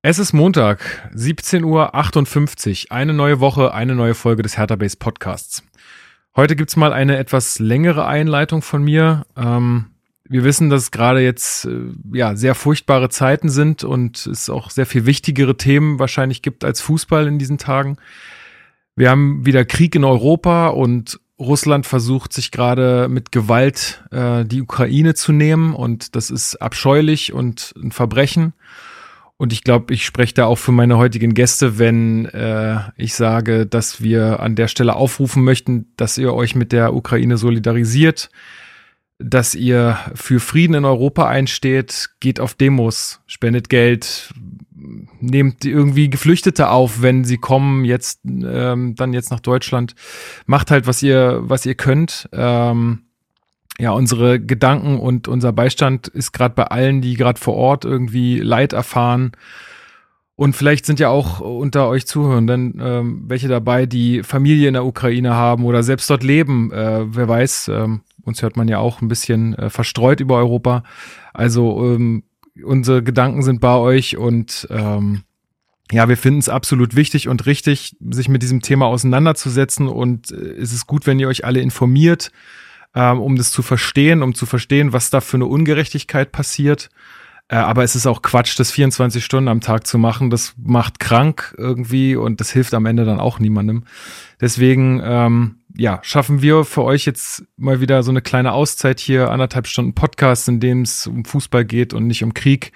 Es ist Montag, 17.58 Uhr. Eine neue Woche, eine neue Folge des Hertha Base Podcasts. Heute gibt's mal eine etwas längere Einleitung von mir. Ähm, wir wissen, dass gerade jetzt äh, ja sehr furchtbare Zeiten sind und es auch sehr viel wichtigere Themen wahrscheinlich gibt als Fußball in diesen Tagen. Wir haben wieder Krieg in Europa und Russland versucht sich gerade mit Gewalt äh, die Ukraine zu nehmen und das ist abscheulich und ein Verbrechen. Und ich glaube, ich spreche da auch für meine heutigen Gäste, wenn äh, ich sage, dass wir an der Stelle aufrufen möchten, dass ihr euch mit der Ukraine solidarisiert, dass ihr für Frieden in Europa einsteht, geht auf Demos, spendet Geld, nehmt irgendwie Geflüchtete auf, wenn sie kommen, jetzt ähm, dann jetzt nach Deutschland, macht halt was ihr was ihr könnt. Ähm, ja, unsere Gedanken und unser Beistand ist gerade bei allen, die gerade vor Ort irgendwie Leid erfahren. Und vielleicht sind ja auch unter euch Zuhörenden ähm, welche dabei, die Familie in der Ukraine haben oder selbst dort leben. Äh, wer weiß, ähm, uns hört man ja auch ein bisschen äh, verstreut über Europa. Also ähm, unsere Gedanken sind bei euch und ähm, ja, wir finden es absolut wichtig und richtig, sich mit diesem Thema auseinanderzusetzen. Und äh, es ist gut, wenn ihr euch alle informiert ähm, um das zu verstehen, um zu verstehen, was da für eine Ungerechtigkeit passiert. Äh, aber es ist auch Quatsch, das 24 Stunden am Tag zu machen. Das macht krank irgendwie und das hilft am Ende dann auch niemandem. Deswegen, ähm, ja, schaffen wir für euch jetzt mal wieder so eine kleine Auszeit hier, anderthalb Stunden Podcast, in dem es um Fußball geht und nicht um Krieg.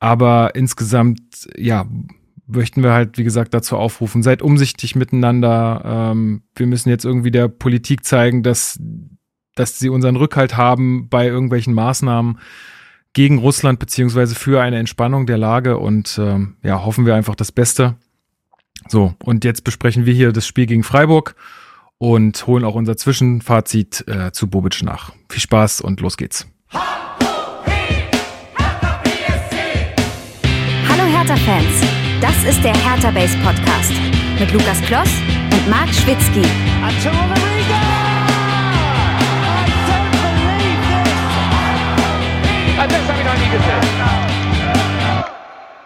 Aber insgesamt, ja, möchten wir halt, wie gesagt, dazu aufrufen, seid umsichtig miteinander. Ähm, wir müssen jetzt irgendwie der Politik zeigen, dass dass sie unseren Rückhalt haben bei irgendwelchen Maßnahmen gegen Russland beziehungsweise für eine Entspannung der Lage und ähm, ja, hoffen wir einfach das Beste. So, und jetzt besprechen wir hier das Spiel gegen Freiburg und holen auch unser Zwischenfazit äh, zu Bobic nach. Viel Spaß und los geht's. Hallo Hertha-Fans, das ist der Hertha Base Podcast mit Lukas Kloss und Marc Schwitzky.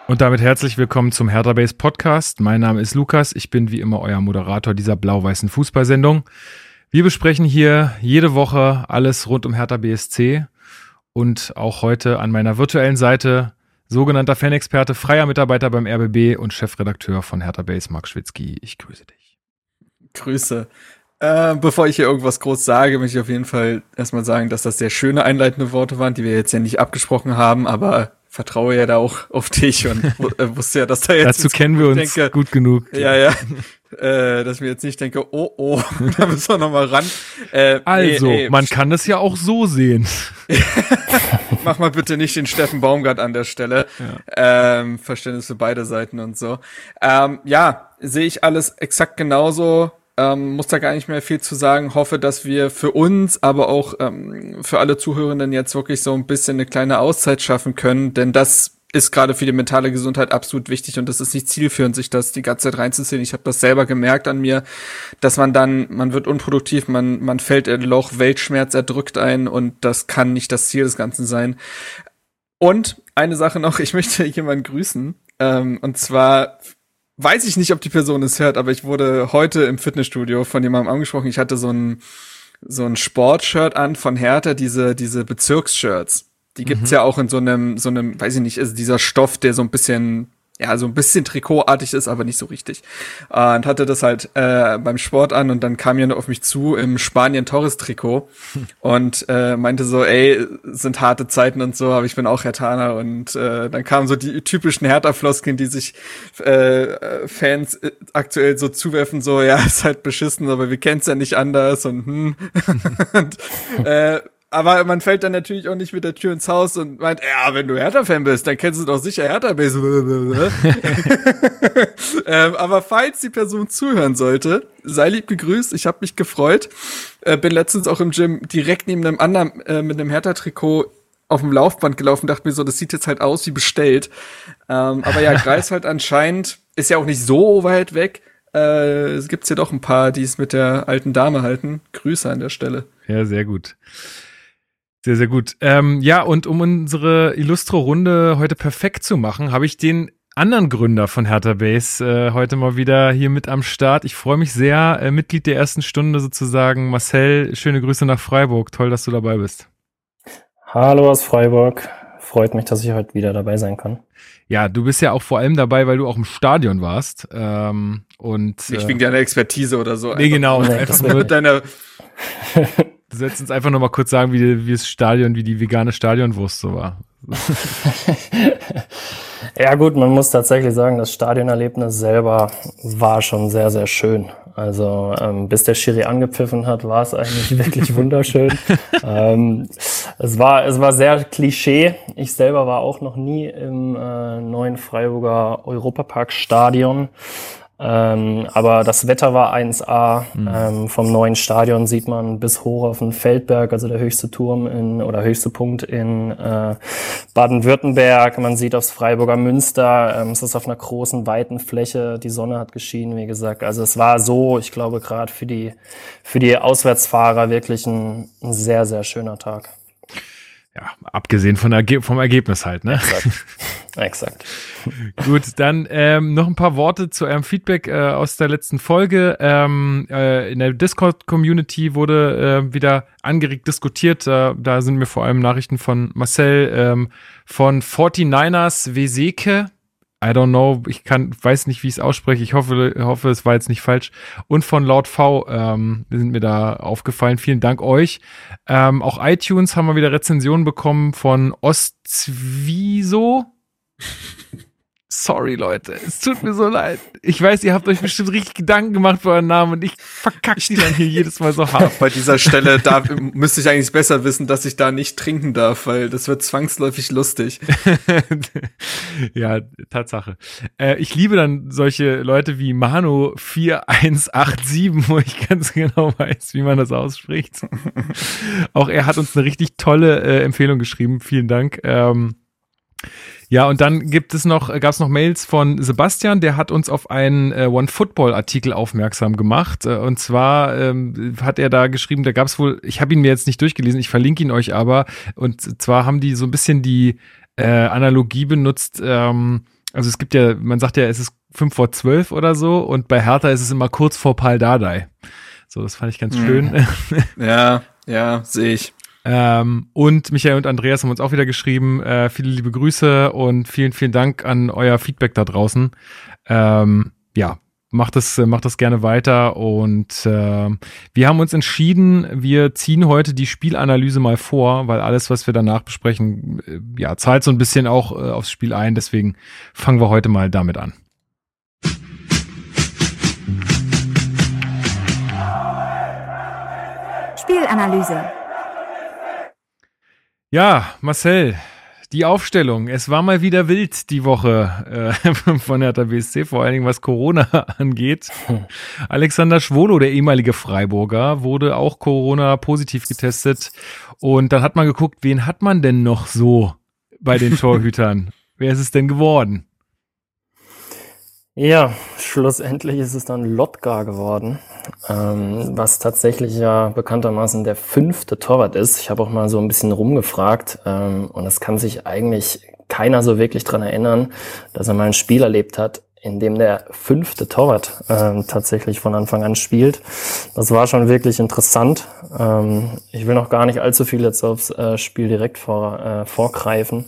Und damit herzlich willkommen zum Hertha Base Podcast. Mein Name ist Lukas. Ich bin wie immer euer Moderator dieser blau-weißen Fußballsendung. Wir besprechen hier jede Woche alles rund um Hertha BSC und auch heute an meiner virtuellen Seite sogenannter Fanexperte, freier Mitarbeiter beim RBB und Chefredakteur von Hertha Base, Marc Schwitzky. Ich grüße dich. Grüße. Äh, bevor ich hier irgendwas groß sage, möchte ich auf jeden Fall erstmal sagen, dass das sehr schöne einleitende Worte waren, die wir jetzt ja nicht abgesprochen haben, aber vertraue ja da auch auf dich und äh, wusste ja, dass da jetzt. Dazu kennen wir uns denke, gut genug. Ja, ja. Äh, dass ich mir jetzt nicht denke, oh, oh, da müssen wir nochmal ran. Äh, also, nee, nee, man kann das ja auch so sehen. Mach mal bitte nicht den Steffen Baumgart an der Stelle. Ja. Ähm, Verständnis für beide Seiten und so. Ähm, ja, sehe ich alles exakt genauso. Ähm, muss da gar nicht mehr viel zu sagen. Hoffe, dass wir für uns, aber auch ähm, für alle Zuhörenden jetzt wirklich so ein bisschen eine kleine Auszeit schaffen können, denn das ist gerade für die mentale Gesundheit absolut wichtig und das ist nicht zielführend, sich das die ganze Zeit reinzuziehen. Ich habe das selber gemerkt an mir, dass man dann, man wird unproduktiv, man, man fällt in ein Loch, Weltschmerz erdrückt ein und das kann nicht das Ziel des Ganzen sein. Und eine Sache noch, ich möchte jemanden grüßen. Ähm, und zwar weiß ich nicht, ob die Person es hört, aber ich wurde heute im Fitnessstudio von jemandem angesprochen. Ich hatte so ein, so ein Sportshirt an von Hertha, diese, diese Bezirksshirts. Die gibt's mhm. ja auch in so einem, so einem, weiß ich nicht, ist dieser Stoff, der so ein bisschen ja, so ein bisschen Trikotartig ist, aber nicht so richtig. Und hatte das halt äh, beim Sport an und dann kam jemand auf mich zu im Spanien-Torres-Trikot und äh, meinte so, ey, sind harte Zeiten und so, aber ich bin auch Hertaner und äh, dann kamen so die typischen Hertha-Floskeln, die sich äh, Fans äh, aktuell so zuwerfen, so, ja, ist halt beschissen, aber wir kennen's ja nicht anders und hm. und, äh, aber man fällt dann natürlich auch nicht mit der Tür ins Haus und meint, ja, wenn du Hertha-Fan bist, dann kennst du doch sicher Hertha-Base. ähm, aber falls die Person zuhören sollte, sei lieb gegrüßt, ich habe mich gefreut. Äh, bin letztens auch im Gym direkt neben einem anderen äh, mit einem Hertha-Trikot auf dem Laufband gelaufen, dachte mir so, das sieht jetzt halt aus wie bestellt. Ähm, aber ja, Greifswald anscheinend ist ja auch nicht so weit weg. Äh, es gibt ja doch ein paar, die es mit der alten Dame halten. Grüße an der Stelle. Ja, sehr gut. Sehr, sehr gut. Ähm, ja, und um unsere Illustro-Runde heute perfekt zu machen, habe ich den anderen Gründer von Hertha Base äh, heute mal wieder hier mit am Start. Ich freue mich sehr, äh, Mitglied der ersten Stunde sozusagen. Marcel, schöne Grüße nach Freiburg. Toll, dass du dabei bist. Hallo aus Freiburg. Freut mich, dass ich heute wieder dabei sein kann. Ja, du bist ja auch vor allem dabei, weil du auch im Stadion warst. Ähm, und, Nicht äh, wegen deiner Expertise oder so. Nee, genau. Nee, einfach nur mit deiner Du sollst uns einfach noch mal kurz sagen, wie, wie das Stadion, wie die vegane Stadionwurst so war. ja gut, man muss tatsächlich sagen, das Stadionerlebnis selber war schon sehr, sehr schön. Also ähm, bis der Schiri angepfiffen hat, war es eigentlich wirklich wunderschön. ähm, es war es war sehr Klischee. Ich selber war auch noch nie im äh, neuen Freiburger Europapark Stadion. Ähm, aber das Wetter war 1A. Mhm. Ähm, vom neuen Stadion sieht man bis hoch auf den Feldberg, also der höchste Turm in oder höchste Punkt in äh, Baden-Württemberg. Man sieht aufs Freiburger Münster. Ähm, es ist auf einer großen, weiten Fläche. Die Sonne hat geschienen, wie gesagt. Also es war so, ich glaube, gerade für die, für die Auswärtsfahrer wirklich ein, ein sehr, sehr schöner Tag ja, abgesehen von der, vom Ergebnis halt, ne? Exakt. Exakt. Gut, dann ähm, noch ein paar Worte zu eurem Feedback äh, aus der letzten Folge. Ähm, äh, in der Discord-Community wurde äh, wieder angeregt diskutiert. Äh, da sind mir vor allem Nachrichten von Marcel ähm, von 49ers Weseke I don't know, ich kann, weiß nicht, wie ich es ausspreche. Ich hoffe, hoffe, es war jetzt nicht falsch. Und von Laut V ähm, sind mir da aufgefallen. Vielen Dank euch. Ähm, auch iTunes haben wir wieder Rezensionen bekommen von Ostzwiso. Sorry, Leute. Es tut mir so leid. Ich weiß, ihr habt euch bestimmt richtig Gedanken gemacht für euren Namen und ich verkacke die dann hier jedes Mal so hart. Bei dieser Stelle da müsste ich eigentlich besser wissen, dass ich da nicht trinken darf, weil das wird zwangsläufig lustig. ja, Tatsache. Äh, ich liebe dann solche Leute wie Mano 4187, wo ich ganz genau weiß, wie man das ausspricht. Auch er hat uns eine richtig tolle äh, Empfehlung geschrieben. Vielen Dank. Ähm, ja, und dann gibt es noch, gab es noch Mails von Sebastian, der hat uns auf einen äh, One Football Artikel aufmerksam gemacht. Äh, und zwar ähm, hat er da geschrieben, da gab es wohl, ich habe ihn mir jetzt nicht durchgelesen, ich verlinke ihn euch aber. Und zwar haben die so ein bisschen die äh, Analogie benutzt. Ähm, also es gibt ja, man sagt ja, es ist fünf vor zwölf oder so, und bei Hertha ist es immer kurz vor Pal Dardai. So, das fand ich ganz mhm. schön. Ja, ja, sehe ich. Ähm, und Michael und Andreas haben uns auch wieder geschrieben. Äh, viele liebe Grüße und vielen, vielen Dank an euer Feedback da draußen. Ähm, ja, macht das, macht das gerne weiter. Und äh, wir haben uns entschieden, wir ziehen heute die Spielanalyse mal vor, weil alles, was wir danach besprechen, äh, ja, zahlt so ein bisschen auch äh, aufs Spiel ein. Deswegen fangen wir heute mal damit an. Spielanalyse. Ja, Marcel, die Aufstellung. Es war mal wieder wild die Woche äh, von Hertha BSC, vor allen Dingen was Corona angeht. Alexander Schwolo, der ehemalige Freiburger, wurde auch Corona positiv getestet. Und dann hat man geguckt, wen hat man denn noch so bei den Torhütern? Wer ist es denn geworden? Ja, schlussendlich ist es dann Lotka geworden, ähm, was tatsächlich ja bekanntermaßen der fünfte Torwart ist. Ich habe auch mal so ein bisschen rumgefragt ähm, und es kann sich eigentlich keiner so wirklich dran erinnern, dass er mal ein Spiel erlebt hat, in dem der fünfte Torwart ähm, tatsächlich von Anfang an spielt. Das war schon wirklich interessant. Ähm, ich will noch gar nicht allzu viel jetzt aufs äh, Spiel direkt vor, äh, vorgreifen,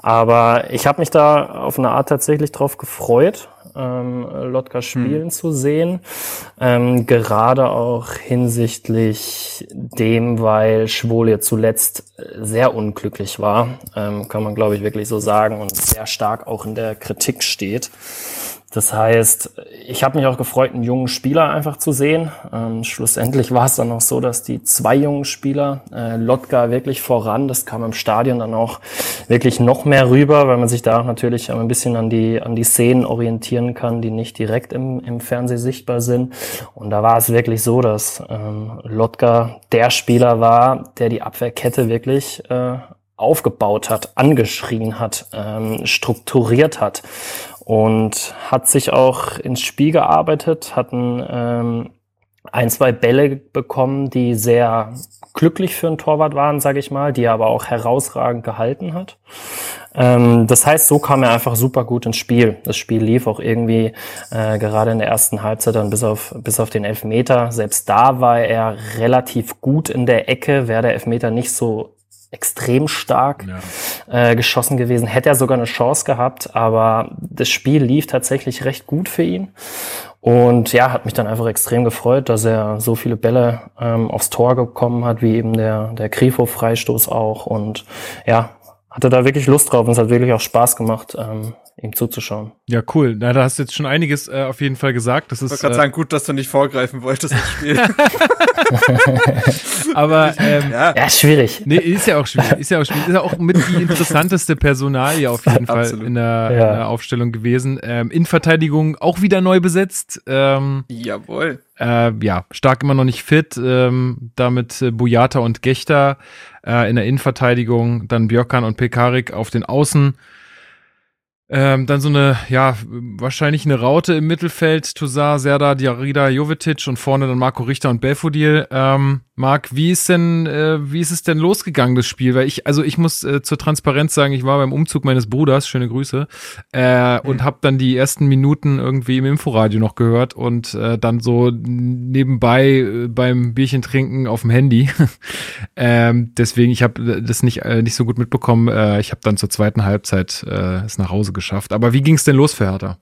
aber ich habe mich da auf eine Art tatsächlich drauf gefreut ähm, Lotka spielen hm. zu sehen. Ähm, gerade auch hinsichtlich dem, weil Schwol jetzt zuletzt sehr unglücklich war, ähm, kann man glaube ich wirklich so sagen und sehr stark auch in der Kritik steht. Das heißt, ich habe mich auch gefreut, einen jungen Spieler einfach zu sehen. Ähm, schlussendlich war es dann auch so, dass die zwei jungen Spieler, äh, Lotka wirklich voran, das kam im Stadion dann auch wirklich noch mehr rüber, weil man sich da auch natürlich ein bisschen an die, an die Szenen orientieren kann, die nicht direkt im, im Fernseh sichtbar sind. Und da war es wirklich so, dass ähm, Lotka der Spieler war, der die Abwehrkette wirklich äh, aufgebaut hat, angeschrien hat, ähm, strukturiert hat und hat sich auch ins Spiel gearbeitet, hat einen ähm, ein, zwei Bälle bekommen, die sehr glücklich für einen Torwart waren, sage ich mal, die er aber auch herausragend gehalten hat. Ähm, das heißt, so kam er einfach super gut ins Spiel. Das Spiel lief auch irgendwie äh, gerade in der ersten Halbzeit dann bis auf, bis auf den Elfmeter. Selbst da war er relativ gut in der Ecke, wäre der Elfmeter nicht so extrem stark ja. äh, geschossen gewesen, hätte er sogar eine Chance gehabt, aber das Spiel lief tatsächlich recht gut für ihn. Und ja, hat mich dann einfach extrem gefreut, dass er so viele Bälle ähm, aufs Tor gekommen hat, wie eben der, der Grifo-Freistoß auch. Und ja, hatte da wirklich Lust drauf und es hat wirklich auch Spaß gemacht, ähm, ihm zuzuschauen. Ja, cool. Na, da hast du jetzt schon einiges äh, auf jeden Fall gesagt. Das ist, ich wollte gerade äh, sagen, gut, dass du nicht vorgreifen wolltest das Spiel. Aber ähm, ja. ja, schwierig. Nee, ist ja auch schwierig. Ist ja auch schwierig. Ist ja auch mit die interessanteste Personalie auf jeden Fall in der, ja. in der, Aufstellung gewesen. Ähm, in Verteidigung auch wieder neu besetzt. Ähm, Jawohl. Äh, ja, stark immer noch nicht fit. Ähm, damit äh, Bujata und Gechter äh, in der Innenverteidigung, dann Björkan und Pekarik auf den Außen. Ähm, dann so eine, ja, wahrscheinlich eine Raute im Mittelfeld, Tuzar, Serda, Diarida, Jovetic und vorne dann Marco Richter und Belfodil. Ähm, Marc, wie ist denn, äh, wie ist es denn losgegangen, das Spiel? Weil ich, also ich muss äh, zur Transparenz sagen, ich war beim Umzug meines Bruders, schöne Grüße, äh, mhm. und habe dann die ersten Minuten irgendwie im Inforadio noch gehört und äh, dann so nebenbei äh, beim Bierchen trinken auf dem Handy. ähm, deswegen, ich habe das nicht, äh, nicht so gut mitbekommen. Äh, ich habe dann zur zweiten Halbzeit äh, es nach Hause geschafft. Aber wie ging es denn los für Hertha?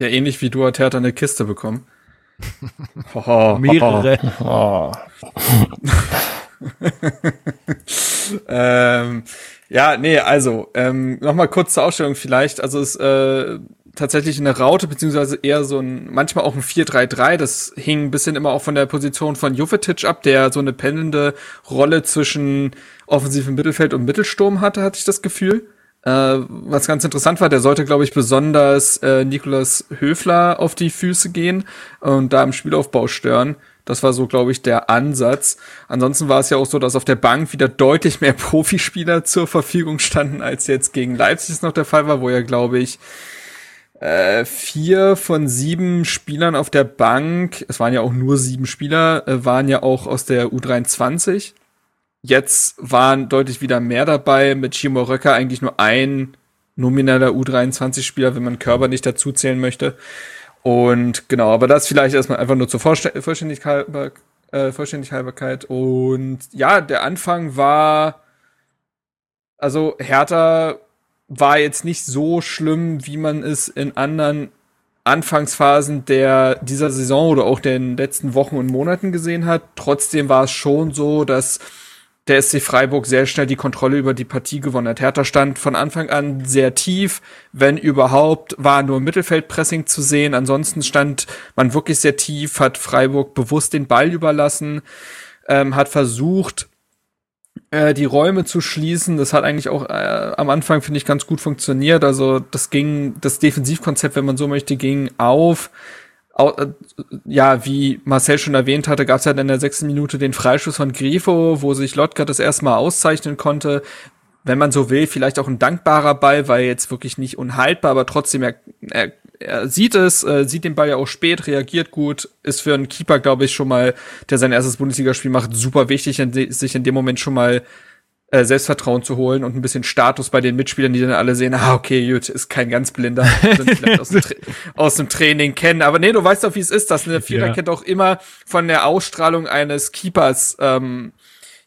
Ja, ähnlich wie du hat Hertha eine Kiste bekommen. Mehrere. Ähm, ja, nee, also ähm, nochmal kurz zur Ausstellung vielleicht. Also es äh, tatsächlich eine Raute, beziehungsweise eher so ein, manchmal auch ein 4-3-3. Das hing ein bisschen immer auch von der Position von Jovetic ab, der so eine pendelnde Rolle zwischen offensivem Mittelfeld und Mittelsturm hatte, hatte ich das Gefühl. Äh, was ganz interessant war, der sollte, glaube ich, besonders äh, Nikolas Höfler auf die Füße gehen und da im Spielaufbau stören. Das war so, glaube ich, der Ansatz. Ansonsten war es ja auch so, dass auf der Bank wieder deutlich mehr Profispieler zur Verfügung standen, als jetzt gegen Leipzig es noch der Fall war, wo ja, glaube ich, äh, vier von sieben Spielern auf der Bank, es waren ja auch nur sieben Spieler, äh, waren ja auch aus der U23. Jetzt waren deutlich wieder mehr dabei. Mit Chimo Röcker eigentlich nur ein nomineller U23-Spieler, wenn man Körper nicht dazu zählen möchte. Und genau, aber das vielleicht erstmal einfach nur zur Vollständigkeit, äh, Vollständigkeit. Und ja, der Anfang war, also Hertha war jetzt nicht so schlimm, wie man es in anderen Anfangsphasen der dieser Saison oder auch den letzten Wochen und Monaten gesehen hat. Trotzdem war es schon so, dass der SC Freiburg sehr schnell die Kontrolle über die Partie gewonnen hat. Hertha stand von Anfang an sehr tief, wenn überhaupt, war nur Mittelfeldpressing zu sehen. Ansonsten stand man wirklich sehr tief, hat Freiburg bewusst den Ball überlassen, ähm, hat versucht, äh, die Räume zu schließen. Das hat eigentlich auch äh, am Anfang, finde ich, ganz gut funktioniert. Also das ging, das Defensivkonzept, wenn man so möchte, ging auf. Äh, ja, wie Marcel schon erwähnt hatte, gab es ja in der sechsten Minute den Freischuss von Grifo, wo sich Lotka das erstmal auszeichnen konnte. Wenn man so will, vielleicht auch ein dankbarer Ball, weil jetzt wirklich nicht unhaltbar, aber trotzdem er, er, er sieht es, äh, sieht den Ball ja auch spät, reagiert gut, ist für einen Keeper, glaube ich, schon mal, der sein erstes Bundesligaspiel macht, super wichtig, sich in dem Moment schon mal äh, Selbstvertrauen zu holen und ein bisschen Status bei den Mitspielern, die dann alle sehen, ah, okay, gut, ist kein ganz blinder, aus dem, aus dem Training kennen. Aber nee, du weißt doch, wie es ist. Das eine Viererkette ja. auch immer von der Ausstrahlung eines Keepers ähm,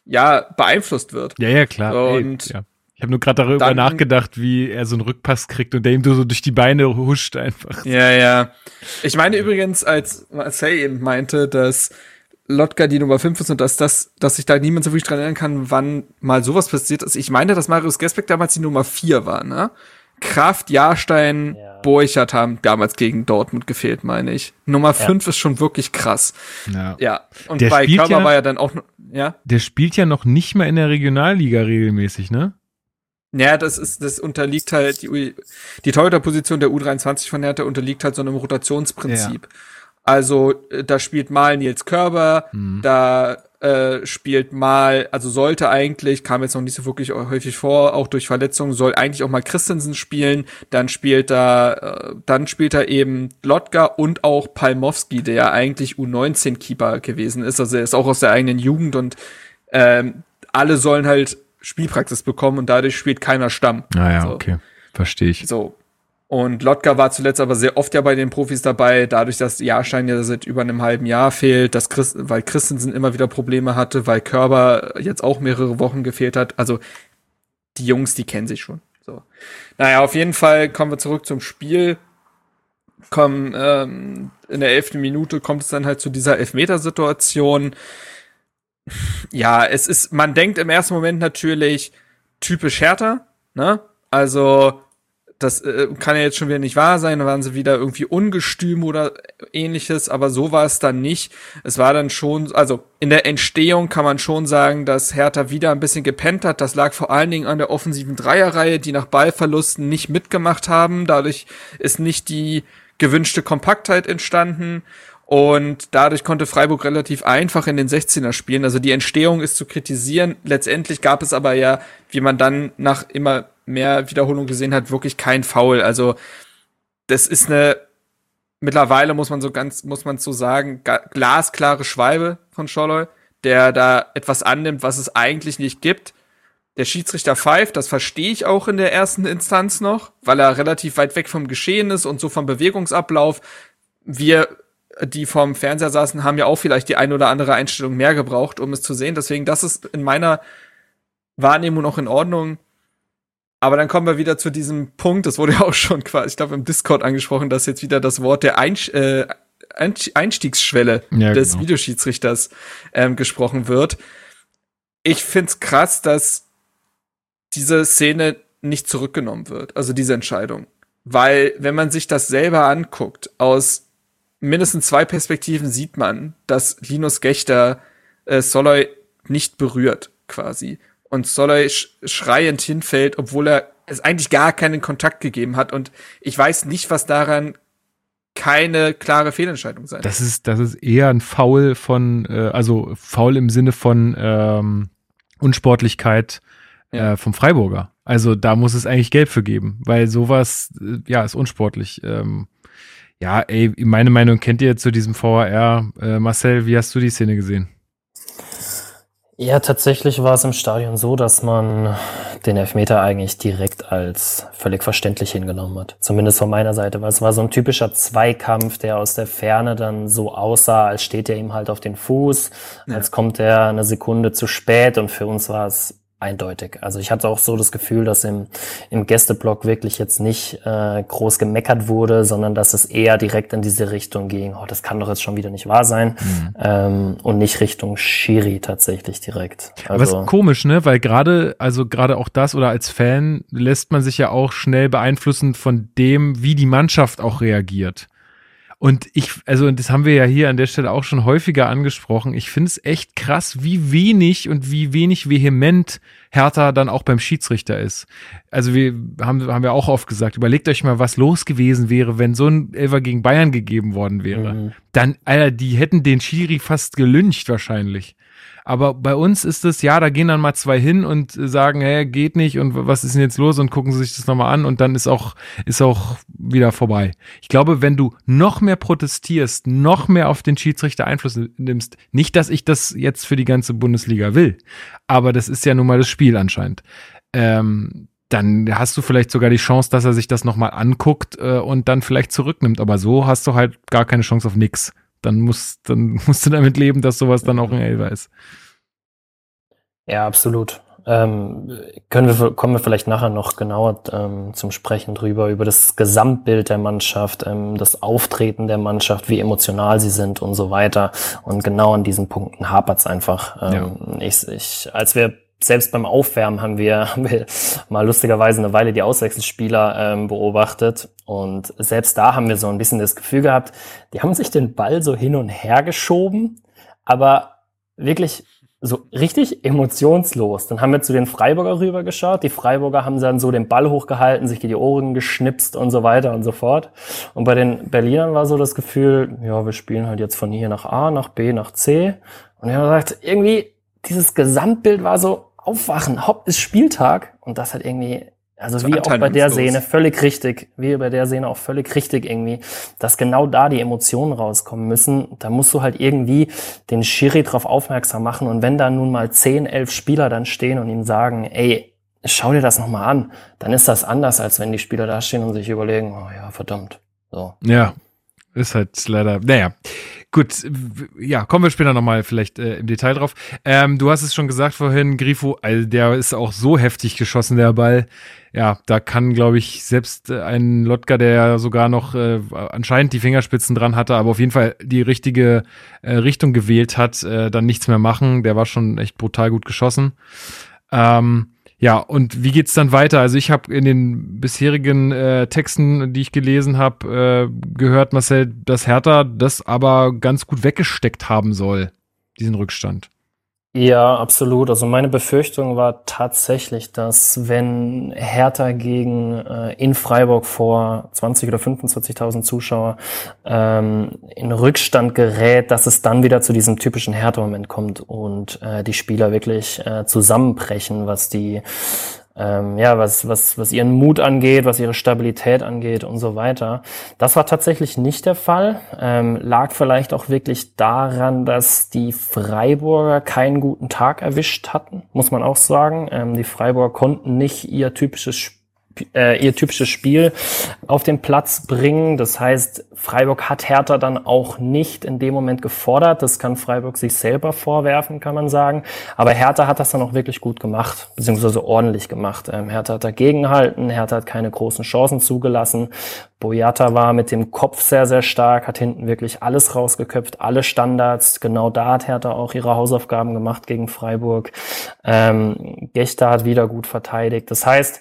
ja beeinflusst wird. Ja, ja, klar. Und Ey, ja. Ich habe nur gerade darüber dann, nachgedacht, wie er so einen Rückpass kriegt und der ihm so durch die Beine huscht einfach. Ja, ja. Ich meine übrigens, als Marcel eben meinte, dass Lotka die Nummer 5 ist und dass das, dass sich da niemand so wirklich dran erinnern kann, wann mal sowas passiert ist. Ich meine, dass Marius Gesbeck damals die Nummer 4 war, ne? Kraft, Jahrstein, ja. Borchert haben damals gegen Dortmund gefehlt, meine ich. Nummer 5 ja. ist schon wirklich krass. Ja. ja. Und der bei Körper ja, war ja dann auch, ja? Der spielt ja noch nicht mal in der Regionalliga regelmäßig, ne? Ja, das ist, das unterliegt halt, die, die Torhüterposition der U23 von Hertha unterliegt halt so einem Rotationsprinzip. Ja. Also äh, da spielt mal Nils Körber, mhm. da äh, spielt mal, also sollte eigentlich, kam jetzt noch nicht so wirklich häufig vor, auch durch Verletzungen, soll eigentlich auch mal Christensen spielen, dann spielt er, äh, dann spielt er eben Lotka und auch Palmowski, der ja eigentlich U19-Keeper gewesen ist, also er ist auch aus der eigenen Jugend und ähm, alle sollen halt Spielpraxis bekommen und dadurch spielt keiner Stamm. Naja, so. okay. Verstehe ich. So. Und Lotka war zuletzt aber sehr oft ja bei den Profis dabei, dadurch, dass Jahrstein ja seit über einem halben Jahr fehlt, dass Christ, weil Christensen immer wieder Probleme hatte, weil Körber jetzt auch mehrere Wochen gefehlt hat. Also die Jungs, die kennen sich schon. So. Naja, auf jeden Fall kommen wir zurück zum Spiel. Kommen, ähm, in der elften Minute kommt es dann halt zu dieser Elfmetersituation. Ja, es ist, man denkt im ersten Moment natürlich typisch härter, ne? Also das äh, kann ja jetzt schon wieder nicht wahr sein, da waren sie wieder irgendwie ungestüm oder ähnliches, aber so war es dann nicht. Es war dann schon, also in der Entstehung kann man schon sagen, dass Hertha wieder ein bisschen gepennt hat. Das lag vor allen Dingen an der offensiven Dreierreihe, die nach Ballverlusten nicht mitgemacht haben. Dadurch ist nicht die gewünschte Kompaktheit entstanden. Und dadurch konnte Freiburg relativ einfach in den 16er spielen. Also die Entstehung ist zu kritisieren. Letztendlich gab es aber ja, wie man dann nach immer mehr Wiederholung gesehen hat, wirklich kein Foul. Also das ist eine mittlerweile muss man so ganz muss man so sagen glasklare Schwalbe von Scholloy, der da etwas annimmt, was es eigentlich nicht gibt. Der Schiedsrichter pfeift, das verstehe ich auch in der ersten Instanz noch, weil er relativ weit weg vom Geschehen ist und so vom Bewegungsablauf. Wir, die vom Fernseher saßen, haben ja auch vielleicht die ein oder andere Einstellung mehr gebraucht, um es zu sehen. Deswegen, das ist in meiner Wahrnehmung noch in Ordnung. Aber dann kommen wir wieder zu diesem Punkt, das wurde ja auch schon quasi, ich glaube, im Discord angesprochen, dass jetzt wieder das Wort der Einsch äh, Einstiegsschwelle ja, des genau. Videoschiedsrichters ähm, gesprochen wird. Ich find's krass, dass diese Szene nicht zurückgenommen wird, also diese Entscheidung. Weil, wenn man sich das selber anguckt, aus mindestens zwei Perspektiven sieht man, dass Linus Gechter äh, Soloy nicht berührt, quasi und Soloy schreiend hinfällt, obwohl er es eigentlich gar keinen Kontakt gegeben hat. Und ich weiß nicht, was daran keine klare Fehlentscheidung sein. Das ist, das ist eher ein Foul von, äh, also Foul im Sinne von ähm, Unsportlichkeit ja. äh, vom Freiburger. Also da muss es eigentlich Gelb für geben, weil sowas, äh, ja, ist unsportlich. Ähm, ja, ey, meine Meinung kennt ihr zu diesem VAR. Äh, Marcel, wie hast du die Szene gesehen? Ja, tatsächlich war es im Stadion so, dass man den Elfmeter eigentlich direkt als völlig verständlich hingenommen hat. Zumindest von meiner Seite, weil es war so ein typischer Zweikampf, der aus der Ferne dann so aussah, als steht er ihm halt auf den Fuß, ja. als kommt er eine Sekunde zu spät und für uns war es eindeutig. Also ich hatte auch so das Gefühl, dass im, im Gästeblock wirklich jetzt nicht äh, groß gemeckert wurde, sondern dass es eher direkt in diese Richtung ging. Oh, das kann doch jetzt schon wieder nicht wahr sein. Mhm. Ähm, und nicht Richtung Schiri tatsächlich direkt. Also, Was komisch, ne? Weil gerade, also gerade auch das oder als Fan lässt man sich ja auch schnell beeinflussen von dem, wie die Mannschaft auch reagiert. Und ich, also das haben wir ja hier an der Stelle auch schon häufiger angesprochen. Ich finde es echt krass, wie wenig und wie wenig vehement Hertha dann auch beim Schiedsrichter ist. Also wir haben, haben wir auch oft gesagt, überlegt euch mal, was los gewesen wäre, wenn so ein Elfer gegen Bayern gegeben worden wäre. Mhm. Dann, Alter, die hätten den Schiri fast gelüncht wahrscheinlich. Aber bei uns ist es, ja, da gehen dann mal zwei hin und sagen, hey, geht nicht und was ist denn jetzt los und gucken sich das nochmal an und dann ist auch, ist auch wieder vorbei. Ich glaube, wenn du noch mehr protestierst, noch mehr auf den Schiedsrichter Einfluss nimmst, nicht, dass ich das jetzt für die ganze Bundesliga will, aber das ist ja nun mal das Spiel anscheinend. Ähm, dann hast du vielleicht sogar die Chance, dass er sich das nochmal anguckt äh, und dann vielleicht zurücknimmt. Aber so hast du halt gar keine Chance auf nix dann, muss, dann musst du damit leben, dass sowas dann auch ein Elfer ist. Ja, absolut. Ähm, können wir, kommen wir vielleicht nachher noch genauer ähm, zum Sprechen drüber, über das Gesamtbild der Mannschaft, ähm, das Auftreten der Mannschaft, wie emotional sie sind und so weiter. Und genau an diesen Punkten hapert es einfach. Ähm, ja. ich, ich, als wir selbst beim Aufwärmen haben wir, haben wir mal lustigerweise eine Weile die Auswechselspieler ähm, beobachtet. Und selbst da haben wir so ein bisschen das Gefühl gehabt, die haben sich den Ball so hin und her geschoben, aber wirklich so richtig emotionslos. Dann haben wir zu den Freiburger rübergeschaut. Die Freiburger haben dann so den Ball hochgehalten, sich die Ohren geschnipst und so weiter und so fort. Und bei den Berlinern war so das Gefühl, ja, wir spielen halt jetzt von hier nach A, nach B, nach C Und ich habe gesagt, irgendwie, dieses Gesamtbild war so, aufwachen, hopp, ist Spieltag. Und das hat irgendwie also so wie auch bei der Szene völlig richtig, wie bei der Szene auch völlig richtig irgendwie, dass genau da die Emotionen rauskommen müssen. Da musst du halt irgendwie den Schiri drauf aufmerksam machen. Und wenn da nun mal zehn, elf Spieler dann stehen und ihm sagen, ey, schau dir das nochmal an, dann ist das anders, als wenn die Spieler da stehen und sich überlegen, oh ja, verdammt. So. Ja, ist halt leider, naja. Gut, ja, kommen wir später nochmal vielleicht äh, im Detail drauf. Ähm, du hast es schon gesagt vorhin, Grifo, also der ist auch so heftig geschossen, der Ball. Ja, da kann, glaube ich, selbst äh, ein Lotka, der sogar noch äh, anscheinend die Fingerspitzen dran hatte, aber auf jeden Fall die richtige äh, Richtung gewählt hat, äh, dann nichts mehr machen. Der war schon echt brutal gut geschossen. Ähm, ja, und wie geht's dann weiter? Also ich habe in den bisherigen äh, Texten, die ich gelesen habe, äh, gehört, Marcel, dass Hertha das aber ganz gut weggesteckt haben soll, diesen Rückstand. Ja, absolut. Also meine Befürchtung war tatsächlich, dass wenn Hertha gegen äh, in Freiburg vor 20 oder 25.000 Zuschauer ähm, in Rückstand gerät, dass es dann wieder zu diesem typischen Hertha-Moment kommt und äh, die Spieler wirklich äh, zusammenbrechen, was die ähm, ja, was, was, was ihren Mut angeht, was ihre Stabilität angeht und so weiter. Das war tatsächlich nicht der Fall. Ähm, lag vielleicht auch wirklich daran, dass die Freiburger keinen guten Tag erwischt hatten, muss man auch sagen. Ähm, die Freiburger konnten nicht ihr typisches Spiel äh, ihr typisches Spiel auf den Platz bringen. Das heißt, Freiburg hat Hertha dann auch nicht in dem Moment gefordert. Das kann Freiburg sich selber vorwerfen, kann man sagen. Aber Hertha hat das dann auch wirklich gut gemacht, beziehungsweise ordentlich gemacht. Ähm, Hertha hat dagegenhalten, Hertha hat keine großen Chancen zugelassen. Boyata war mit dem Kopf sehr, sehr stark, hat hinten wirklich alles rausgeköpft, alle Standards. Genau da hat Hertha auch ihre Hausaufgaben gemacht gegen Freiburg. Ähm, Gechter hat wieder gut verteidigt. Das heißt,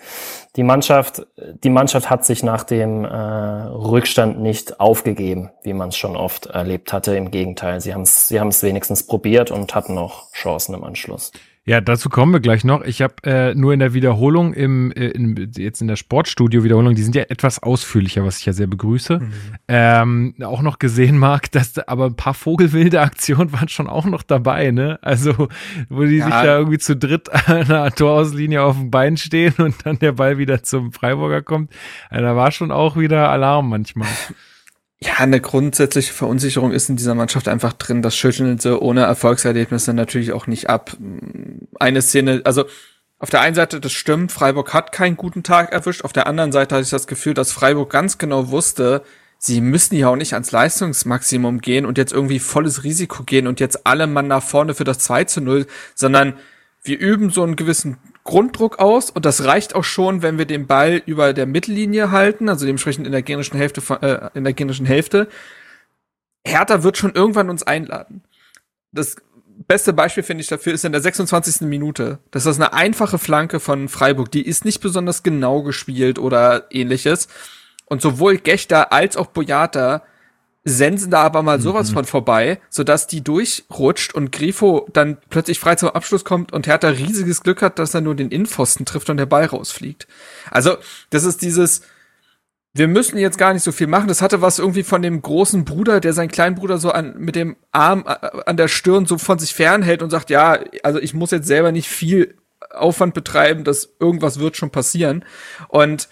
die Mannschaft, die Mannschaft hat sich nach dem äh, Rückstand nicht aufgegeben, wie man es schon oft erlebt hatte. Im Gegenteil, sie haben es sie haben's wenigstens probiert und hatten noch Chancen im Anschluss. Ja, dazu kommen wir gleich noch. Ich habe äh, nur in der Wiederholung, im, äh, in, jetzt in der Sportstudio-Wiederholung, die sind ja etwas ausführlicher, was ich ja sehr begrüße, mhm. ähm, auch noch gesehen mag, dass da, aber ein paar vogelwilde Aktionen waren schon auch noch dabei, ne? Also, wo die ja. sich da irgendwie zu dritt an der Torauslinie auf dem Bein stehen und dann der Ball wieder zum Freiburger kommt. Also, da war schon auch wieder Alarm manchmal. Ja, eine grundsätzliche Verunsicherung ist in dieser Mannschaft einfach drin. Das schütteln sie ohne Erfolgserlebnisse natürlich auch nicht ab. Eine Szene, also auf der einen Seite, das stimmt, Freiburg hat keinen guten Tag erwischt. Auf der anderen Seite hatte ich das Gefühl, dass Freiburg ganz genau wusste, sie müssen ja auch nicht ans Leistungsmaximum gehen und jetzt irgendwie volles Risiko gehen und jetzt alle Mann nach vorne für das 2 zu 0, sondern wir üben so einen gewissen Grunddruck aus und das reicht auch schon, wenn wir den Ball über der Mittellinie halten, also dementsprechend in der generischen Hälfte, äh, in der generischen Hälfte. Hertha wird schon irgendwann uns einladen. Das beste Beispiel finde ich dafür ist in der 26. Minute. Das ist eine einfache Flanke von Freiburg. Die ist nicht besonders genau gespielt oder ähnliches. Und sowohl Gechter als auch Boyata sensen da aber mal sowas mhm. von vorbei, sodass die durchrutscht und Grifo dann plötzlich frei zum Abschluss kommt und Hertha riesiges Glück hat, dass er nur den Innenpfosten trifft und der Ball rausfliegt. Also, das ist dieses, wir müssen jetzt gar nicht so viel machen. Das hatte was irgendwie von dem großen Bruder, der seinen kleinen Bruder so an, mit dem Arm äh, an der Stirn so von sich fernhält und sagt, ja, also ich muss jetzt selber nicht viel Aufwand betreiben, dass irgendwas wird schon passieren. Und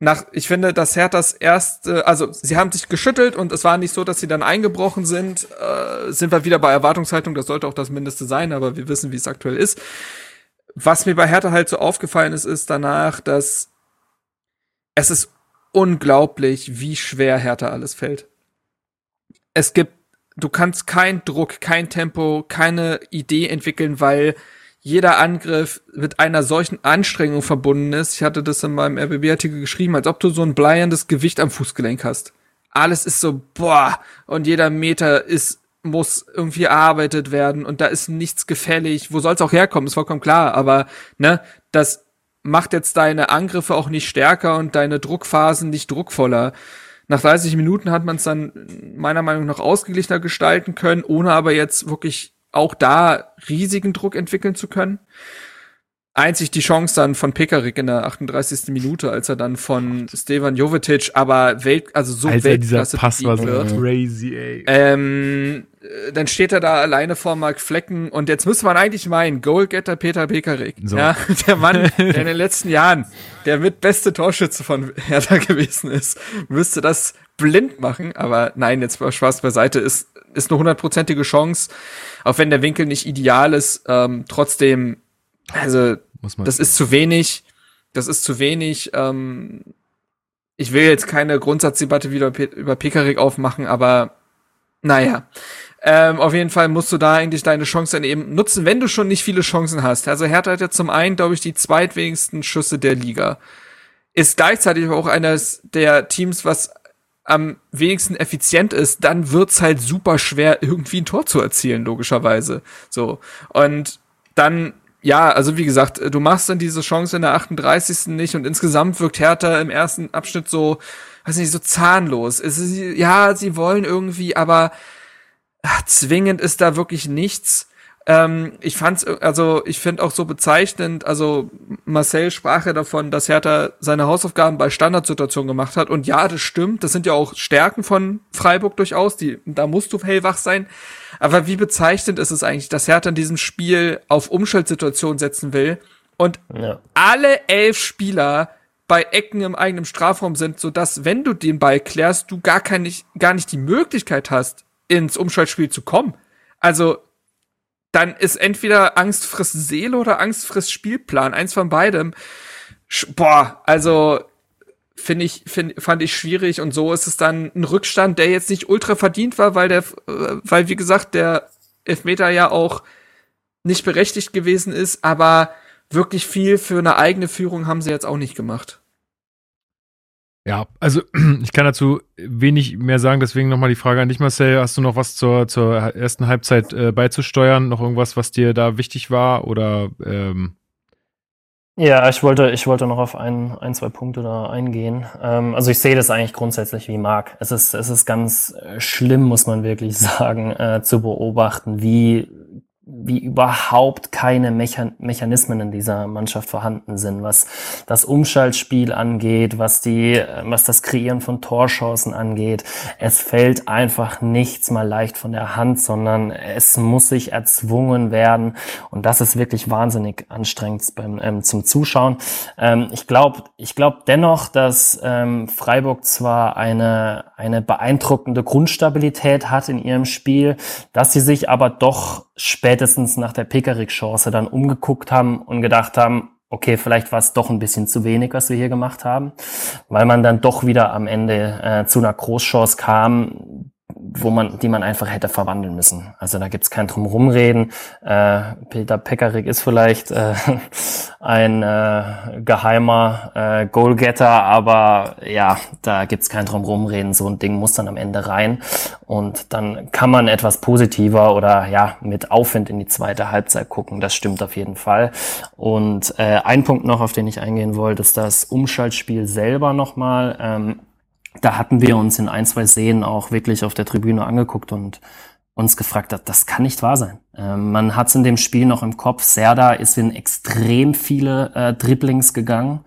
nach, ich finde, dass Herthas erste, also sie haben sich geschüttelt und es war nicht so, dass sie dann eingebrochen sind. Äh, sind wir wieder bei Erwartungshaltung, das sollte auch das Mindeste sein, aber wir wissen, wie es aktuell ist. Was mir bei Hertha halt so aufgefallen ist, ist danach, dass es ist unglaublich, wie schwer Hertha alles fällt. Es gibt, du kannst kein Druck, kein Tempo, keine Idee entwickeln, weil jeder Angriff mit einer solchen Anstrengung verbunden ist. Ich hatte das in meinem RBB-Artikel geschrieben, als ob du so ein bleierndes Gewicht am Fußgelenk hast. Alles ist so, boah, und jeder Meter ist, muss irgendwie erarbeitet werden und da ist nichts gefällig. Wo soll's auch herkommen, ist vollkommen klar, aber, ne, das macht jetzt deine Angriffe auch nicht stärker und deine Druckphasen nicht druckvoller. Nach 30 Minuten hat man es dann meiner Meinung nach ausgeglichener gestalten können, ohne aber jetzt wirklich auch da riesigen Druck entwickeln zu können. einzig die Chance dann von Pekarik in der 38. Minute, als er dann von Stevan Jovetic, aber Welt, also so Alter, Weltklasse dieser Pass war so wird. crazy, ey. Ähm, äh, dann steht er da alleine vor Mark Flecken und jetzt müsste man eigentlich meinen, Goalgetter Peter Pekarik. So. Ja, der Mann, der in den letzten Jahren der mit beste Torschütze von Hertha gewesen ist, müsste das blind machen, aber nein, jetzt mal Spaß beiseite, ist, ist eine hundertprozentige Chance, auch wenn der Winkel nicht ideal ist, ähm, trotzdem, also, das ist zu wenig, das ist zu wenig, ähm, ich will jetzt keine Grundsatzdebatte wieder über Pekarik aufmachen, aber naja. Ähm, auf jeden Fall musst du da eigentlich deine Chance dann eben nutzen, wenn du schon nicht viele Chancen hast. Also Hertha hat ja zum einen, glaube ich, die zweitwenigsten Schüsse der Liga. Ist gleichzeitig auch eines der Teams, was am wenigsten effizient ist, dann wird's halt super schwer, irgendwie ein Tor zu erzielen, logischerweise. So. Und dann, ja, also wie gesagt, du machst dann diese Chance in der 38. nicht und insgesamt wirkt Hertha im ersten Abschnitt so, weiß nicht, so zahnlos. Ist, ja, sie wollen irgendwie, aber ach, zwingend ist da wirklich nichts. Ähm, ich fand's, also ich finde auch so bezeichnend, also Marcel sprach ja davon, dass Hertha seine Hausaufgaben bei Standardsituationen gemacht hat. Und ja, das stimmt, das sind ja auch Stärken von Freiburg durchaus, die, da musst du hellwach sein. Aber wie bezeichnend ist es eigentlich, dass Hertha in diesem Spiel auf Umschaltsituationen setzen will und Ja. alle elf Spieler bei Ecken im eigenen Strafraum sind, so dass wenn du den Ball klärst, du gar keine, gar nicht die Möglichkeit hast, ins Umschaltspiel zu kommen. Also dann ist entweder Angst frisst Seele oder Angst frisst Spielplan, eins von beidem. Boah, also finde ich find, fand ich schwierig und so ist es dann ein Rückstand, der jetzt nicht ultra verdient war, weil der äh, weil wie gesagt der Elfmeter ja auch nicht berechtigt gewesen ist, aber wirklich viel für eine eigene Führung haben sie jetzt auch nicht gemacht. Ja, also ich kann dazu wenig mehr sagen, deswegen nochmal die Frage an dich, Marcel. Hast du noch was zur, zur ersten Halbzeit äh, beizusteuern? Noch irgendwas, was dir da wichtig war? Oder ähm, Ja, ich wollte, ich wollte noch auf ein, ein zwei Punkte da eingehen. Ähm, also ich sehe das eigentlich grundsätzlich wie Marc. Es ist, es ist ganz äh, schlimm, muss man wirklich sagen, äh, zu beobachten, wie, wie überhaupt keine Mechan Mechanismen in dieser Mannschaft vorhanden sind, was das Umschaltspiel angeht, was die, äh, was das Kreieren von Torchancen angeht. Es fällt einfach nichts mal leicht von der Hand, sondern es muss sich erzwungen werden. Und das ist wirklich wahnsinnig anstrengend beim, ähm, zum Zuschauen. Ähm, ich glaube ich glaub dennoch, dass ähm, Freiburg zwar eine, eine beeindruckende Grundstabilität hat in ihrem Spiel, dass sie sich aber doch spätestens nach der Pekarik-Chance dann umgeguckt haben und gedacht haben, okay, vielleicht war es doch ein bisschen zu wenig, was wir hier gemacht haben, weil man dann doch wieder am Ende äh, zu einer Großchance kam, wo man, die man einfach hätte verwandeln müssen. Also da gibt's kein Drumrumreden. Äh, Peter Pekarik ist vielleicht äh, ein äh, geheimer äh, Goalgetter, aber ja, da gibt's kein Drumrumreden. So ein Ding muss dann am Ende rein und dann kann man etwas positiver oder ja mit Aufwind in die zweite Halbzeit gucken. Das stimmt auf jeden Fall. Und äh, ein Punkt noch, auf den ich eingehen wollte, ist das Umschaltspiel selber nochmal. Ähm, da hatten wir uns in ein, zwei Szenen auch wirklich auf der Tribüne angeguckt und uns gefragt hat, das kann nicht wahr sein. Ähm, man hat es in dem Spiel noch im Kopf, Serda ist in extrem viele äh, Dribblings gegangen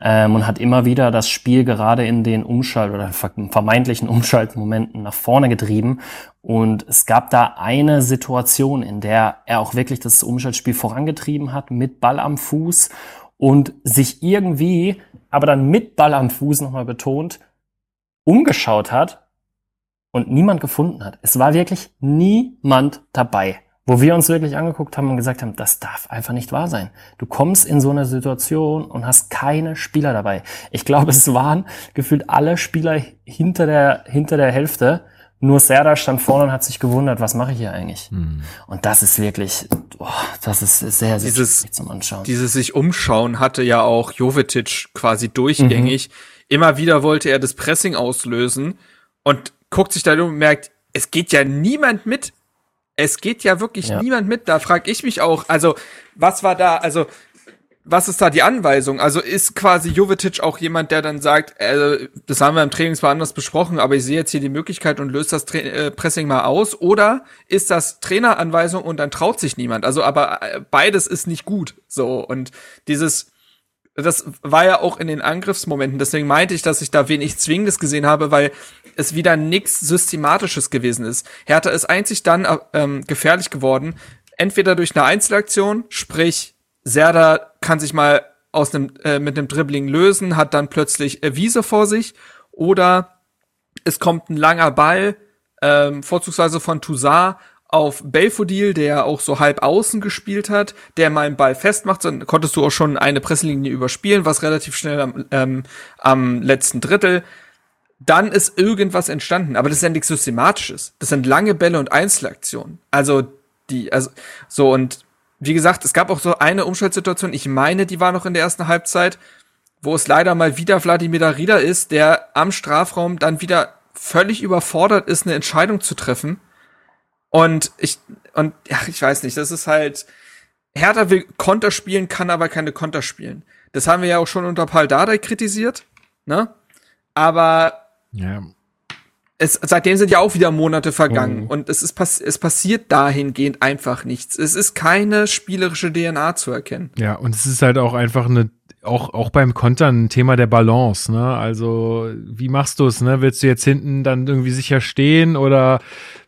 ähm, und hat immer wieder das Spiel gerade in den Umschalt- oder ver- vermeintlichen Umschaltmomenten nach vorne getrieben. Und es gab da eine Situation, in der er auch wirklich das Umschaltspiel vorangetrieben hat, mit Ball am Fuß und sich irgendwie, aber dann mit Ball am Fuß nochmal betont, umgeschaut hat und niemand gefunden hat. Es war wirklich niemand dabei, wo wir uns wirklich angeguckt haben und gesagt haben, das darf einfach nicht wahr sein. Du kommst in so eine Situation und hast keine Spieler dabei. Ich glaube, es waren gefühlt alle Spieler hinter der, hinter der Hälfte. Nur Serda stand vorne und hat sich gewundert, was mache ich hier eigentlich? Und das ist wirklich, oh, das ist sehr, sehr Dieses- zum Anschauen. Dieses sich umschauen hatte ja auch Jovetic quasi durchgängig. Immer wieder wollte er das Pressing auslösen und guckt sich da um und merkt, es geht ja niemand mit. Es geht ja wirklich Ja. niemand mit. Da frage ich mich auch, also was war da, also was ist da die Anweisung? Also ist quasi Jovetic auch jemand, der dann sagt, äh, das haben wir im Training zwar anders besprochen, aber ich sehe jetzt hier die Möglichkeit und löse das Tra äh, Pressing mal aus? Oder ist das Traineranweisung und dann traut sich niemand? Also, aber äh, beides ist nicht gut. So und dieses das war ja auch in den Angriffsmomenten. Deswegen meinte ich, dass ich da wenig Zwingendes gesehen habe, weil es wieder nichts Systematisches gewesen ist. Hertha ist einzig dann ähm, gefährlich geworden, entweder durch eine Einzelaktion, sprich Serda kann sich mal aus einem äh, mit einem Dribbling lösen, hat dann plötzlich äh, Wiese vor sich, oder es kommt ein langer Ball, ähm, vorzugsweise von Toussaint auf Belfodil, der auch so halb außen gespielt hat, der mal einen Ball festmacht, dann konntest du auch schon eine Presselinie überspielen, was relativ schnell am, ähm, am letzten Drittel. Dann ist irgendwas entstanden, aber das ist ja nichts Systematisches. Das sind lange Bälle und Einzelaktionen. Also die, also so und wie gesagt, es gab auch so eine Umschaltsituation, ich meine, die war noch in der ersten Halbzeit, wo es leider mal wieder Wladimir Darida ist, der am Strafraum dann wieder völlig überfordert ist, eine Entscheidung zu treffen. Und ich, und ja, ich weiß nicht, das ist halt, Hertha will Konter spielen, kann aber keine Konter spielen. Das haben wir ja auch schon unter Paul Dardai kritisiert, ne? Aber ja es, seitdem sind ja auch wieder Monate vergangen mhm. und es ist pass es passiert dahingehend einfach nichts. Es ist keine spielerische DNA zu erkennen. Ja, und es ist halt auch einfach eine auch, auch beim Kontern ein Thema der Balance, ne? Also, wie machst du es, ne? Willst du jetzt hinten dann irgendwie sicher stehen oder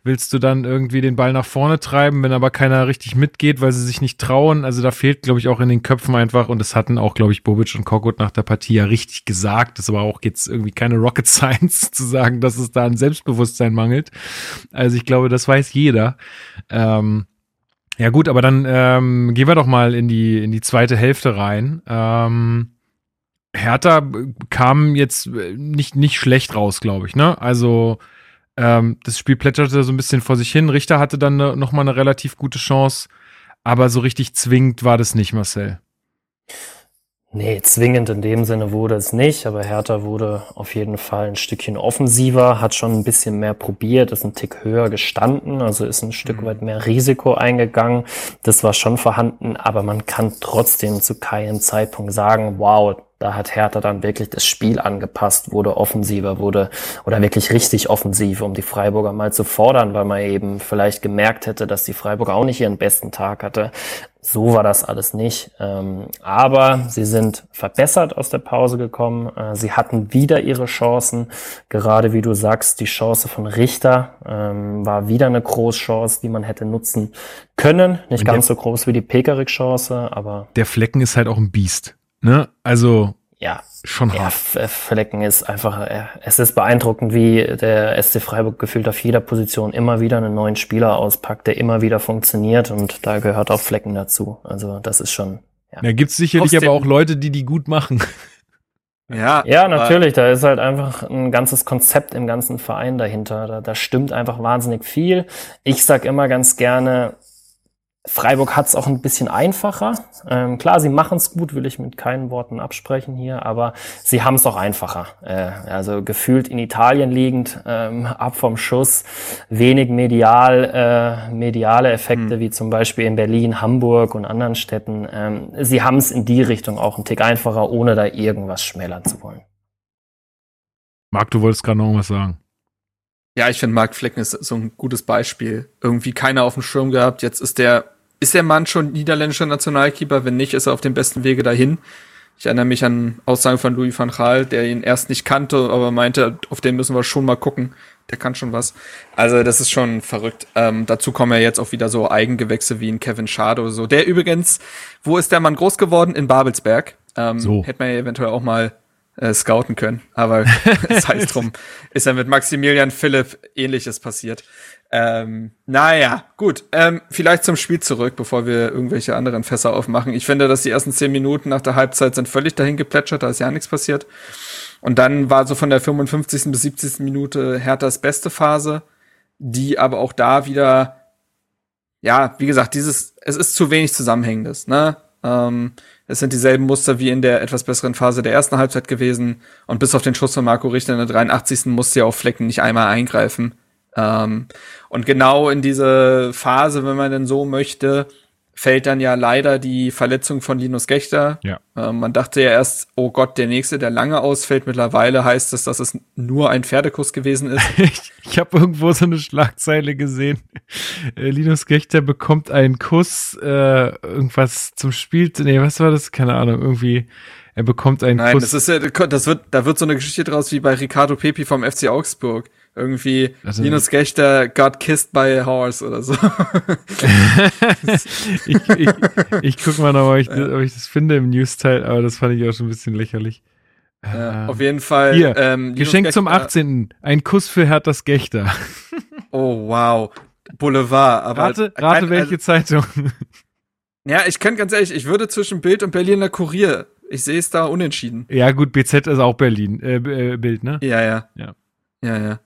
willst du dann irgendwie den Ball nach vorne treiben, wenn aber keiner richtig mitgeht, weil sie sich nicht trauen? Also, da fehlt, glaube ich, auch in den Köpfen einfach, und das hatten auch, glaube ich, Bobic und Kokot nach der Partie ja richtig gesagt. Das war auch jetzt irgendwie keine Rocket Science zu sagen, dass es da an Selbstbewusstsein mangelt. Also, ich glaube, das weiß jeder. Ähm, ja gut, aber dann ähm, gehen wir doch mal in die, in die zweite Hälfte rein. Ähm, Hertha kam jetzt äh, nicht, nicht schlecht raus, glaube ich. Ne? Also ähm, das Spiel plätscherte so ein bisschen vor sich hin. Richter hatte dann ne, noch mal eine relativ gute Chance, aber so richtig zwingend war das nicht, Marcel. Nee, zwingend in dem Sinne wurde es nicht, aber Hertha wurde auf jeden Fall ein Stückchen offensiver, hat schon ein bisschen mehr probiert, ist ein Tick höher gestanden, also ist ein Stück mhm. weit mehr Risiko eingegangen. Das war schon vorhanden, aber man kann trotzdem zu keinem Zeitpunkt sagen, wow, da hat Hertha dann wirklich das Spiel angepasst, wurde offensiver, wurde oder wirklich richtig offensiv, um die Freiburger mal zu fordern, weil man eben vielleicht gemerkt hätte, dass die Freiburger auch nicht ihren besten Tag hatte. So war das alles nicht. Ähm, aber sie sind verbessert aus der Pause gekommen. Äh, sie hatten wieder ihre Chancen. Gerade wie du sagst, die Chance von Richter ähm, war wieder eine Großchance, die man hätte nutzen können. Nicht ganz so groß wie die Pekarik-Chance, aber. Der Flecken ist halt auch ein Biest. Ne? Also ja, schon hart. Ja, Flecken ist einfach, es ist beeindruckend, wie der SC Freiburg gefühlt auf jeder Position immer wieder einen neuen Spieler auspackt, der immer wieder funktioniert und da gehört auch Flecken dazu. Also das ist schon. Ja, da gibt's sicherlich aber auch Leute, die die gut machen. Ja, ja, natürlich. Da ist halt einfach ein ganzes Konzept im ganzen Verein dahinter. Da, da stimmt einfach wahnsinnig viel. Ich sag immer ganz gerne, Freiburg hat es auch ein bisschen einfacher. Ähm, klar, sie machen es gut, will ich mit keinen Worten absprechen hier, aber sie haben es auch einfacher. Äh, also gefühlt in Italien liegend, ähm, ab vom Schuss, wenig medial, äh, mediale Effekte, mhm. wie zum Beispiel in Berlin, Hamburg und anderen Städten. Ähm, sie haben es in die Richtung auch ein Tick einfacher, ohne da irgendwas schmälern zu wollen. Marc, du wolltest gerade noch was sagen. Ja, ich finde, Mark Flecken ist so ein gutes Beispiel. Irgendwie keiner auf dem Schirm gehabt. Jetzt ist der, ist der Mann schon niederländischer Nationalkeeper? Wenn nicht, ist er auf dem besten Wege dahin. Ich erinnere mich an Aussagen von Louis van Gaal, der ihn erst nicht kannte, aber meinte, auf den müssen wir schon mal gucken. Der kann schon was. Also, das ist schon verrückt. Ähm, dazu kommen ja jetzt auch wieder so Eigengewächse wie ein Kevin Schade oder so. Der übrigens, wo ist der Mann groß geworden? In Babelsberg. Ähm, so. Hätte man ja eventuell auch mal äh, scouten können. Aber das heißt drum, ist ja mit Maximilian Philipp ähnliches passiert. Ähm, naja, gut. Ähm, vielleicht zum Spiel zurück, bevor wir irgendwelche anderen Fässer aufmachen. Ich finde, dass die ersten zehn Minuten nach der Halbzeit sind völlig dahin geplätschert, da ist ja nichts passiert. Und dann war so von der 55. bis 70. Minute Herthas beste Phase, die aber auch da wieder, ja, wie gesagt, dieses, es ist zu wenig Zusammenhängendes, ne? Ähm, es sind dieselben Muster wie in der etwas besseren Phase der ersten Halbzeit gewesen. Und bis auf den Schuss von Marco Richter in der 83. musste ja auch Flecken nicht einmal eingreifen. Ähm, und genau in diese Phase, wenn man denn so möchte, fällt dann ja leider die Verletzung von Linus Gechter. Ja. Äh, man dachte ja erst, oh Gott, der nächste, der lange ausfällt. Mittlerweile heißt es, dass es nur ein Pferdekuss gewesen ist. ich ich habe irgendwo so eine Schlagzeile gesehen. Äh, Linus Gechter bekommt einen Kuss, äh, irgendwas zum Spiel. Nee, was war das? Keine Ahnung, irgendwie. Er bekommt einen Nein, Kuss. das ist ja, das wird, da wird so eine Geschichte draus wie bei Ricardo Pepi vom FC Augsburg. Irgendwie Also- Linus Gechter got kissed by a horse oder so. ich, ich, ich guck mal noch, ob ich, das, ob ich das finde im News-Teil, aber das fand ich auch schon ein bisschen lächerlich. Ja, Äh, auf jeden Fall. Hier, ähm, Geschenk zum Gechter- 18. Ein Kuss für Herthas Gechter. Oh, wow. Boulevard. Aber Rate, kein- rate welche Zeitung. Ja, ich kann ganz ehrlich, ich würde zwischen Bild und Berliner Kurier. Ich sehe es da unentschieden. Ja, gut, BZ ist auch Berlin. Äh, äh, Bild, ne? Ja, ja. Ja. Ja, ja.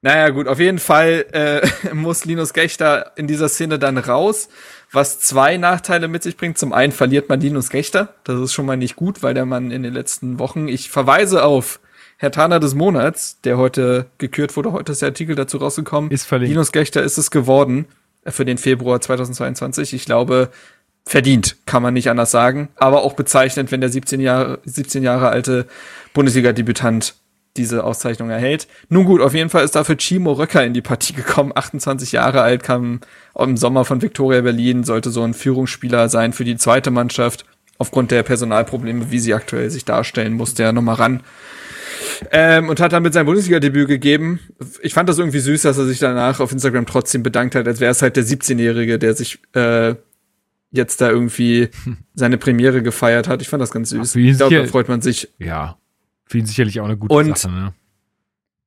Naja, gut, auf jeden Fall äh, muss Linus Gechter in dieser Szene dann raus, was zwei Nachteile mit sich bringt. Zum einen verliert man Linus Gechter. Das ist schon mal nicht gut, weil der Mann in den letzten Wochen, ich verweise auf Herr Taner des Monats, der heute gekürt wurde, heute ist der Artikel dazu rausgekommen. Ist verlinkt. Linus Gechter ist es geworden äh, für den Februar 2022. Ich glaube, verdient, kann man nicht anders sagen. Aber auch bezeichnend, wenn der 17 Jahre, 17 Jahre alte Bundesliga-Debütant diese Auszeichnung erhält. Nun gut, auf jeden Fall ist dafür Chimo Röcker in die Partie gekommen. 28 Jahre alt, kam im Sommer von Viktoria Berlin, sollte so ein Führungsspieler sein für die zweite Mannschaft. Aufgrund der Personalprobleme, wie sie aktuell sich darstellen, musste er nochmal ran. Ähm, und hat damit sein Bundesliga-Debüt gegeben. Ich fand das irgendwie süß, dass er sich danach auf Instagram trotzdem bedankt hat, als wäre es halt der 17-Jährige, der sich äh, jetzt da irgendwie seine Premiere gefeiert hat. Ich fand das ganz süß. Ihn Ich glaube, da freut man sich. Ja. Für ihn sicherlich auch eine gute Und- Sache, ne?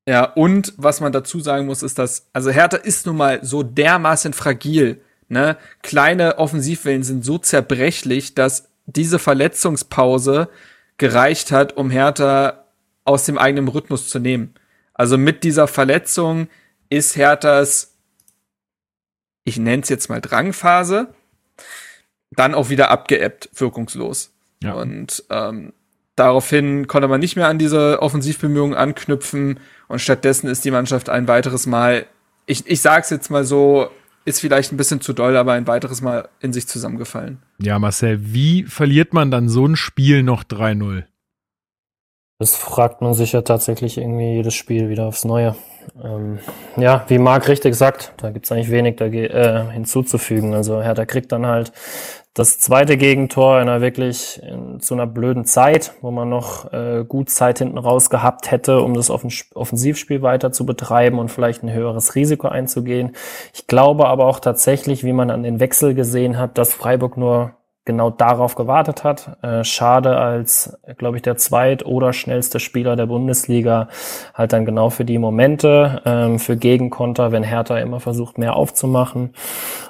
Ja, und was man dazu sagen muss, ist, dass, also Hertha ist nun mal so dermaßen fragil, ne? Kleine Offensivwellen sind so zerbrechlich, dass diese Verletzungspause gereicht hat, um Hertha aus dem eigenen Rhythmus zu nehmen. Also mit dieser Verletzung ist Herthas, ich nenne es jetzt mal Drangphase, dann auch wieder abgeebbt, wirkungslos. Ja. Und ähm, daraufhin konnte man nicht mehr an diese Offensivbemühungen anknüpfen und stattdessen ist die Mannschaft ein weiteres Mal, ich, ich sag's jetzt mal so, ist vielleicht ein bisschen zu doll, aber ein weiteres Mal in sich zusammengefallen. Ja, Marcel, wie verliert man dann so ein Spiel noch 3-0? Das fragt man sich ja tatsächlich irgendwie jedes Spiel wieder aufs Neue. Ähm, ja, wie Marc richtig sagt, da gibt's eigentlich wenig äh, hinzuzufügen. Also Hertha kriegt dann halt das zweite Gegentor in einer wirklich in, zu einer blöden Zeit, wo man noch äh, gut Zeit hinten raus gehabt hätte, um das Offen Offensivspiel weiter zu betreiben und vielleicht ein höheres Risiko einzugehen. Ich glaube aber auch tatsächlich, wie man an den Wechsel gesehen hat, dass Freiburg nur genau darauf gewartet hat. Äh, schade als, glaube ich, der zweit- oder schnellste Spieler der Bundesliga halt dann genau für die Momente, ähm, für Gegenkonter, wenn Hertha immer versucht, mehr aufzumachen.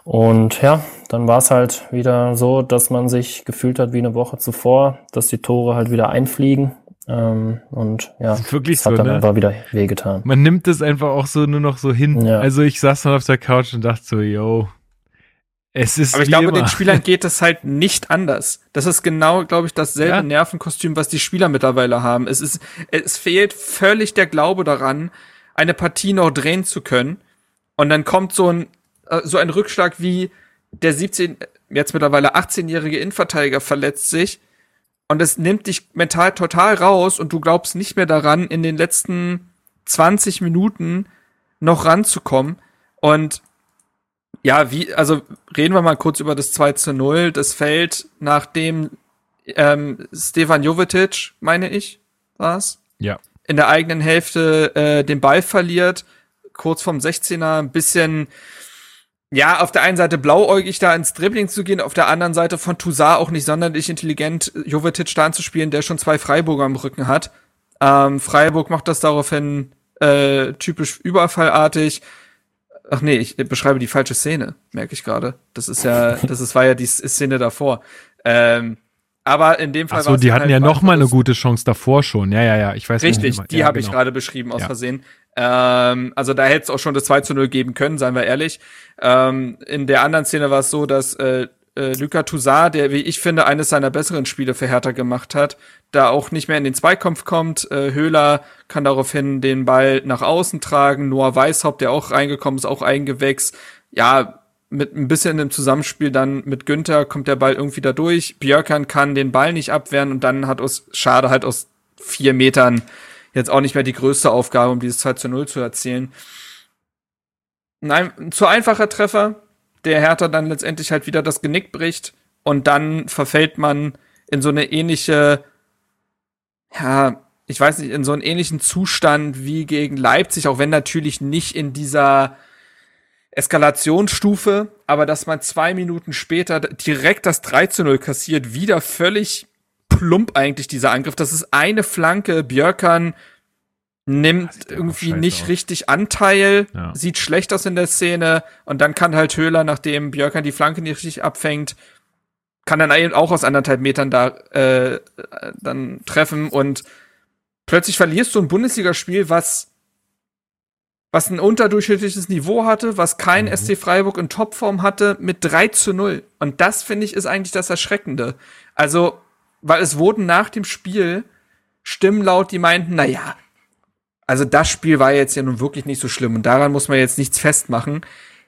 Und ja, dann war es halt wieder so, dass man sich gefühlt hat wie eine Woche zuvor, dass die Tore halt wieder einfliegen. Ähm, und ja, Das wirklich das hat so, dann ne? einfach wieder wehgetan. Man nimmt es einfach auch so nur noch so hin. Ja. Also ich saß dann auf der Couch und dachte so, yo, es ist Aber ich glaube, immer. den Spielern geht es halt nicht anders. Das ist genau, glaube ich, dasselbe Ja. Nervenkostüm, was die Spieler mittlerweile haben. Es ist, es fehlt völlig der Glaube daran, eine Partie noch drehen zu können. Und dann kommt so ein, äh, so ein Rückschlag wie der 17, jetzt mittlerweile 18-jährige Innenverteidiger verletzt sich. Und es nimmt dich mental total raus und du glaubst nicht mehr daran, in den letzten 20 Minuten noch ranzukommen. Und ja, wie, also reden wir mal kurz über das 2 zu 0. Das fällt, nachdem ähm, Stefan Jovetic, meine ich, war's, ja. in der eigenen Hälfte äh, den Ball verliert, kurz vom 16er, ein bisschen, ja, auf der einen Seite blauäugig da ins Dribbling zu gehen, auf der anderen Seite von Toussaint auch nicht sonderlich intelligent, Jovetic da anzuspielen, der schon zwei Freiburger am Rücken hat. Ähm, Freiburg macht das daraufhin äh, typisch überfallartig. Ach nee, ich beschreibe die falsche Szene, merke ich gerade. Das ist ja, das ist, war ja die Szene davor. Ähm, aber in dem Fall Ach so, war's die hatten halt ja noch mal eine gute Chance davor schon. Ja, ja, ja, ich weiß Richtig, nicht. die ja, habe ich genau. gerade beschrieben aus Ja. Versehen. Ähm, also da hätte es auch schon das 2 zu 0 geben können, seien wir ehrlich. Ähm, in der anderen Szene war es so, dass äh, äh, Luca Toussaint, der, wie ich finde, eines seiner besseren Spiele für Hertha gemacht hat, da auch nicht mehr in den Zweikampf kommt. Äh, Höhler kann daraufhin den Ball nach außen tragen. Noah Weishaupt, der auch reingekommen ist, auch eingewechselt. Ja, mit ein bisschen im Zusammenspiel dann mit Günther kommt der Ball irgendwie da durch. Björkan kann den Ball nicht abwehren und dann hat aus Schade halt aus vier Metern jetzt auch nicht mehr die größte Aufgabe, um dieses 2 zu 0 zu erzielen. Ein zu einfacher Treffer, der Hertha dann letztendlich halt wieder das Genick bricht und dann verfällt man in so eine ähnliche, ja, ich weiß nicht, in so einen ähnlichen Zustand wie gegen Leipzig, auch wenn natürlich nicht in dieser Eskalationsstufe, aber dass man zwei Minuten später direkt das 3 zu 0 kassiert, wieder völlig plump eigentlich dieser Angriff. Das ist eine Flanke, Björkan nimmt irgendwie nicht aus. richtig Anteil, ja. sieht schlecht aus in der Szene und dann kann halt Höhler, nachdem Björkan die Flanke nicht richtig abfängt, kann dann auch aus anderthalb Metern da äh, dann treffen und plötzlich verlierst du ein Bundesligaspiel, was was ein unterdurchschnittliches Niveau hatte, was kein mhm. SC Freiburg in Topform hatte, mit 3 zu 0. Und das finde ich ist eigentlich das Erschreckende. Also, weil es wurden nach dem Spiel Stimmen laut, die meinten, na ja, also das Spiel war jetzt ja nun wirklich nicht so schlimm und daran muss man jetzt nichts festmachen,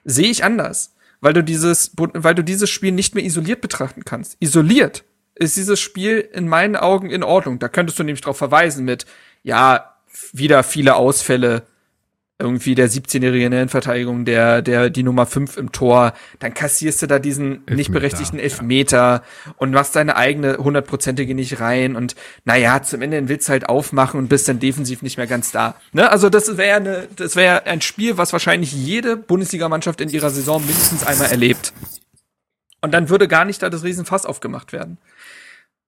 sehe ich anders, weil du dieses, weil du dieses Spiel nicht mehr isoliert betrachten kannst. Isoliert ist dieses Spiel in meinen Augen in Ordnung. Da könntest du nämlich darauf verweisen mit, ja, wieder viele Ausfälle, irgendwie der 17-jährige in der Innenverteidigung, der, der, die Nummer 5 im Tor, dann kassierst du da diesen Elfmeter, nicht berechtigten Elfmeter ja. und machst deine eigene hundertprozentige nicht rein und naja, zum Ende willst du halt aufmachen und bist dann defensiv nicht mehr ganz da. Ne? Also das wäre eine, das wäre ein Spiel, was wahrscheinlich jede Bundesligamannschaft in ihrer Saison mindestens einmal erlebt. Und dann würde gar nicht da das Riesenfass aufgemacht werden.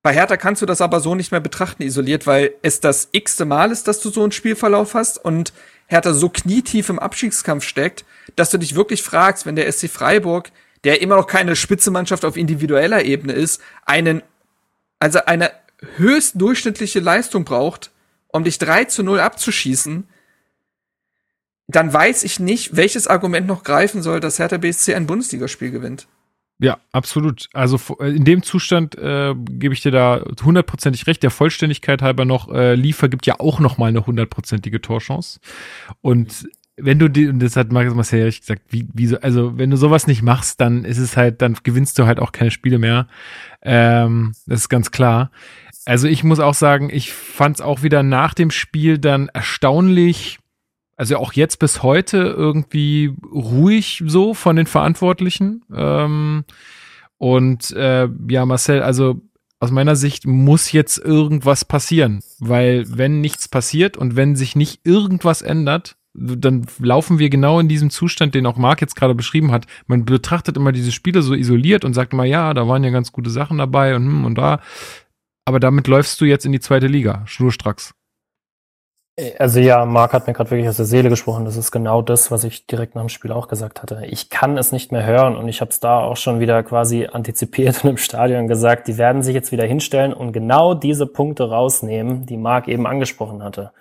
Bei Hertha kannst du das aber so nicht mehr betrachten, isoliert, weil es das x-te Mal ist, dass du so einen Spielverlauf hast und Hertha so knietief im Abstiegskampf steckt, dass du dich wirklich fragst, wenn der SC Freiburg, der immer noch keine Spitzenmannschaft auf individueller Ebene ist, einen, also eine höchst durchschnittliche Leistung braucht, um dich 3 zu 0 abzuschießen, dann weiß ich nicht, welches Argument noch greifen soll, dass Hertha BSC ein Bundesligaspiel gewinnt. Ja, absolut. Also äh, in dem Zustand äh, gebe ich dir da hundertprozentig recht. Der Vollständigkeit halber noch, äh, Liefer gibt ja auch noch mal eine hundertprozentige Torchance. Und wenn du die, und das hat Marcus Marcel richtig gesagt, wie, wie so, also wenn du sowas nicht machst, dann ist es halt, dann gewinnst du halt auch keine Spiele mehr. Ähm, das ist ganz klar. Also ich muss auch sagen, ich fand es auch wieder nach dem Spiel dann erstaunlich also auch jetzt bis heute irgendwie ruhig so von den Verantwortlichen. Ähm, und äh, ja, Marcel, also aus meiner Sicht muss jetzt irgendwas passieren, weil wenn nichts passiert und wenn sich nicht irgendwas ändert, dann laufen wir genau in diesem Zustand, den auch Marc jetzt gerade beschrieben hat. Man betrachtet immer diese Spiele so isoliert und sagt immer, ja, da waren ja ganz gute Sachen dabei und hm und da. Aber damit läufst du jetzt in die zweite Liga, schnurstracks. Also ja, Marc hat mir gerade wirklich aus der Seele gesprochen. Das ist genau das, was ich direkt nach dem Spiel auch gesagt hatte. Ich kann es nicht mehr hören und ich habe es da auch schon wieder quasi antizipiert und im Stadion gesagt, die werden sich jetzt wieder hinstellen und genau diese Punkte rausnehmen, die Marc eben angesprochen hatte.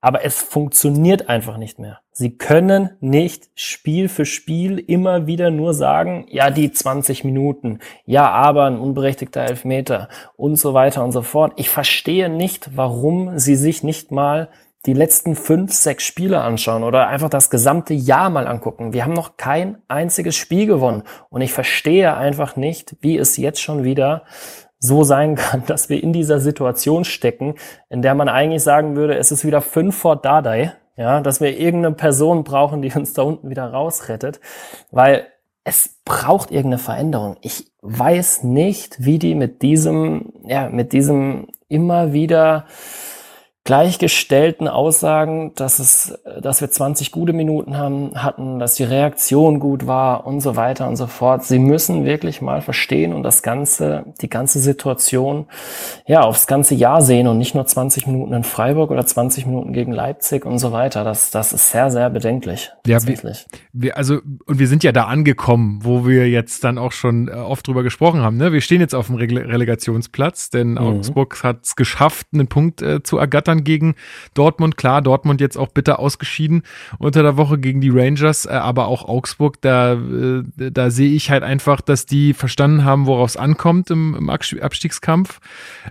Aber es funktioniert einfach nicht mehr. Sie können nicht Spiel für Spiel immer wieder nur sagen, ja, die 20 Minuten, ja, aber ein unberechtigter Elfmeter und so weiter und so fort. Ich verstehe nicht, warum sie sich nicht mal die letzten fünf, sechs Spiele anschauen oder einfach das gesamte Jahr mal angucken. Wir haben noch kein einziges Spiel gewonnen und ich verstehe einfach nicht, wie es jetzt schon wieder so sein kann, dass wir in dieser Situation stecken, in der man eigentlich sagen würde, es ist wieder fünf vor Dardai, ja, dass wir irgendeine Person brauchen, die uns da unten wieder rausrettet, weil es braucht irgendeine Veränderung. Ich weiß nicht, wie die mit diesem, ja, mit diesem immer wieder gleichgestellten Aussagen, dass es, dass wir 20 gute Minuten haben, hatten, dass die Reaktion gut war und so weiter und so fort. Sie müssen wirklich mal verstehen und das ganze, die ganze Situation, ja, aufs ganze Jahr sehen und nicht nur 20 Minuten in Freiburg oder 20 Minuten gegen Leipzig und so weiter. Das, das ist sehr, sehr bedenklich. Ja, wir, wir, also, und wir sind ja da angekommen, wo wir jetzt dann auch schon äh, oft drüber gesprochen haben, ne? Wir stehen jetzt auf dem Relegtionsplatz, denn mhm. Augsburg hat es geschafft, einen Punkt äh, zu ergattern gestern gegen Dortmund, klar, Dortmund jetzt auch bitter ausgeschieden unter der Woche gegen die Rangers, äh, aber auch Augsburg, da, äh, da sehe ich halt einfach, dass die verstanden haben, worauf es ankommt im, im Abstiegskampf.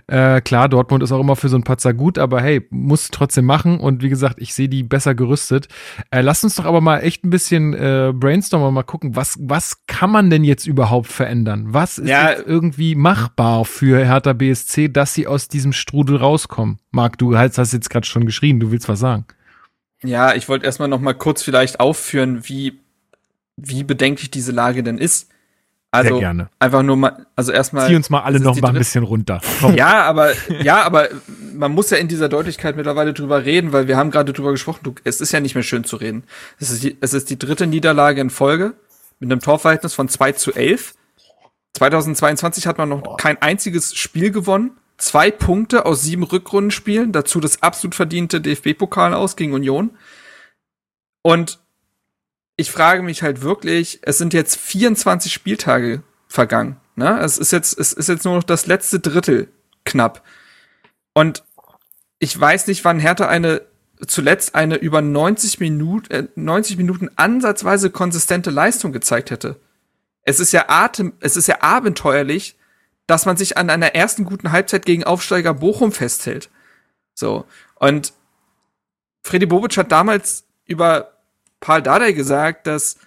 Äh, klar, Dortmund ist auch immer für so ein Patzer gut, aber hey, muss trotzdem machen und wie gesagt, ich sehe die besser gerüstet. Äh, lass uns doch aber mal echt ein bisschen äh, brainstormen, mal gucken, was, was kann man denn jetzt überhaupt verändern? Was ist ja, irgendwie machbar für Hertha BSC, dass sie aus diesem Strudel rauskommen? Marc, du hast jetzt gerade schon geschrien, du willst was sagen. Ja, ich wollte erstmal noch mal kurz vielleicht aufführen, wie, wie bedenklich diese Lage denn ist. Also Sehr gerne. einfach nur mal, also erstmal. Zieh uns mal alle noch mal ein bisschen runter. Komm. Ja, aber ja, aber man muss ja in dieser Deutlichkeit mittlerweile drüber reden, weil wir haben gerade drüber gesprochen. Du, es ist ja nicht mehr schön zu reden. Es ist, die, es ist die dritte Niederlage in Folge mit einem Torverhältnis von 2 zu 11. 2022 hat man noch Boah. kein einziges Spiel gewonnen. Zwei Punkte aus sieben Rückrundenspielen, dazu das absolut verdiente DFB-Pokal aus gegen Union. Und ich frage mich halt wirklich, es sind jetzt 24 Spieltage vergangen. Ne? Es ist jetzt, es ist jetzt nur noch das letzte Drittel knapp. Und ich weiß nicht, wann Hertha eine zuletzt eine über 90 Minuten, äh, 90 Minuten ansatzweise konsistente Leistung gezeigt hätte. Es ist ja atem, es ist ja abenteuerlich, dass man sich an einer ersten guten Halbzeit gegen Aufsteiger Bochum festhält. So. Und Freddy Bobic hat damals über Paul Dardai gesagt, dass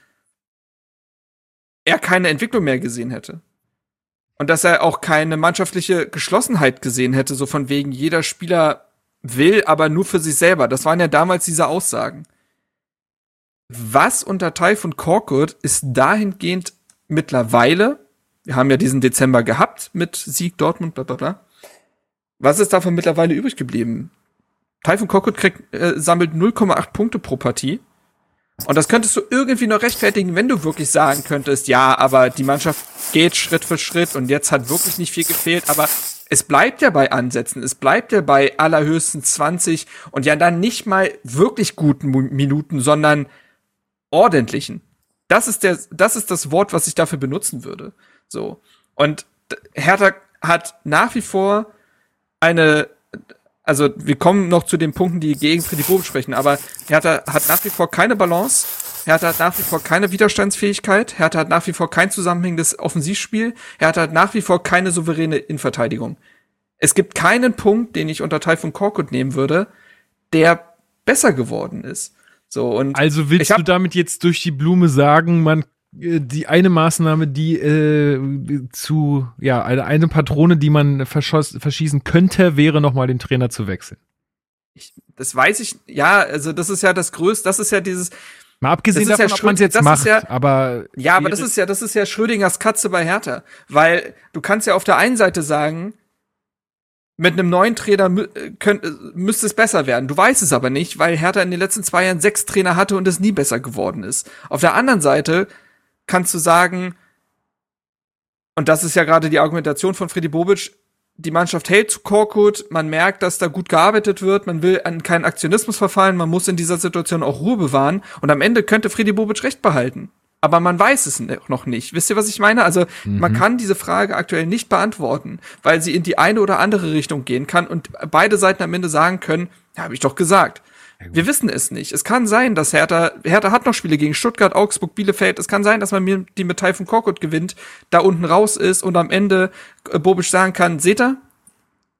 er keine Entwicklung mehr gesehen hätte. Und dass er auch keine mannschaftliche Geschlossenheit gesehen hätte, so von wegen jeder Spieler will, aber nur für sich selber. Das waren ja damals diese Aussagen. Was unter Taifun Korkut ist dahingehend mittlerweile, haben ja diesen Dezember gehabt mit Sieg Dortmund, bla bla bla. Was ist davon mittlerweile übrig geblieben? Taifun Korkut kriegt, äh, sammelt 0,8 Punkte pro Partie. Und das könntest du irgendwie noch rechtfertigen, wenn du wirklich sagen könntest, ja, aber die Mannschaft geht Schritt für Schritt und jetzt hat wirklich nicht viel gefehlt, aber es bleibt ja bei Ansätzen, es bleibt ja bei allerhöchstens 20 und ja dann nicht mal wirklich guten Minuten, sondern ordentlichen. Das ist der, das ist das Wort, was ich dafür benutzen würde. So. Und Hertha hat nach wie vor eine also wir kommen noch zu den Punkten, die gegen Freddy Bobic sprechen, aber Hertha hat nach wie vor keine Balance, Hertha hat nach wie vor keine Widerstandsfähigkeit, Hertha hat nach wie vor kein zusammenhängendes Offensivspiel, Hertha hat nach wie vor keine souveräne Innenverteidigung. Es gibt keinen Punkt, den ich unter von Korkut nehmen würde, der besser geworden ist. So, und also willst du damit jetzt durch die Blume sagen, man die eine Maßnahme, die äh, zu, ja, eine, eine Patrone, die man verschießen könnte, wäre nochmal den Trainer zu wechseln. Ich, das weiß ich, ja, also das ist ja das Größte, das ist ja dieses. Mal abgesehen davon, ja ob man es jetzt macht, ja, aber. Ja, aber das ist ja, das ist ja Schrödingers Katze bei Hertha. Weil du kannst ja auf der einen Seite sagen, mit einem neuen Trainer mü könnt, müsste es besser werden. Du weißt es aber nicht, weil Hertha in den letzten zwei Jahren sechs Trainer hatte und es nie besser geworden ist. Auf der anderen Seite kannst du sagen, und das ist ja gerade die Argumentation von Freddy Bobic, die Mannschaft hält zu Korkut, man merkt, dass da gut gearbeitet wird, man will an keinen Aktionismus verfallen, man muss in dieser Situation auch Ruhe bewahren und am Ende könnte Freddy Bobic recht behalten. Aber man weiß es noch nicht. Wisst ihr, was ich meine? Also mhm. man kann diese Frage aktuell nicht beantworten, weil sie in die eine oder andere Richtung gehen kann und beide Seiten am Ende sagen können, ja, habe ich doch gesagt. Wir wissen es nicht. Es kann sein, dass Hertha, Hertha hat noch Spiele gegen Stuttgart, Augsburg, Bielefeld. Es kann sein, dass man mir die mit Taifun Korkut gewinnt, da unten raus ist und am Ende äh, Bobic sagen kann, seht ihr,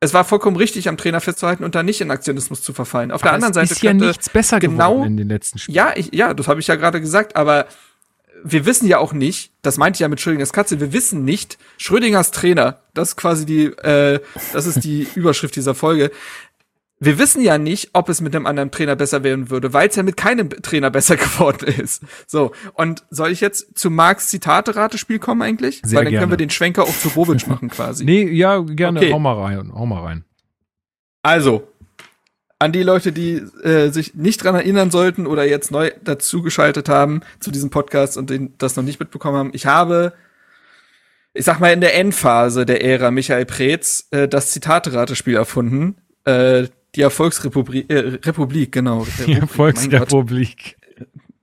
es war vollkommen richtig, am Trainer festzuhalten und da nicht in Aktionismus zu verfallen. Auf aber der anderen Seite ist ja nichts besser genau in den letzten Spielen. Ja, ich, ja, das habe ich ja gerade gesagt, aber wir wissen ja auch nicht, das meinte ich ja mit Schrödingers Katze, wir wissen nicht, Schrödingers Trainer, das ist quasi die, äh, das ist die Überschrift dieser Folge, wir wissen ja nicht, ob es mit einem anderen Trainer besser werden würde, weil es ja mit keinem Trainer besser geworden ist. So, und soll ich jetzt zu Marx Zitate-Ratespiel kommen eigentlich? Sehr weil dann gerne. können wir den Schwenker auch zu Bobic machen quasi. Nee, ja, gerne, okay. hau mal rein, hau mal rein. Also, an die Leute, die äh, sich nicht dran erinnern sollten oder jetzt neu dazugeschaltet haben zu diesem Podcast und den, das noch nicht mitbekommen haben, ich habe ich sag mal, in der Endphase der Ära Michael Preetz äh, das Zitate-Ratespiel erfunden. Äh, die Erfolgsrepublik, äh, Republik, genau. Die Erfolgsrepublik.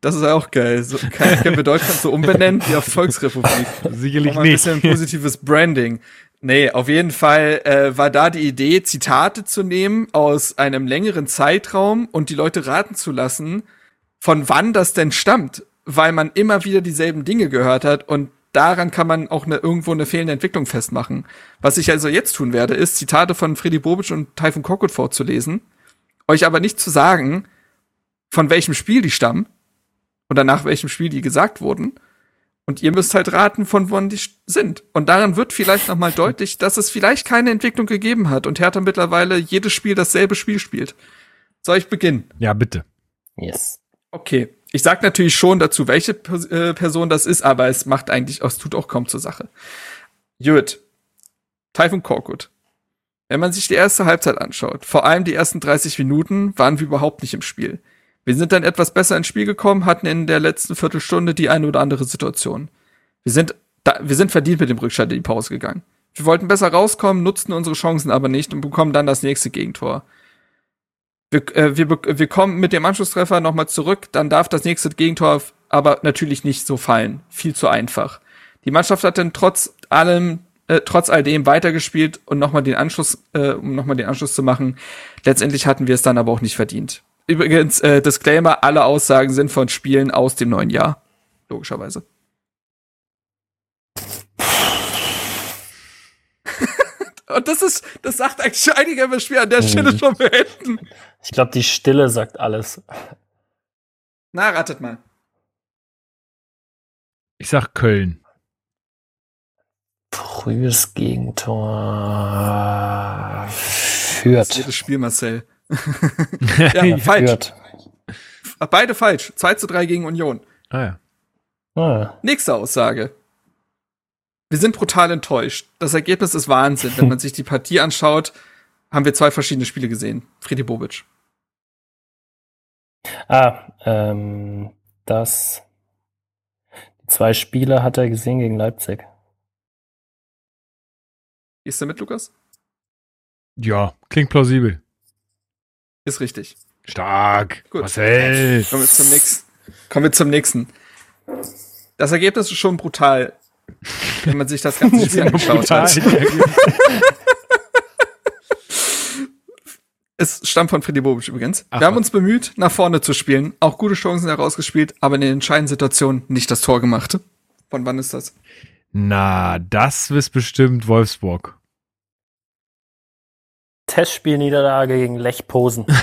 Das ist auch geil. So, kann, können wir Deutschland so umbenennen? Die Erfolgsrepublik. Sicherlich ein nicht. Ein bisschen positives Branding. Nee, auf jeden Fall äh, war da die Idee, Zitate zu nehmen aus einem längeren Zeitraum und die Leute raten zu lassen, von wann das denn stammt, weil man immer wieder dieselben Dinge gehört hat und daran kann man auch eine, irgendwo eine fehlende Entwicklung festmachen. Was ich also jetzt tun werde, ist Zitate von Freddy Bobic und Typhon Korkut vorzulesen, euch aber nicht zu sagen, von welchem Spiel die stammen oder nach welchem Spiel die gesagt wurden. Und ihr müsst halt raten, von wann die sind. Und daran wird vielleicht noch mal deutlich, dass es vielleicht keine Entwicklung gegeben hat und Hertha mittlerweile jedes Spiel dasselbe Spiel spielt. Soll ich beginnen? Ja, bitte. Yes. Okay. Ich sag natürlich schon dazu, welche äh, Person das ist, aber es macht eigentlich, es tut auch kaum zur Sache. Jut. Typhon Korkut. Wenn man sich die erste Halbzeit anschaut, vor allem die ersten 30 Minuten, waren wir überhaupt nicht im Spiel. Wir sind dann etwas besser ins Spiel gekommen, hatten in der letzten Viertelstunde die eine oder andere Situation. Wir sind, da, wir sind verdient mit dem Rückstand in die Pause gegangen. Wir wollten besser rauskommen, nutzten unsere Chancen aber nicht und bekommen dann das nächste Gegentor. Wir, äh, wir, wir kommen mit dem Anschlusstreffer nochmal zurück, dann darf das nächste Gegentor aber natürlich nicht so fallen. Viel zu einfach. Die Mannschaft hat dann trotz allem, äh, trotz all dem weitergespielt und nochmal den Anschluss, äh, um nochmal den Anschluss zu machen. Letztendlich hatten wir es dann aber auch nicht verdient. Übrigens, äh, Disclaimer, alle Aussagen sind von Spielen aus dem neuen Jahr. Logischerweise. Und das ist, das sagt eigentlich einige immer schwer an der Stelle schon beenden. Ich glaube, die Stille sagt alles. Na, ratet mal. Ich sag Köln. Frühes Gegentor. Führt. Jedes Spiel, Marcel. ja, falsch. Führt. Beide falsch. 2 zu 3 gegen Union. Ah ja. Ah. Nächste Aussage. Wir sind brutal enttäuscht. Das Ergebnis ist Wahnsinn. Wenn man sich die Partie anschaut, haben wir zwei verschiedene Spiele gesehen. Friedi Bobic. Ah, ähm, das. Die zwei Spiele hat er gesehen gegen Leipzig. Gehst du mit, Lukas? Ja, klingt plausibel. Ist richtig. Stark. Gut. Marcel. Kommen wir zum nächsten. Kommen wir zum nächsten. Das Ergebnis ist schon brutal, wenn man sich das ganze Spiel angeschaut hat. es stammt von Freddy Bobic übrigens. Ach, wir haben uns bemüht, nach vorne zu spielen, auch gute Chancen herausgespielt, aber in den entscheidenden Situationen nicht das Tor gemacht. Von wann ist das? Na, das ist bestimmt Wolfsburg. Testspielniederlage gegen Lech Posen.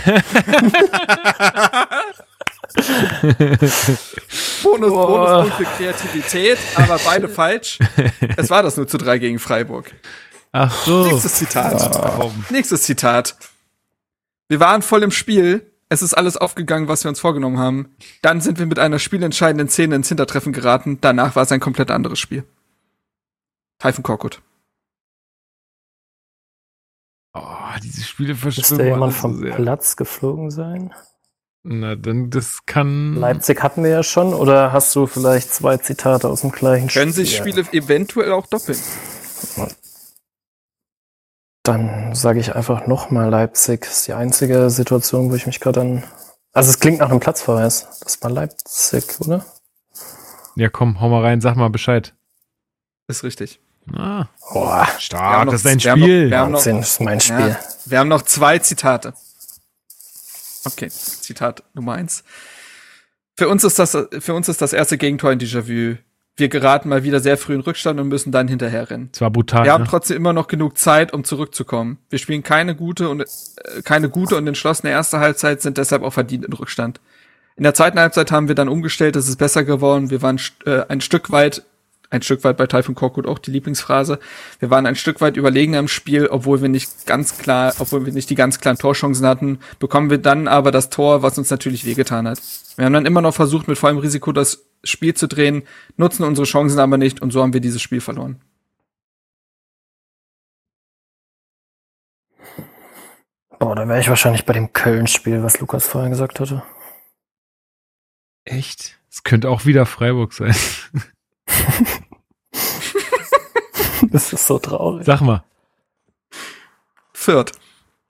Bonus, oh. Bonuspunkt für Kreativität, aber beide falsch. Es war das nur zu drei gegen Freiburg. Ach so. Nächstes Zitat. Oh. Nächstes Zitat. Wir waren voll im Spiel. Es ist alles aufgegangen, was wir uns vorgenommen haben. Dann sind wir mit einer spielentscheidenden Szene ins Hintertreffen geraten. Danach war es ein komplett anderes Spiel. Typhon Korkut. Oh, diese Spiele verschwimmen. Müsste jemand vom so Platz geflogen sein? Na, dann das kann. Leipzig hatten wir ja schon, oder hast du vielleicht zwei Zitate aus dem gleichen Spiel? Können sich Spiele eventuell auch doppeln? Dann sage ich einfach nochmal Leipzig. Das ist die einzige Situation, wo ich mich gerade an. Also es klingt nach einem Platzverweis. Das war Leipzig, oder? Ja, komm, hau mal rein, sag mal Bescheid. Ist richtig. Ah. Boah, stark, das ist dein Spiel. Wir haben noch, das ist mein Spiel. Ja, wir haben noch zwei Zitate. Okay, Zitat Nummer eins. Für uns ist das, für uns ist das erste Gegentor in Déjà-vu. Wir geraten mal wieder sehr früh in Rückstand und müssen dann hinterherrennen. Zwar brutal. Wir ne? haben trotzdem immer noch genug Zeit, um zurückzukommen. Wir spielen keine gute und, äh, keine gute und entschlossene erste Halbzeit, sind deshalb auch verdient in Rückstand. In der zweiten Halbzeit haben wir dann umgestellt, es ist besser geworden. Wir waren äh, ein Stück weit ein Stück weit bei Typhoon Korkut auch die Lieblingsphrase. Wir waren ein Stück weit überlegener im Spiel, obwohl wir nicht ganz klar, obwohl wir nicht die ganz klaren Torchancen hatten, bekommen wir dann aber das Tor, was uns natürlich wehgetan hat. Wir haben dann immer noch versucht, mit vollem Risiko das Spiel zu drehen, nutzen unsere Chancen aber nicht und so haben wir dieses Spiel verloren. Boah, da wäre ich wahrscheinlich bei dem Köln-Spiel, was Lukas vorhin gesagt hatte. Echt? Es könnte auch wieder Freiburg sein. das ist so traurig. Sag mal. Fürth.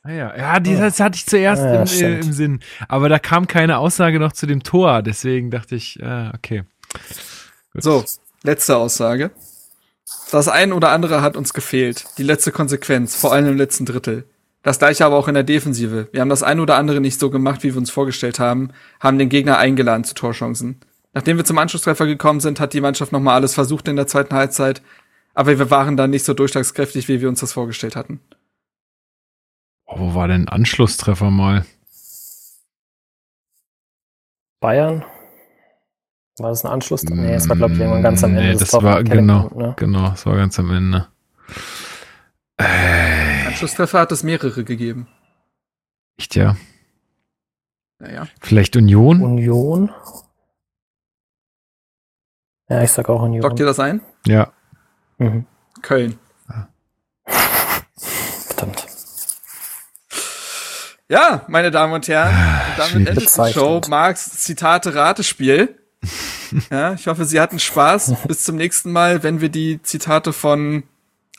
Ah ja, ja, die, das hatte ich zuerst ja, im, im, Sinn. Aber da kam keine Aussage noch zu dem Tor, deswegen dachte ich, äh, okay. Gut. So, letzte Aussage. Das ein oder andere hat uns gefehlt. Die letzte Konsequenz, vor allem im letzten Drittel. Das gleiche aber auch in der Defensive. Wir haben das ein oder andere nicht so gemacht, wie wir uns vorgestellt haben, haben den Gegner eingeladen zu Torchancen. Nachdem wir zum Anschlusstreffer gekommen sind, hat die Mannschaft nochmal alles versucht in der zweiten Halbzeit, aber wir waren dann nicht so durchschlagskräftig, wie wir uns das vorgestellt hatten. Oh, wo war denn Anschlusstreffer mal? Bayern? War das ein Anschluss? Nee, es war, glaube ich, irgendwann ganz am Ende. Nee, das war, genau, ne? genau, das war ganz am Ende. Äh, Anschlusstreffer hat es mehrere gegeben. Echt, ja? Naja. Vielleicht Union? Union? Ja, ich sag auch Union. Lockt ihr das ein? Ja. Mhm. Köln. Ja. Verdammt. Ja, meine Damen und Herren, und damit endet die Show Marx Zitate Ratespiel. ja, ich hoffe, Sie hatten Spaß. Bis zum nächsten Mal, wenn wir die Zitate von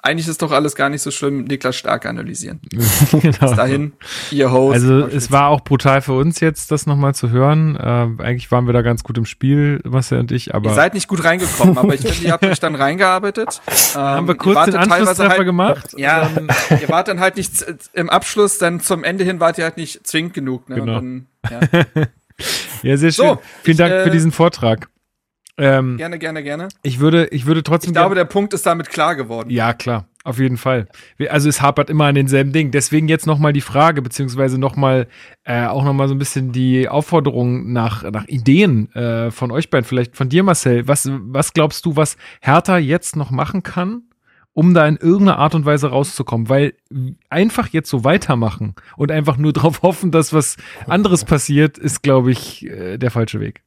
eigentlich ist doch alles gar nicht so schlimm, Niklas Stark analysieren. genau. Bis dahin, ihr Host. Also es war auch brutal für uns jetzt, das nochmal zu hören. Äh, eigentlich waren wir da ganz gut im Spiel, Marcel und ich, aber. Ihr seid nicht gut reingekommen, aber ich finde, ihr habt euch dann reingearbeitet. Ähm, Haben wir kurz den Anschlusstreffer halt, gemacht? Ja, ihr wart dann halt nicht im Abschluss, dann zum Ende hin wart ihr halt nicht zwingend genug. Ne? Genau. Dann, ja. ja. sehr schön. So, Vielen ich, Dank äh, für diesen Vortrag. Ähm, gerne, gerne, gerne. Ich würde, ich würde trotzdem. Ich glaube, der Punkt ist damit klar geworden. Ja, klar. Auf jeden Fall. Also es hapert immer an denselben Ding. Deswegen jetzt nochmal die Frage, beziehungsweise nochmal, äh, auch nochmal so ein bisschen die Aufforderung nach, nach Ideen äh, von euch beiden, vielleicht von dir, Marcel. Was, was glaubst du, was Hertha jetzt noch machen kann, um da in irgendeiner Art und Weise rauszukommen? Weil einfach jetzt so weitermachen und einfach nur darauf hoffen, dass was anderes passiert, ist, glaube ich, äh, der falsche Weg.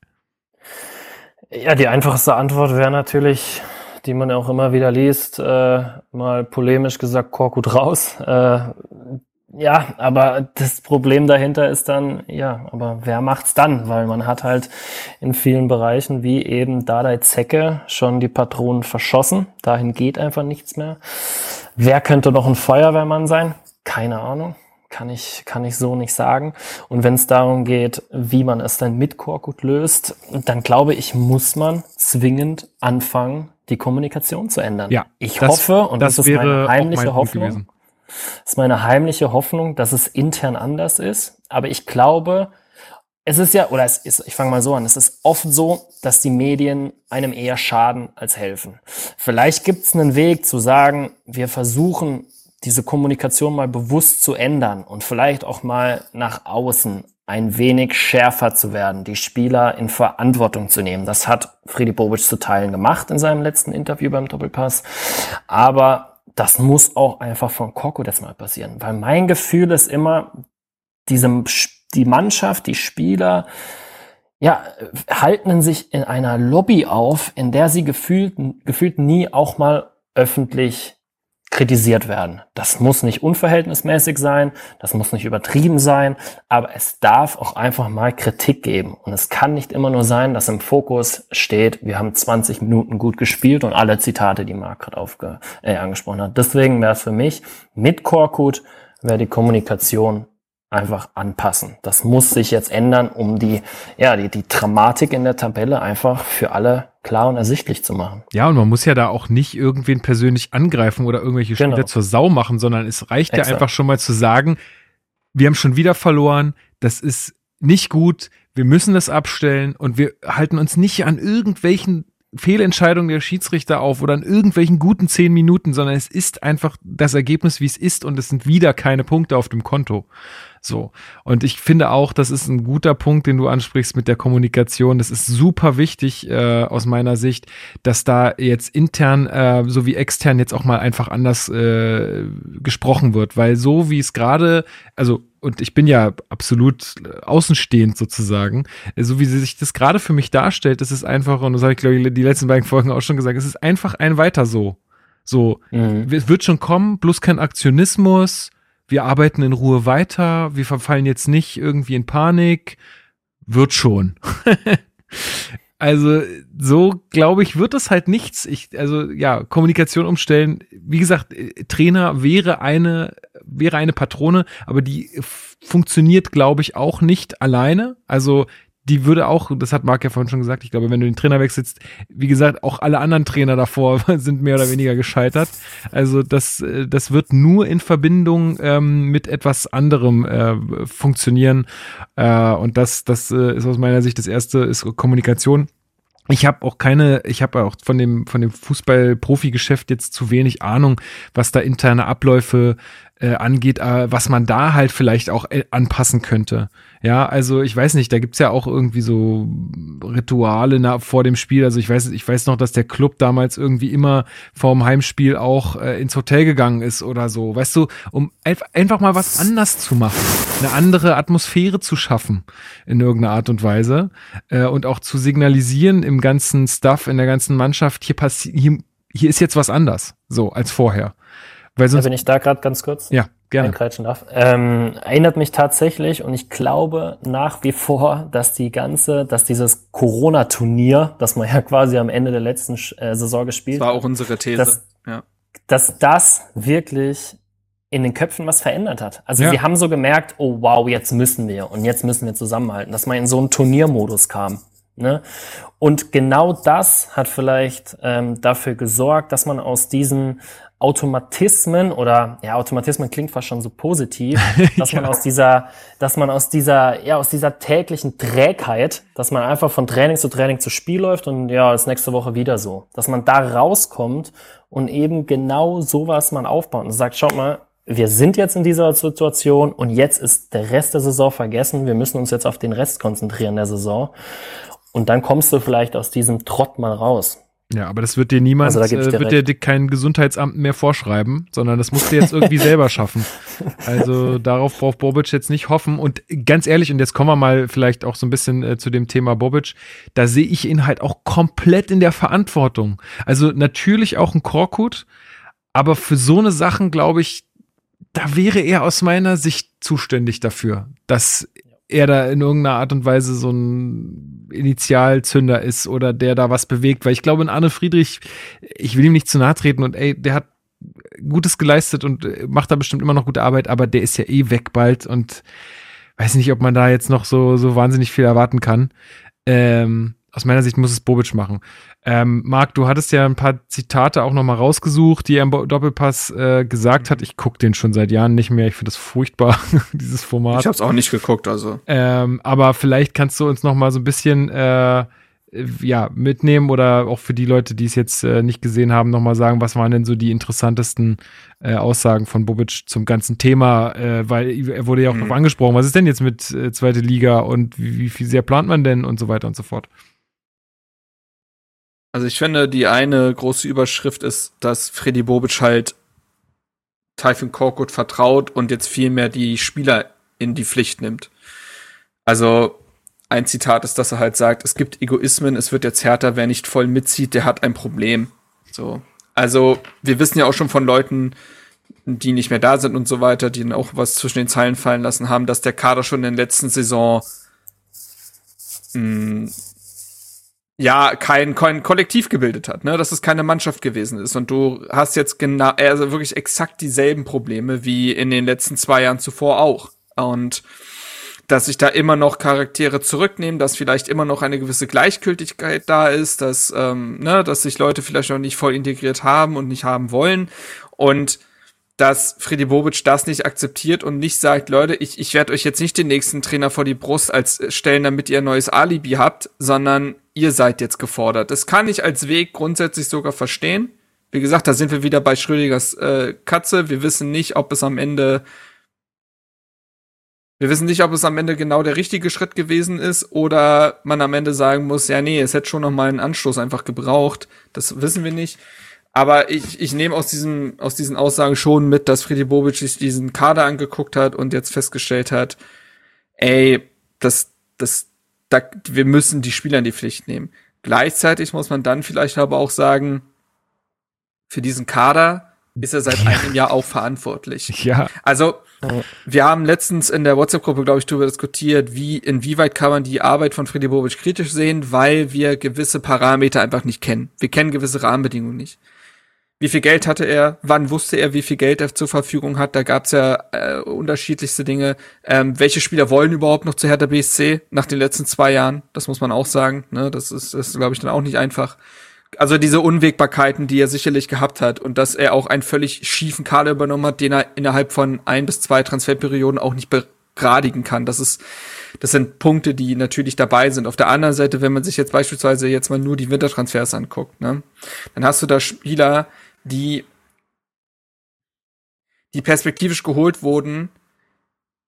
Ja, die einfachste Antwort wäre natürlich, die man auch immer wieder liest, äh, mal polemisch gesagt, Korkut raus. Äh, ja, aber das Problem dahinter ist dann, ja, aber wer macht's dann? Weil man hat halt in vielen Bereichen wie eben Dadai Zecke schon die Patronen verschossen. Dahin geht einfach nichts mehr. Wer könnte noch ein Feuerwehrmann sein? Keine Ahnung kann ich, kann ich so nicht sagen. Und wenn es darum geht, wie man es dann mit Korkut löst, dann glaube ich, muss man zwingend anfangen, die Kommunikation zu ändern. Ja, ich das, hoffe, und das, das ist meine heimliche mein Hoffnung, das ist meine heimliche Hoffnung, dass es intern anders ist. Aber ich glaube, es ist ja, oder es ist, ich fange mal so an, es ist oft so, dass die Medien einem eher schaden als helfen. Vielleicht gibt es einen Weg zu sagen, wir versuchen diese Kommunikation mal bewusst zu ändern und vielleicht auch mal nach außen ein wenig schärfer zu werden, die Spieler in Verantwortung zu nehmen. Das hat Friedi Bobic zu Teilen gemacht in seinem letzten Interview beim Doppelpass. Aber das muss auch einfach von Korko jetzt mal passieren. Weil mein Gefühl ist immer, diese, die Mannschaft, die Spieler, ja, halten sich in einer Lobby auf, in der sie gefühlt, gefühlt nie auch mal öffentlich kritisiert werden. Das muss nicht unverhältnismäßig sein, das muss nicht übertrieben sein, aber es darf auch einfach mal Kritik geben. Und es kann nicht immer nur sein, dass im Fokus steht, wir haben 20 Minuten gut gespielt und alle Zitate, die Marc gerade aufge äh, angesprochen hat. Deswegen wäre es für mich, mit Korkut wäre die Kommunikation einfach anpassen. Das muss sich jetzt ändern, um die, ja, die, die Dramatik in der Tabelle einfach für alle klar und ersichtlich zu machen. Ja, und man muss ja da auch nicht irgendwen persönlich angreifen oder irgendwelche Spieler genau. zur Sau machen, sondern es reicht Exakt. ja einfach schon mal zu sagen, wir haben schon wieder verloren, das ist nicht gut, wir müssen das abstellen und wir halten uns nicht an irgendwelchen Fehlentscheidungen der Schiedsrichter auf oder an irgendwelchen guten zehn Minuten, sondern es ist einfach das Ergebnis, wie es ist und es sind wieder keine Punkte auf dem Konto. So. Und ich finde auch, das ist ein guter Punkt, den du ansprichst mit der Kommunikation. Das ist super wichtig äh, aus meiner Sicht, dass da jetzt intern äh, sowie extern jetzt auch mal einfach anders äh, gesprochen wird, weil so wie es gerade, also und ich bin ja absolut außenstehend sozusagen, so wie sie sich das gerade für mich darstellt, das ist einfach, und das habe ich glaube ich die letzten beiden Folgen auch schon gesagt, es ist einfach ein weiter so. So, mhm. es wird schon kommen, bloß kein Aktionismus, wir arbeiten in Ruhe weiter, wir verfallen jetzt nicht irgendwie in Panik, wird schon. also so glaube ich, wird es halt nichts. Ich, also ja, Kommunikation umstellen. Wie gesagt, Trainer wäre eine wäre eine Patrone, aber die funktioniert, glaube ich, auch nicht alleine. Also die würde auch, das hat Marc ja vorhin schon gesagt, ich glaube, wenn du den Trainer wechselst, wie gesagt, auch alle anderen Trainer davor sind mehr oder weniger gescheitert. Also das, äh, das wird nur in Verbindung ähm, mit etwas anderem äh, funktionieren. Äh, und das, das äh, ist aus meiner Sicht das erste, ist Kommunikation. Ich habe auch keine, ich habe auch von dem von dem Fußball-Profi-Geschäft jetzt zu wenig Ahnung, was da interne Abläufe äh, angeht, äh, was man da halt vielleicht auch äh, anpassen könnte. Ja, also ich weiß nicht, da gibt's ja auch irgendwie so Rituale na, vor dem Spiel. Also ich weiß, ich weiß noch, dass der Club damals irgendwie immer vorm Heimspiel auch äh, ins Hotel gegangen ist oder so. Weißt du, um einfach mal was anders zu machen, eine andere Atmosphäre zu schaffen in irgendeiner Art und Weise äh, und auch zu signalisieren im ganzen Stuff, in der ganzen Mannschaft, hier passiert, hier, hier ist jetzt was anders, so als vorher. Weil sonst, ja, wenn ich da gerade ganz kurz ja, gerne. darf. Ähm, erinnert mich tatsächlich und ich glaube nach wie vor, dass die ganze, dass dieses Corona-Turnier, das man ja quasi am Ende der letzten äh, Saison gespielt hat. Das war auch unsere These. Dass, ja. dass das wirklich in den Köpfen was verändert hat. Also ja. sie haben so gemerkt, oh wow, jetzt müssen wir und jetzt müssen wir zusammenhalten, dass man in so einen Turniermodus kam. Ne? Und genau das hat vielleicht ähm, dafür gesorgt, dass man aus diesen Automatismen oder ja, Automatismen klingt fast schon so positiv, dass ja. man aus dieser, dass man aus dieser, ja, aus dieser täglichen Trägheit, dass man einfach von Training zu Training zu Spiel läuft und ja, das nächste Woche wieder so, dass man da rauskommt und eben genau sowas man aufbaut und sagt, schaut mal, wir sind jetzt in dieser Situation und jetzt ist der Rest der Saison vergessen. Wir müssen uns jetzt auf den Rest konzentrieren der Saison. Und dann kommst du vielleicht aus diesem Trott mal raus. Ja, aber das wird dir niemand, also äh, wird dir kein Gesundheitsamt mehr vorschreiben, sondern das musst du jetzt irgendwie selber schaffen. Also darauf braucht Bobic jetzt nicht hoffen. Und ganz ehrlich, und jetzt kommen wir mal vielleicht auch so ein bisschen äh, zu dem Thema Bobic, da sehe ich ihn halt auch komplett in der Verantwortung. Also natürlich auch ein Korkut, aber für so eine Sachen, glaube ich, da wäre er aus meiner Sicht zuständig dafür, dass er da in irgendeiner Art und Weise so ein Initialzünder ist oder der da was bewegt, weil ich glaube, in Arne Friedrich, ich will ihm nicht zu nahe treten und ey, der hat Gutes geleistet und macht da bestimmt immer noch gute Arbeit, aber der ist ja eh weg bald und weiß nicht, ob man da jetzt noch so, so wahnsinnig viel erwarten kann. Ähm, aus meiner Sicht muss es Bobic machen. Ähm, Marc, du hattest ja ein paar Zitate auch nochmal rausgesucht, die er im Doppelpass äh, gesagt hat. Ich gucke den schon seit Jahren nicht mehr. Ich finde das furchtbar, dieses Format. Ich habe es auch nicht geguckt, also. Ähm, aber vielleicht kannst du uns nochmal so ein bisschen äh, ja, mitnehmen oder auch für die Leute, die es jetzt äh, nicht gesehen haben, nochmal sagen, was waren denn so die interessantesten äh, Aussagen von Bobic zum ganzen Thema, äh, weil er wurde ja auch mhm. noch angesprochen, was ist denn jetzt mit äh, zweite Liga und wie, wie viel sehr plant man denn und so weiter und so fort. Also ich finde, die eine große Überschrift ist, dass Freddy Bobic halt Typhon Korkut vertraut und jetzt viel mehr die Spieler in die Pflicht nimmt. Also ein Zitat ist, dass er halt sagt, es gibt Egoismen, es wird jetzt härter, wer nicht voll mitzieht, der hat ein Problem. So. Also, wir wissen ja auch schon von Leuten, die nicht mehr da sind und so weiter, die dann auch was zwischen den Zeilen fallen lassen haben, dass der Kader schon in der letzten Saison mh, mm, ja kein, kein Kollektiv gebildet hat, ne, dass es keine Mannschaft gewesen ist. Und du hast jetzt genau also wirklich exakt dieselben Probleme wie in den letzten zwei Jahren zuvor auch. Und dass sich da immer noch Charaktere zurücknehmen, dass vielleicht immer noch eine gewisse Gleichgültigkeit da ist, dass ähm, ne, dass sich Leute vielleicht noch nicht voll integriert haben und nicht haben wollen. Und dass Freddy Bobic das nicht akzeptiert und nicht sagt, Leute, ich, ich werde euch jetzt nicht den nächsten Trainer vor die Brust als stellen, damit ihr ein neues Alibi habt, sondern ihr seid jetzt gefordert. Das kann ich als Weg grundsätzlich sogar verstehen. Wie gesagt, da sind wir wieder bei Schrödingers äh, Katze. Wir wissen nicht, ob es am Ende wir wissen nicht, ob es am Ende genau der richtige Schritt gewesen ist oder man am Ende sagen muss, ja, nee, es hätte schon noch mal einen Anstoß einfach gebraucht. Das wissen wir nicht. Aber ich, ich nehme aus, diesem, aus diesen Aussagen schon mit, dass Freddy Bobic sich diesen Kader angeguckt hat und jetzt festgestellt hat, ey, das, das, da, wir müssen die Spieler in die Pflicht nehmen. Gleichzeitig muss man dann vielleicht aber auch sagen, für diesen Kader ist er seit einem Jahr auch verantwortlich. Ja. Also, wir haben letztens in der WhatsApp-Gruppe, glaube ich, darüber diskutiert, wie, inwieweit kann man die Arbeit von Freddy Bobic kritisch sehen, weil wir gewisse Parameter einfach nicht kennen. Wir kennen gewisse Rahmenbedingungen nicht. Wie viel Geld hatte er, wann wusste er, wie viel Geld er zur Verfügung hat. Da gab es ja äh, unterschiedlichste Dinge. Ähm, welche Spieler wollen überhaupt noch zu Hertha BSC nach den letzten zwei Jahren? Das muss man auch sagen. Ne? Das ist, das ist glaube ich, dann auch nicht einfach. Also diese Unwägbarkeiten, die er sicherlich gehabt hat und dass er auch einen völlig schiefen Kader übernommen hat, den er innerhalb von ein bis zwei Transferperioden auch nicht begradigen kann. Das ist, das sind Punkte, die natürlich dabei sind. Auf der anderen Seite, wenn man sich jetzt beispielsweise jetzt mal nur die Wintertransfers anguckt, ne, dann hast du da Spieler, die, die perspektivisch geholt wurden,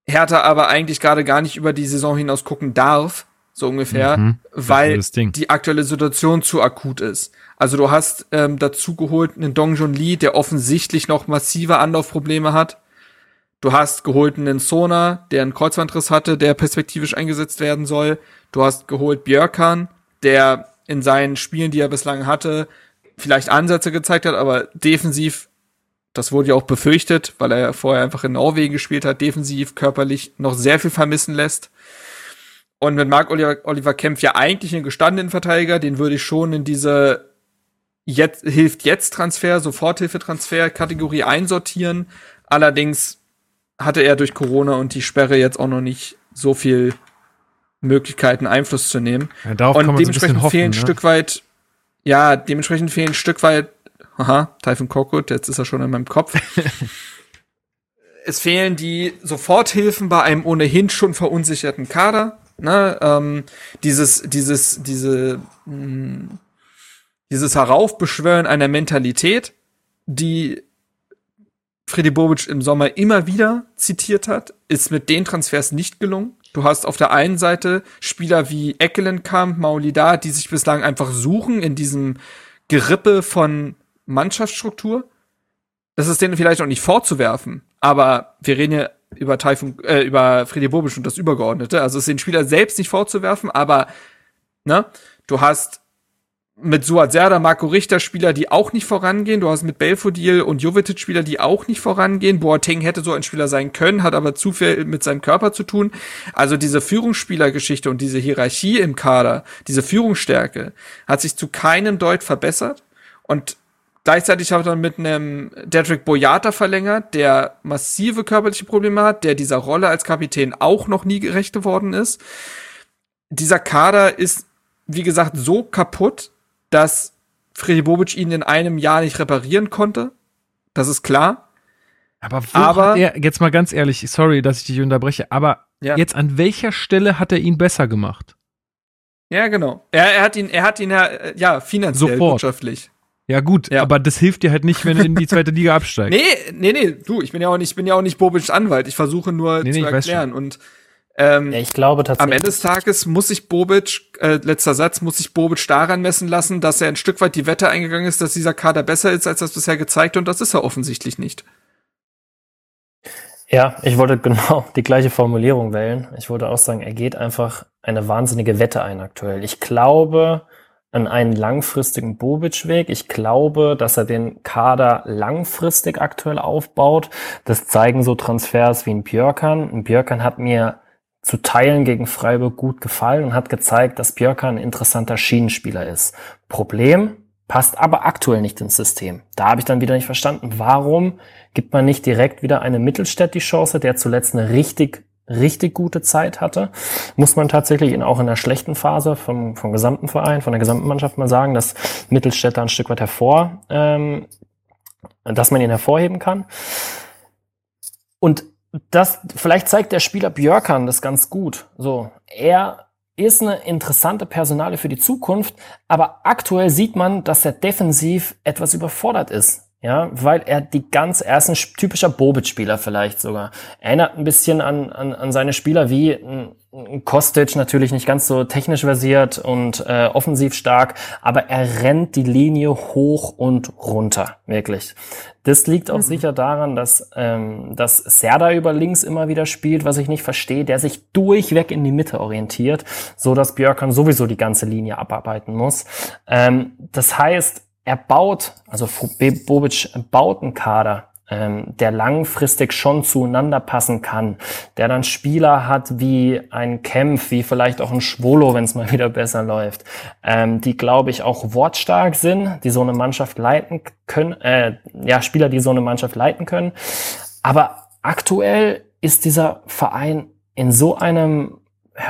Hertha aber eigentlich gerade gar nicht über die Saison hinaus gucken darf, so ungefähr, mhm, weil die aktuelle Situation zu akut ist. Also du hast ähm, dazu geholt einen Dong Jun Lee, der offensichtlich noch massive Anlaufprobleme hat. Du hast geholt einen Sona, der einen Kreuzbandriss hatte, der perspektivisch eingesetzt werden soll. Du hast geholt Björkan, der in seinen Spielen, die er bislang hatte, vielleicht Ansätze gezeigt hat, aber defensiv, das wurde ja auch befürchtet, weil er vorher einfach in Norwegen gespielt hat, defensiv, körperlich noch sehr viel vermissen lässt. Und mit Marc Oliver, Oliver Kempf ja eigentlich einen gestandenen Verteidiger, den würde ich schon in diese jetzt, hilft jetzt Transfer, Soforthilfetransfer Kategorie einsortieren. Allerdings hatte er durch Corona und die Sperre jetzt auch noch nicht so viel Möglichkeiten, Einfluss zu nehmen. Ja, und dementsprechend so hoffen, fehlen ein ne? Stück weit ja, dementsprechend fehlen ein Stück weit, aha, Typhon Korkut, jetzt ist er schon in meinem Kopf. es fehlen die Soforthilfen bei einem ohnehin schon verunsicherten Kader. Ne? Ähm, dieses, dieses, diese, mh, hm, dieses Heraufbeschwören einer Mentalität, die Freddy Bobic im Sommer immer wieder zitiert hat, ist mit den Transfers nicht gelungen. Du hast auf der einen Seite Spieler wie Eckelenkamp, Maulida, die sich bislang einfach suchen in diesem Gerippe von Mannschaftsstruktur. Das ist denen vielleicht auch nicht vorzuwerfen, aber wir reden ja über Taifun, äh, über Freddy Bobic und das Übergeordnete. Also es ist den Spieler selbst nicht vorzuwerfen, aber ne, du hast mit Suat Serda, Marco Richter Spieler, die auch nicht vorangehen. Du hast mit Belfodil und Jovetic Spieler, die auch nicht vorangehen. Boateng hätte so ein Spieler sein können, hat aber zu viel mit seinem Körper zu tun. Also diese Führungsspielergeschichte und diese Hierarchie im Kader, diese Führungsstärke hat sich zu keinem Deut verbessert. Und gleichzeitig hat er mit einem Dedrick Boyata verlängert, der massive körperliche Probleme hat, der dieser Rolle als Kapitän auch noch nie gerecht geworden ist. Dieser Kader ist wie gesagt, so kaputt, dass Freddy Bobic ihn in einem Jahr nicht reparieren konnte. Das ist klar. Aber, wo aber er, jetzt mal ganz ehrlich, sorry, dass ich dich unterbreche, aber ja. jetzt an welcher Stelle hat er ihn besser gemacht? Ja, genau. Er, er hat ihn, er hat ihn ja, ja finanziell, Sofort. wirtschaftlich. Ja, gut, ja. aber das hilft dir halt nicht, wenn er in die zweite Liga absteigt. Nee, nee, nee, du, ich bin ja auch nicht, ich bin ja auch nicht Bobics Anwalt. Ich versuche nur nee, zu nee, erklären. Und ähm, ja, ich glaube tatsächlich. Am Ende des Tages muss sich Bobic, äh, letzter Satz, muss sich Bobic daran messen lassen, dass er ein Stück weit die Wette eingegangen ist, dass dieser Kader besser ist, als das bisher gezeigt und das ist er offensichtlich nicht. Ja, ich wollte genau die gleiche Formulierung wählen. Ich wollte auch sagen, er geht einfach eine wahnsinnige Wette ein aktuell. Ich glaube an einen langfristigen Bobic-Weg. Ich glaube, dass er den Kader langfristig aktuell aufbaut. Das zeigen so Transfers wie ein Björkan. Ein Björkan hat mir zu Teilen gegen Freiburg gut gefallen und hat gezeigt, dass Björka ein interessanter Schienenspieler ist. Problem, passt aber aktuell nicht ins System. Da habe ich dann wieder nicht verstanden, warum gibt man nicht direkt wieder eine Mittelstädt die Chance, der zuletzt eine richtig, richtig gute Zeit hatte. Muss man tatsächlich auch in der schlechten Phase vom, vom gesamten Verein, von der gesamten Mannschaft mal sagen, dass Mittelstädt da ein Stück weit hervor, ähm, dass man ihn hervorheben kann. Und das, vielleicht zeigt der Spieler Björkan das ganz gut. So, er ist eine interessante Personale für die Zukunft, aber aktuell sieht man, dass er defensiv etwas überfordert ist. Ja, weil er die ganz, er ist ein typischer Bobic-Spieler vielleicht sogar. Erinnert ein bisschen an, an, an seine Spieler wie ein, ein Kostic, natürlich nicht ganz so technisch versiert und äh, offensiv stark, aber er rennt die Linie hoch und runter, wirklich. Das liegt auch mhm. sicher daran, dass, ähm, dass Serda über links immer wieder spielt, was ich nicht verstehe, der sich durchweg in die Mitte orientiert, so dass Björkan sowieso die ganze Linie abarbeiten muss. Ähm, das heißt, er baut, also Bobic baut einen Kader, ähm, der langfristig schon zueinander passen kann, der dann Spieler hat wie ein Kempf, wie vielleicht auch ein Schwolo, wenn es mal wieder besser läuft, ähm, die, glaube ich, auch wortstark sind, die so eine Mannschaft leiten können, äh, ja, Spieler, die so eine Mannschaft leiten können. Aber aktuell ist dieser Verein in so einem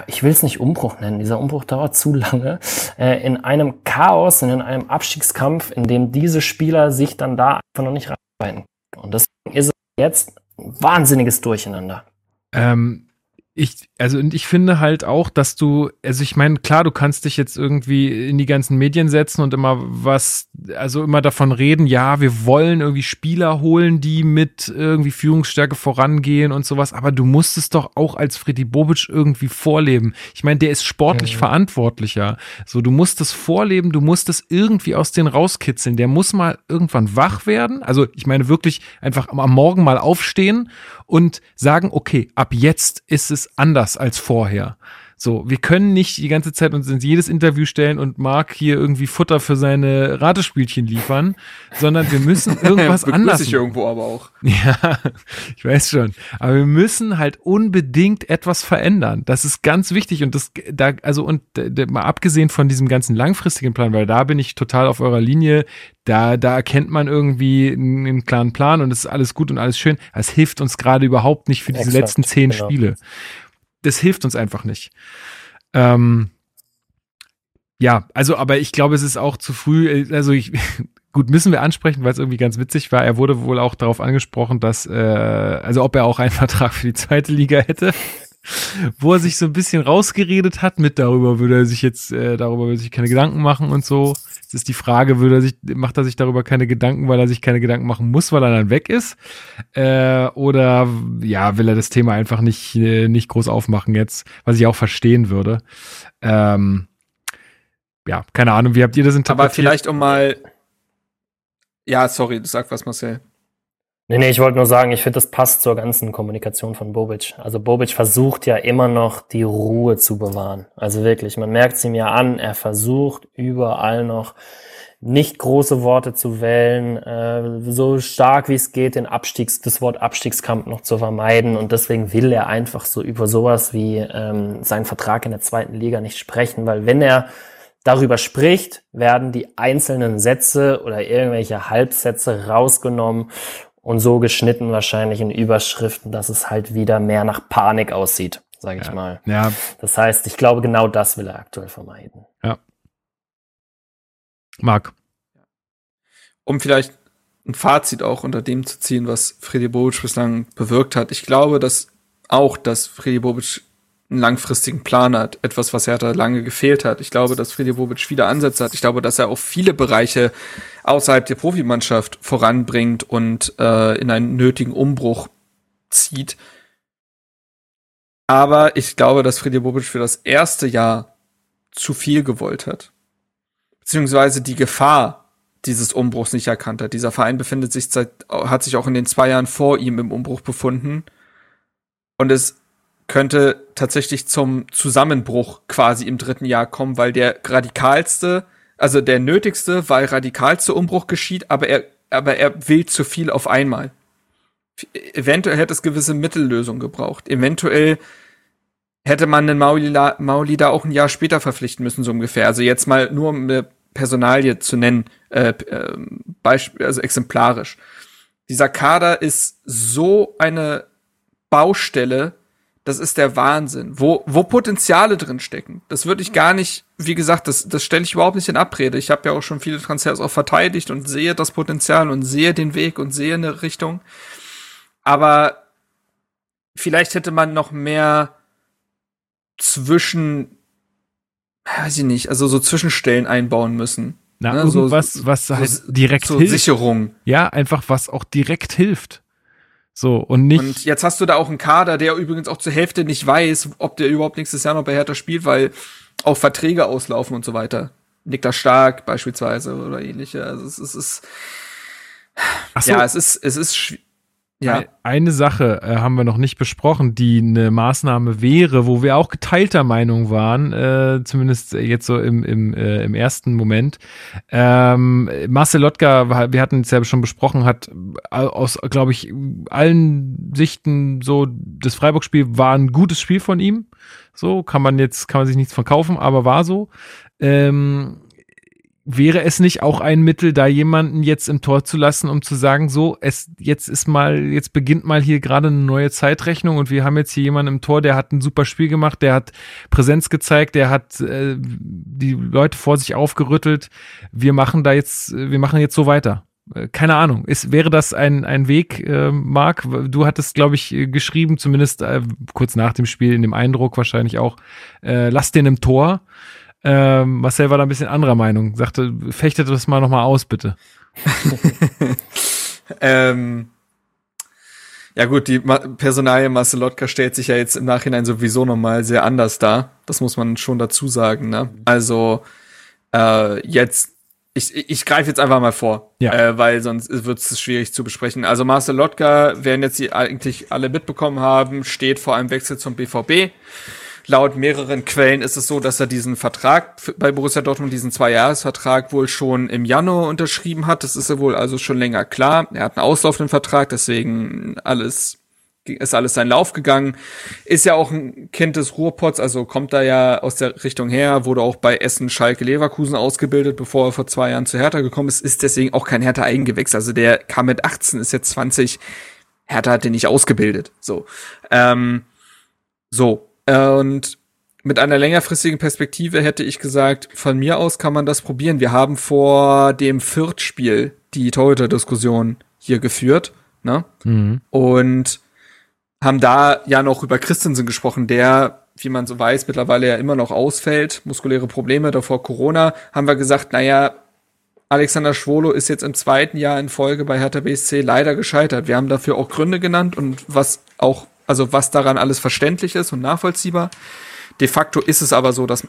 ich will es nicht Umbruch nennen, dieser Umbruch dauert zu lange, äh, in einem Chaos, in einem Abstiegskampf, in dem diese Spieler sich dann da einfach noch nicht reinarbeiten. Und deswegen ist es jetzt ein wahnsinniges Durcheinander. Ähm, ich, also und ich finde halt auch, dass du, also ich meine, klar, du kannst dich jetzt irgendwie in die ganzen Medien setzen und immer was, also immer davon reden, ja, wir wollen irgendwie Spieler holen, die mit irgendwie Führungsstärke vorangehen und sowas, aber du musst es doch auch als Freddy Bobic irgendwie vorleben. Ich meine, der ist sportlich mhm. verantwortlicher. So, du musst es vorleben, du musst es irgendwie aus denen rauskitzeln. Der muss mal irgendwann wach werden. Also ich meine wirklich einfach am Morgen mal aufstehen und sagen, okay, ab jetzt ist es anders als vorher. So, wir können nicht die ganze Zeit uns in jedes Interview stellen und Mark hier irgendwie Futter für seine Ratespielchen liefern, sondern wir müssen irgendwas anders. ich irgendwo aber auch. Ja, ich weiß schon. Aber wir müssen halt unbedingt etwas verändern. Das ist ganz wichtig und das da also und mal abgesehen von diesem ganzen langfristigen Plan, weil da bin ich total auf eurer Linie. Da da erkennt man irgendwie einen, einen klaren Plan und es ist alles gut und alles schön. Es hilft uns gerade überhaupt nicht für diese Exakt, letzten zehn genau. Spiele das hilft uns einfach nicht. Ähm, ja, also, aber ich glaube, es ist auch zu früh, äh, also ich, gut, müssen wir ansprechen, weil es irgendwie ganz witzig war. Er wurde wohl auch darauf angesprochen, dass, äh, also ob er auch einen Vertrag für die zweite Liga hätte wo er sich so ein bisschen rausgeredet hat mit darüber würde er sich jetzt äh, darüber würde er sich keine Gedanken machen und so. Jetzt ist die Frage, würde er sich macht er sich darüber keine Gedanken, weil er sich keine Gedanken machen muss, weil er dann weg ist äh, oder ja, will er das Thema einfach nicht äh, nicht groß aufmachen jetzt, was ich auch verstehen würde. Ähm, ja, keine Ahnung, wie habt ihr das interpretiert? Aber vielleicht um mal ja, sorry, sag was Marcel. Nee, nee, ich wollte nur sagen, ich finde, das passt zur ganzen Kommunikation von Bobic. Also Bobic versucht ja immer noch die Ruhe zu bewahren. Also wirklich, man merkt es ihm ja an, er versucht überall noch nicht große Worte zu wählen, äh, so stark wie es geht, den Abstiegs, das Wort Abstiegskampf noch zu vermeiden. Und deswegen will er einfach so über sowas wie ähm, seinen Vertrag in der zweiten Liga nicht sprechen, weil wenn er darüber spricht, werden die einzelnen Sätze oder irgendwelche Halbsätze rausgenommen und so geschnitten wahrscheinlich in Überschriften, dass es halt wieder mehr nach Panik aussieht, sage ich ja. mal. Ja. Das heißt, ich glaube, genau das will er aktuell vermeiden. Ja. Marc. Um vielleicht ein Fazit auch unter dem zu ziehen, was Freddy Bobic bislang bewirkt hat. Ich glaube, dass auch, dass Freddy Bobic einen langfristigen Plan hat. Etwas, was Hertha lange gefehlt hat. Ich glaube, dass Freddy Bobic viele Ansätze hat. Ich glaube, dass er auch viele Bereiche außerhalb der Profimannschaft voranbringt und äh, in einen nötigen Umbruch zieht. Aber ich glaube, dass Freddy Bobic für das erste Jahr zu viel gewollt hat. Beziehungsweise die Gefahr dieses Umbruchs nicht erkannt hat. Dieser Verein befindet sich seit, hat sich auch in den zwei Jahren vor ihm im Umbruch befunden. Und es könnte tatsächlich zum Zusammenbruch quasi im dritten Jahr kommen, weil der radikalste, also der nötigste, weil radikalste Umbruch geschieht, aber er, aber er will zu viel auf einmal. Eventuell hätte es gewisse Mittellösungen gebraucht. Eventuell hätte man einen Mauli, Mauli da auch ein Jahr später verpflichten müssen, so ungefähr. Also jetzt mal nur um eine Personalie zu nennen, äh, äh, Beispiel, also exemplarisch. Dieser Kader ist so eine Baustelle, das ist der Wahnsinn. Wo, wo Potenziale drin stecken. Das würde ich gar nicht, wie gesagt, das, das stelle ich überhaupt nicht in Abrede. Ich habe ja auch schon viele Transfers auch verteidigt und sehe das Potenzial und sehe den Weg und sehe eine Richtung. Aber vielleicht hätte man noch mehr zwischen, weiß ich nicht, also so Zwischenstellen einbauen müssen. Na, ne? irgendwas, so, was halt so, direkt so hilft. Sicherung. Ja, einfach was auch direkt hilft. So, und nicht. Und jetzt hast du da auch einen Kader, der übrigens auch zur Hälfte nicht weiß, ob der überhaupt nächstes Jahr noch bei Hertha spielt, weil auch Verträge auslaufen und so weiter. Niklas Stark beispielsweise oder ähnliche. Also es, es ist. Ach so. Ja, es ist, es ist. Ja. Eine Sache äh, haben wir noch nicht besprochen, die eine Maßnahme wäre, wo wir auch geteilter Meinung waren, äh, zumindest jetzt so im, im, äh, im ersten Moment. Ähm, Marcel Lotka, wir hatten es ja schon besprochen, hat aus, glaube ich, allen Sichten so, das Freiburg-Spiel war ein gutes Spiel von ihm. So kann man jetzt, kann man sich nichts verkaufen, aber war so. Ähm, wäre es nicht auch ein Mittel, da jemanden jetzt im Tor zu lassen, um zu sagen, so, es jetzt ist mal, jetzt beginnt mal hier gerade eine neue Zeitrechnung und wir haben jetzt hier jemanden im Tor, der hat ein super Spiel gemacht, der hat Präsenz gezeigt, der hat äh, die Leute vor sich aufgerüttelt. Wir machen da jetzt, wir machen jetzt so weiter. Äh, keine Ahnung. Ist, wäre das ein, ein Weg, äh, Marc? Du hattest, glaube ich, geschrieben, zumindest äh, kurz nach dem Spiel, in dem Eindruck wahrscheinlich auch, äh, lass den im Tor. Ähm, Marcel war da ein bisschen anderer Meinung. Sagte, fechtet das mal nochmal aus, bitte. ähm, ja gut, die Ma Personalie Marcelotka stellt sich ja jetzt im Nachhinein sowieso nochmal sehr anders dar. Das muss man schon dazu sagen. Ne? Also äh, jetzt, ich, ich greife jetzt einfach mal vor, ja. äh, weil sonst wird es schwierig zu besprechen. Also Marcel Lotka, werden jetzt die eigentlich alle mitbekommen haben, steht vor einem Wechsel zum BVB. Laut mehreren Quellen ist es so, dass er diesen Vertrag bei Borussia Dortmund, diesen Zwei-Jahres-Vertrag wohl schon im Januar unterschrieben hat. Das ist ja wohl also schon länger klar. Er hat einen auslaufenden Vertrag, deswegen alles ist alles seinen Lauf gegangen. Ist ja auch ein Kind des Ruhrpots, also kommt da ja aus der Richtung her, wurde auch bei Essen, Schalke, Leverkusen ausgebildet, bevor er vor zwei Jahren zu Hertha gekommen ist, ist deswegen auch kein Hertha Eigengewächs. Also der kam mit 18, ist jetzt 20. Hertha hat den nicht ausgebildet. So. Ähm, so. Und mit einer längerfristigen Perspektive hätte ich gesagt, von mir aus kann man das probieren. Wir haben vor dem Viertspiel die Torhüter-Diskussion hier geführt, ne? Mhm. Und haben da ja noch über Christensen gesprochen, der, wie man so weiß, mittlerweile ja immer noch ausfällt, muskuläre Probleme, davor Corona, haben wir gesagt, naja, Alexander Schwolo ist jetzt im zweiten Jahr in Folge bei Hertha BSC leider gescheitert. Wir haben dafür auch Gründe genannt und was auch also was daran alles verständlich ist und nachvollziehbar. De facto ist es aber so, dass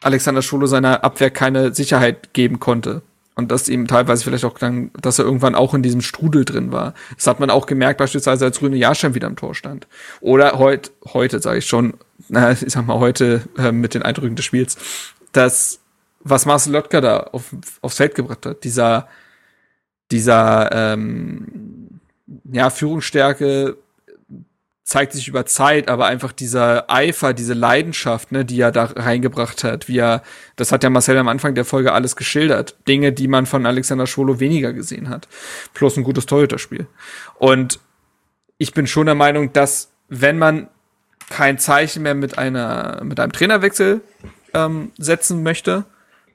Alexander Scholo seiner Abwehr keine Sicherheit geben konnte. Und dass ihm teilweise vielleicht auch dann, dass er irgendwann auch in diesem Strudel drin war. Das hat man auch gemerkt, beispielsweise als Rüne Jahrstein wieder im Tor stand. Oder heut, heute, sage ich schon, na, ich sag mal heute äh, mit den Eindrücken des Spiels, dass was Marcel Lotka da auf, aufs Feld gebracht hat, dieser, dieser ähm, ja, Führungsstärke, zeigt sich über Zeit, aber einfach dieser Eifer, diese Leidenschaft, ne, die er da reingebracht hat, wie er, das hat ja Marcel am Anfang der Folge alles geschildert. Dinge, die man von Alexander Schwolo weniger gesehen hat. Plus ein gutes Torhüterspiel. Und ich bin schon der Meinung, dass wenn man kein Zeichen mehr mit einer, mit einem Trainerwechsel ähm, setzen möchte,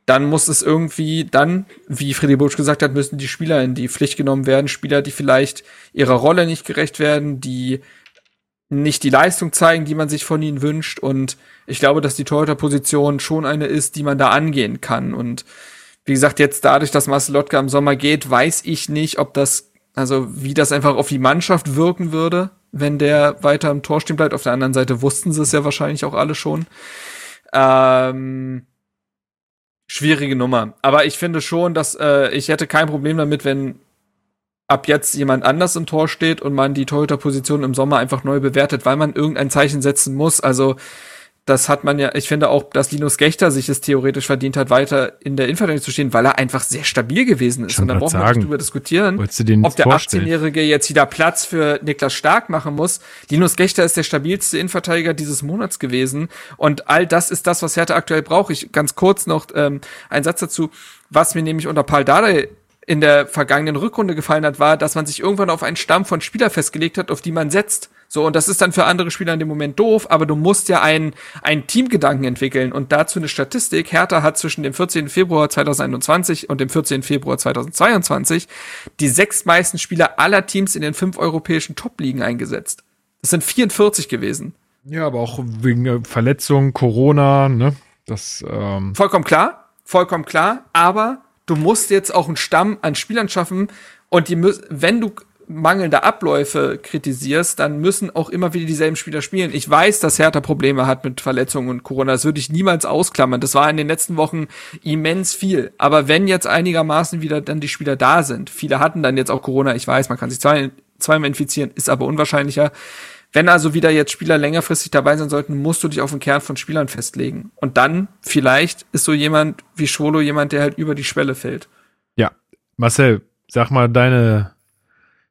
dann muss es irgendwie dann, wie Freddy Butsch gesagt hat, müssen die Spieler in die Pflicht genommen werden. Spieler, die vielleicht ihrer Rolle nicht gerecht werden, die nicht die Leistung zeigen, die man sich von ihnen wünscht. Und ich glaube, dass die Torhüter-Position schon eine ist, die man da angehen kann. Und wie gesagt, jetzt dadurch, dass Marcel Lotka im Sommer geht, weiß ich nicht, ob das, also wie das einfach auf die Mannschaft wirken würde, wenn der weiter im Tor stehen bleibt. Auf der anderen Seite wussten sie es ja wahrscheinlich auch alle schon. Ähm, schwierige Nummer. Aber ich finde schon, dass äh, ich hätte kein Problem damit, wenn ab jetzt jemand anders im Tor steht und man die Torhüterposition im Sommer einfach neu bewertet, weil man irgendein Zeichen setzen muss. Also das hat man ja, ich finde auch, dass Linus Gechter sich es theoretisch verdient hat, weiter in der Innenverteidigung zu stehen, weil er einfach sehr stabil gewesen ist. und da brauchen wir nicht drüber diskutieren, ob der 18-Jährige jetzt wieder Platz für Niklas Stark machen muss. Linus Gechter ist der stabilste Innenverteidiger dieses Monats gewesen. Und all das ist das, was Hertha aktuell braucht. Ich ganz kurz noch ähm, einen Satz dazu, was mir nämlich unter Paul Dardai in der vergangenen Rückrunde gefallen hat, war, dass man sich irgendwann auf einen Stamm von Spieler festgelegt hat, auf die man setzt. So, und das ist dann für andere Spieler in dem Moment doof, aber du musst ja einen, einen Teamgedanken entwickeln und dazu eine Statistik. Hertha hat zwischen dem 14. Februar 2021 und dem 14. Februar 2022 die sechs meisten Spieler aller Teams in den fünf europäischen Top-Ligen eingesetzt. Das sind 44 gewesen. Ja, aber auch wegen Verletzungen, Corona, ne? Das, ähm Vollkommen klar, vollkommen klar, aber du musst jetzt auch einen Stamm an Spielern schaffen und die müssen, wenn du mangelnde Abläufe kritisierst, dann müssen auch immer wieder dieselben Spieler spielen. Ich weiß, dass Hertha Probleme hat mit Verletzungen und Corona. Das würde ich niemals ausklammern. Das war in den letzten Wochen immens viel. Aber wenn jetzt einigermaßen wieder dann die Spieler da sind, viele hatten dann jetzt auch Corona, ich weiß, man kann sich zwar zweimal infizieren, ist aber unwahrscheinlicher. Wenn also wieder jetzt Spieler längerfristig dabei sein sollten, musst du dich auf den Kern von Spielern festlegen. Und dann vielleicht ist so jemand wie Schwolo jemand, der halt über die Schwelle fällt. Ja, Marcel, sag mal deine,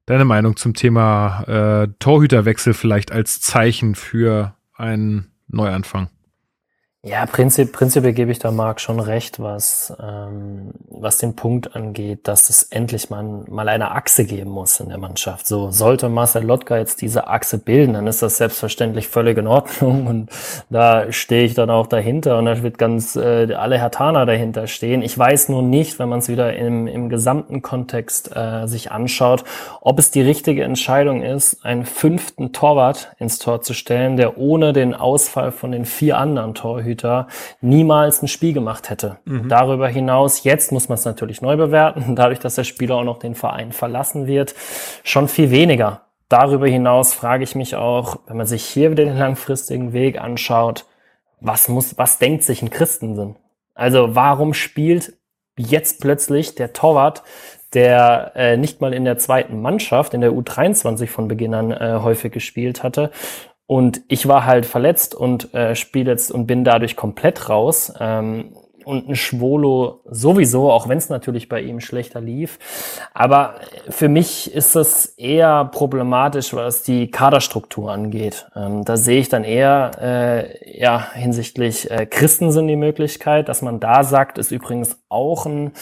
deine Meinung zum Thema äh, Torhüterwechsel vielleicht als Zeichen für einen Neuanfang. Ja, prinzip, prinzipiell gebe ich da Marc schon recht, was, ähm, was den Punkt angeht, dass es endlich mal, mal eine Achse geben muss in der Mannschaft. So, sollte Marcel Lotka jetzt diese Achse bilden, dann ist das selbstverständlich völlig in Ordnung und da stehe ich dann auch dahinter und da wird ganz äh, alle Hertaner dahinter stehen. Ich weiß nur nicht, wenn man es wieder im, im gesamten Kontext äh, sich anschaut, ob es die richtige Entscheidung ist, einen fünften Torwart ins Tor zu stellen, der ohne den Ausfall von den vier anderen Torhütern Torhüter niemals ein Spiel gemacht hätte. Mhm. Darüber hinaus, jetzt muss man es natürlich neu bewerten, dadurch, dass der Spieler auch noch den Verein verlassen wird, schon viel weniger. Darüber hinaus frage ich mich auch, wenn man sich hier wieder den langfristigen Weg anschaut, was muss, was denkt sich ein Christensen? Also warum spielt jetzt plötzlich der Torwart, der äh, nicht mal in der zweiten Mannschaft, in der U23 von Beginn an äh, häufig gespielt hatte, und ich war halt verletzt und äh, spiele jetzt und bin dadurch komplett raus. Ähm, und ein Schwolo sowieso, auch wenn es natürlich bei ihm schlechter lief. Aber für mich ist das eher problematisch, was die Kaderstruktur angeht. Ähm, da sehe ich dann eher äh, ja hinsichtlich äh, Christensen die Möglichkeit, dass man da sagt, ist übrigens auch ein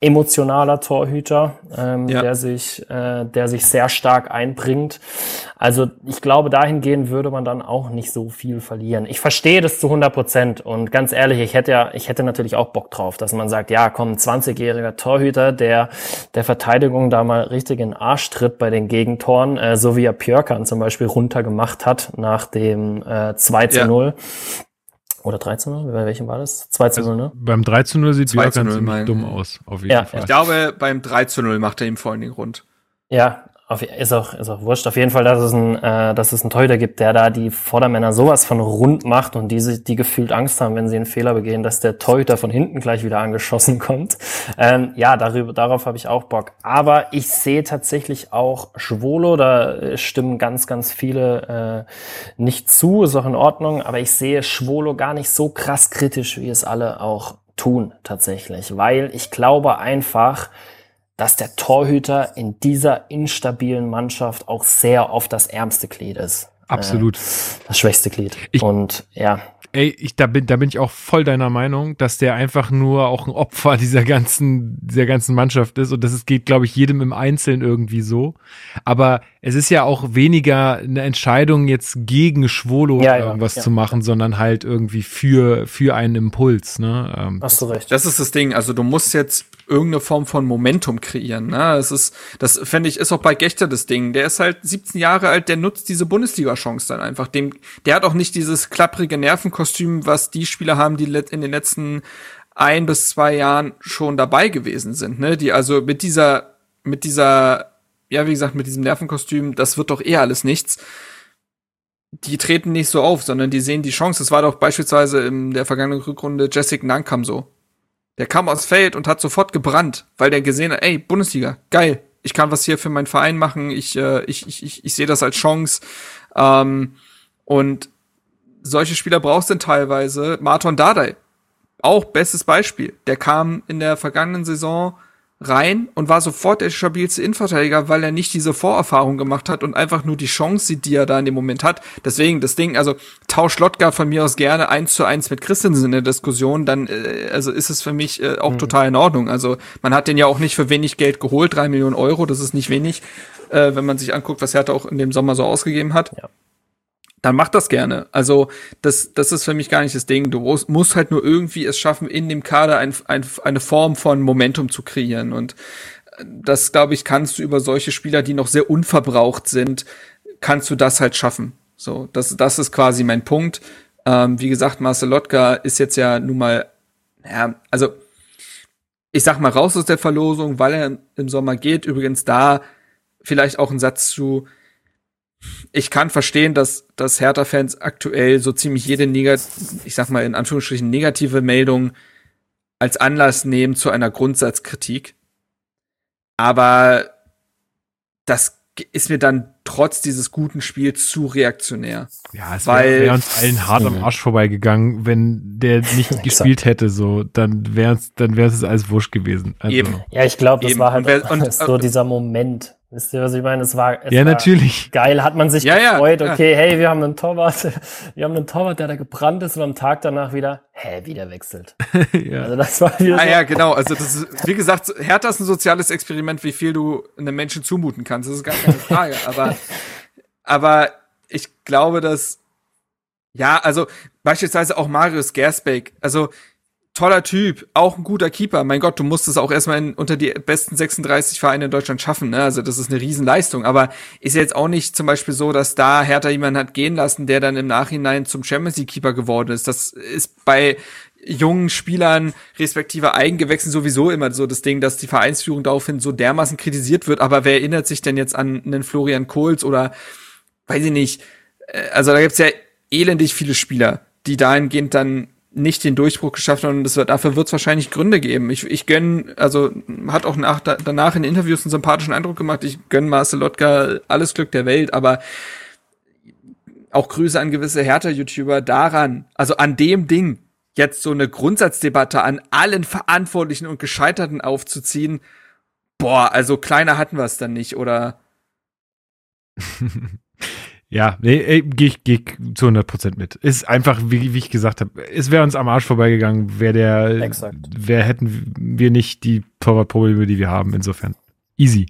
emotionaler Torhüter, ähm, ja. der sich, äh, der sich sehr stark einbringt. Also ich glaube, dahingehend würde man dann auch nicht so viel verlieren. Ich verstehe das zu 100 Prozent und ganz ehrlich, ich hätte ja, ich hätte natürlich auch Bock drauf, dass man sagt, ja, komm, 20-jähriger Torhüter, der der Verteidigung da mal richtig in den Arsch tritt bei den Gegentoren, äh, so wie er Pjörkan zum Beispiel runtergemacht hat nach dem äh, 2 zu 0. Ja. Oder 3 zu 0? Bei welchem war das? 2 zu 0, also ne? Beim 3 zu 0 sieht Björkan ziemlich dumm aus, auf jeden ja, Fall. Ich glaube, beim 3 zu 0 macht er ihm vor allen Dingen rund. Ja, auf, ist auch ist auch wurscht. Auf jeden Fall, dass es ein äh, dass es einen Torhüter gibt, der da die Vordermänner sowas von rund macht und die die gefühlt Angst haben, wenn sie einen Fehler begehen, dass der Torhüter von hinten gleich wieder angeschossen kommt. Ähm, ja, darüber darauf habe ich auch Bock. Aber ich sehe tatsächlich auch Schwolo, da äh, stimmen ganz ganz viele äh, nicht zu, ist auch in Ordnung. Aber ich sehe Schwolo gar nicht so krass kritisch, wie es alle auch tun tatsächlich, weil ich glaube einfach dass der Torhüter in dieser instabilen Mannschaft auch sehr oft das ärmste Glied ist. Absolut. Äh, das schwächste Glied. Ich, und ja. Ey, ich, da, bin, da bin ich auch voll deiner Meinung, dass der einfach nur auch ein Opfer dieser ganzen, dieser ganzen Mannschaft ist. Und das ist, geht, glaube ich, jedem im Einzelnen irgendwie so. Aber es ist ja auch weniger eine Entscheidung, jetzt gegen Schwolo ja, irgendwas ja, zu machen, sondern halt irgendwie für, für einen Impuls. Ne? Ähm, Hast du recht. Das ist das Ding. Also du musst jetzt irgendeine Form von Momentum kreieren. Ne? Das ist, das fände ich, ist auch bei Gechter das Ding. Der ist halt 17 Jahre alt, der nutzt diese Bundesliga-Chance dann einfach. Dem, der hat auch nicht dieses klapprige Nervenkostüm, was die Spieler haben, die in den letzten ein bis zwei Jahren schon dabei gewesen sind. Ne? Die also mit dieser, mit dieser ja, wie gesagt, mit diesem Nervenkostüm, das wird doch eher alles nichts. Die treten nicht so auf, sondern die sehen die Chance. Das war doch beispielsweise in der vergangenen Rückrunde Jessic Nankam so. Der kam aufs Feld und hat sofort gebrannt, weil der gesehen hat, ey, Bundesliga, geil, ich kann was hier für meinen Verein machen, ich, äh, ich, ich, ich, ich sehe das als Chance. Ähm, und solche Spieler brauchst du denn teilweise. Marton Dardai, auch bestes Beispiel. Der kam in der vergangenen Saison rein und war sofort der stabilste Innenverteidiger, weil er nicht diese Vorerfahrung gemacht hat und einfach nur die Chance sieht, die er da in dem Moment hat. Deswegen, das Ding, also tausch Lotka von mir aus gerne eins zu eins mit Christensen in der Diskussion, dann äh, also ist es für mich äh, auch mhm. total in Ordnung. Also man hat den ja auch nicht für wenig Geld geholt, drei Millionen Euro, das ist nicht wenig, äh, wenn man sich anguckt, was Hertha auch in dem Sommer so ausgegeben hat. Ja dann mach das gerne. Also das, das ist für mich gar nicht das Ding. Du musst, halt nur irgendwie es schaffen, in dem Kader ein, ein, eine Form von Momentum zu kreieren. Und das, glaube ich, kannst du über solche Spieler, die noch sehr unverbraucht sind, kannst du das halt schaffen. So, das, das ist quasi mein Punkt. Ähm, wie gesagt, Marcel Lotka ist jetzt ja nun mal, ja, also ich sag mal raus aus der Verlosung, weil er im Sommer geht. Übrigens da vielleicht auch ein Satz zu, ich kann verstehen, dass, dass Hertha-Fans aktuell so ziemlich jede negative, ich sag mal in Anführungsstrichen negative Meldung als Anlass nehmen zu einer Grundsatzkritik. Aber das ist mir dann trotz dieses guten Spiels zu reaktionär. Ja, es wäre wär uns allen hart am Arsch vorbeigegangen, wenn der nicht gespielt hätte, so, dann wäre es dann wär's es alles wurscht gewesen. Also. Eben. Ja, ich glaube, das Eben. war halt und, und, so dieser Moment. Wisst ihr, was ich meine? Es war, es ja, war natürlich. geil, hat man sich ja, gefreut, ja, okay, hey, wir haben einen Torwart, wir haben einen Torwart, der da gebrannt ist und am Tag danach wieder, hä, wieder wechselt. ja. Also das war wieder ah, so. ja, genau, also das ist, wie gesagt, Hertha ist ein soziales Experiment, wie viel du einem Menschen zumuten kannst, das ist gar keine Frage, aber, aber ich glaube, dass, ja, also beispielsweise auch Marius Gersbeck, also toller Typ, auch ein guter Keeper. Mein Gott, du musst es auch erstmal in, unter die besten 36 Vereine in Deutschland schaffen. Ne? Also das ist eine Riesenleistung. Aber ist jetzt auch nicht zum Beispiel so, dass da Hertha jemanden hat gehen lassen, der dann im Nachhinein zum Champions League Keeper geworden ist. Das ist bei jungen Spielern respektive Eigengewächsen sowieso immer so das Ding, dass die Vereinsführung daraufhin so dermaßen kritisiert wird. Aber wer erinnert sich denn jetzt an einen Florian Kohls oder weiß ich nicht. Äh, also da gibt's ja elendig viele Spieler, die dahingehend dann nicht den Durchbruch geschafft haben und das dafür wird es wahrscheinlich Gründe geben. Ich, ich gönn, also hat auch nach, danach in Interviews einen sympathischen Eindruck gemacht. Ich gönn Marcel Lotka alles Glück der Welt, aber auch Grüße an gewisse Hertha-YouTuber daran, also an dem Ding, jetzt so eine Grundsatzdebatte an allen Verantwortlichen und Gescheiterten aufzuziehen, boah, also kleiner hatten wir es dann nicht, oder? Ja, nee, gehe ich, geh zu 100% mit. Ist einfach, wie, wie ich gesagt habe, es wäre uns am Arsch vorbeigegangen, wäre der, Exakt. wer hätten wir nicht die Torwartprobleme, die wir haben, insofern. Easy.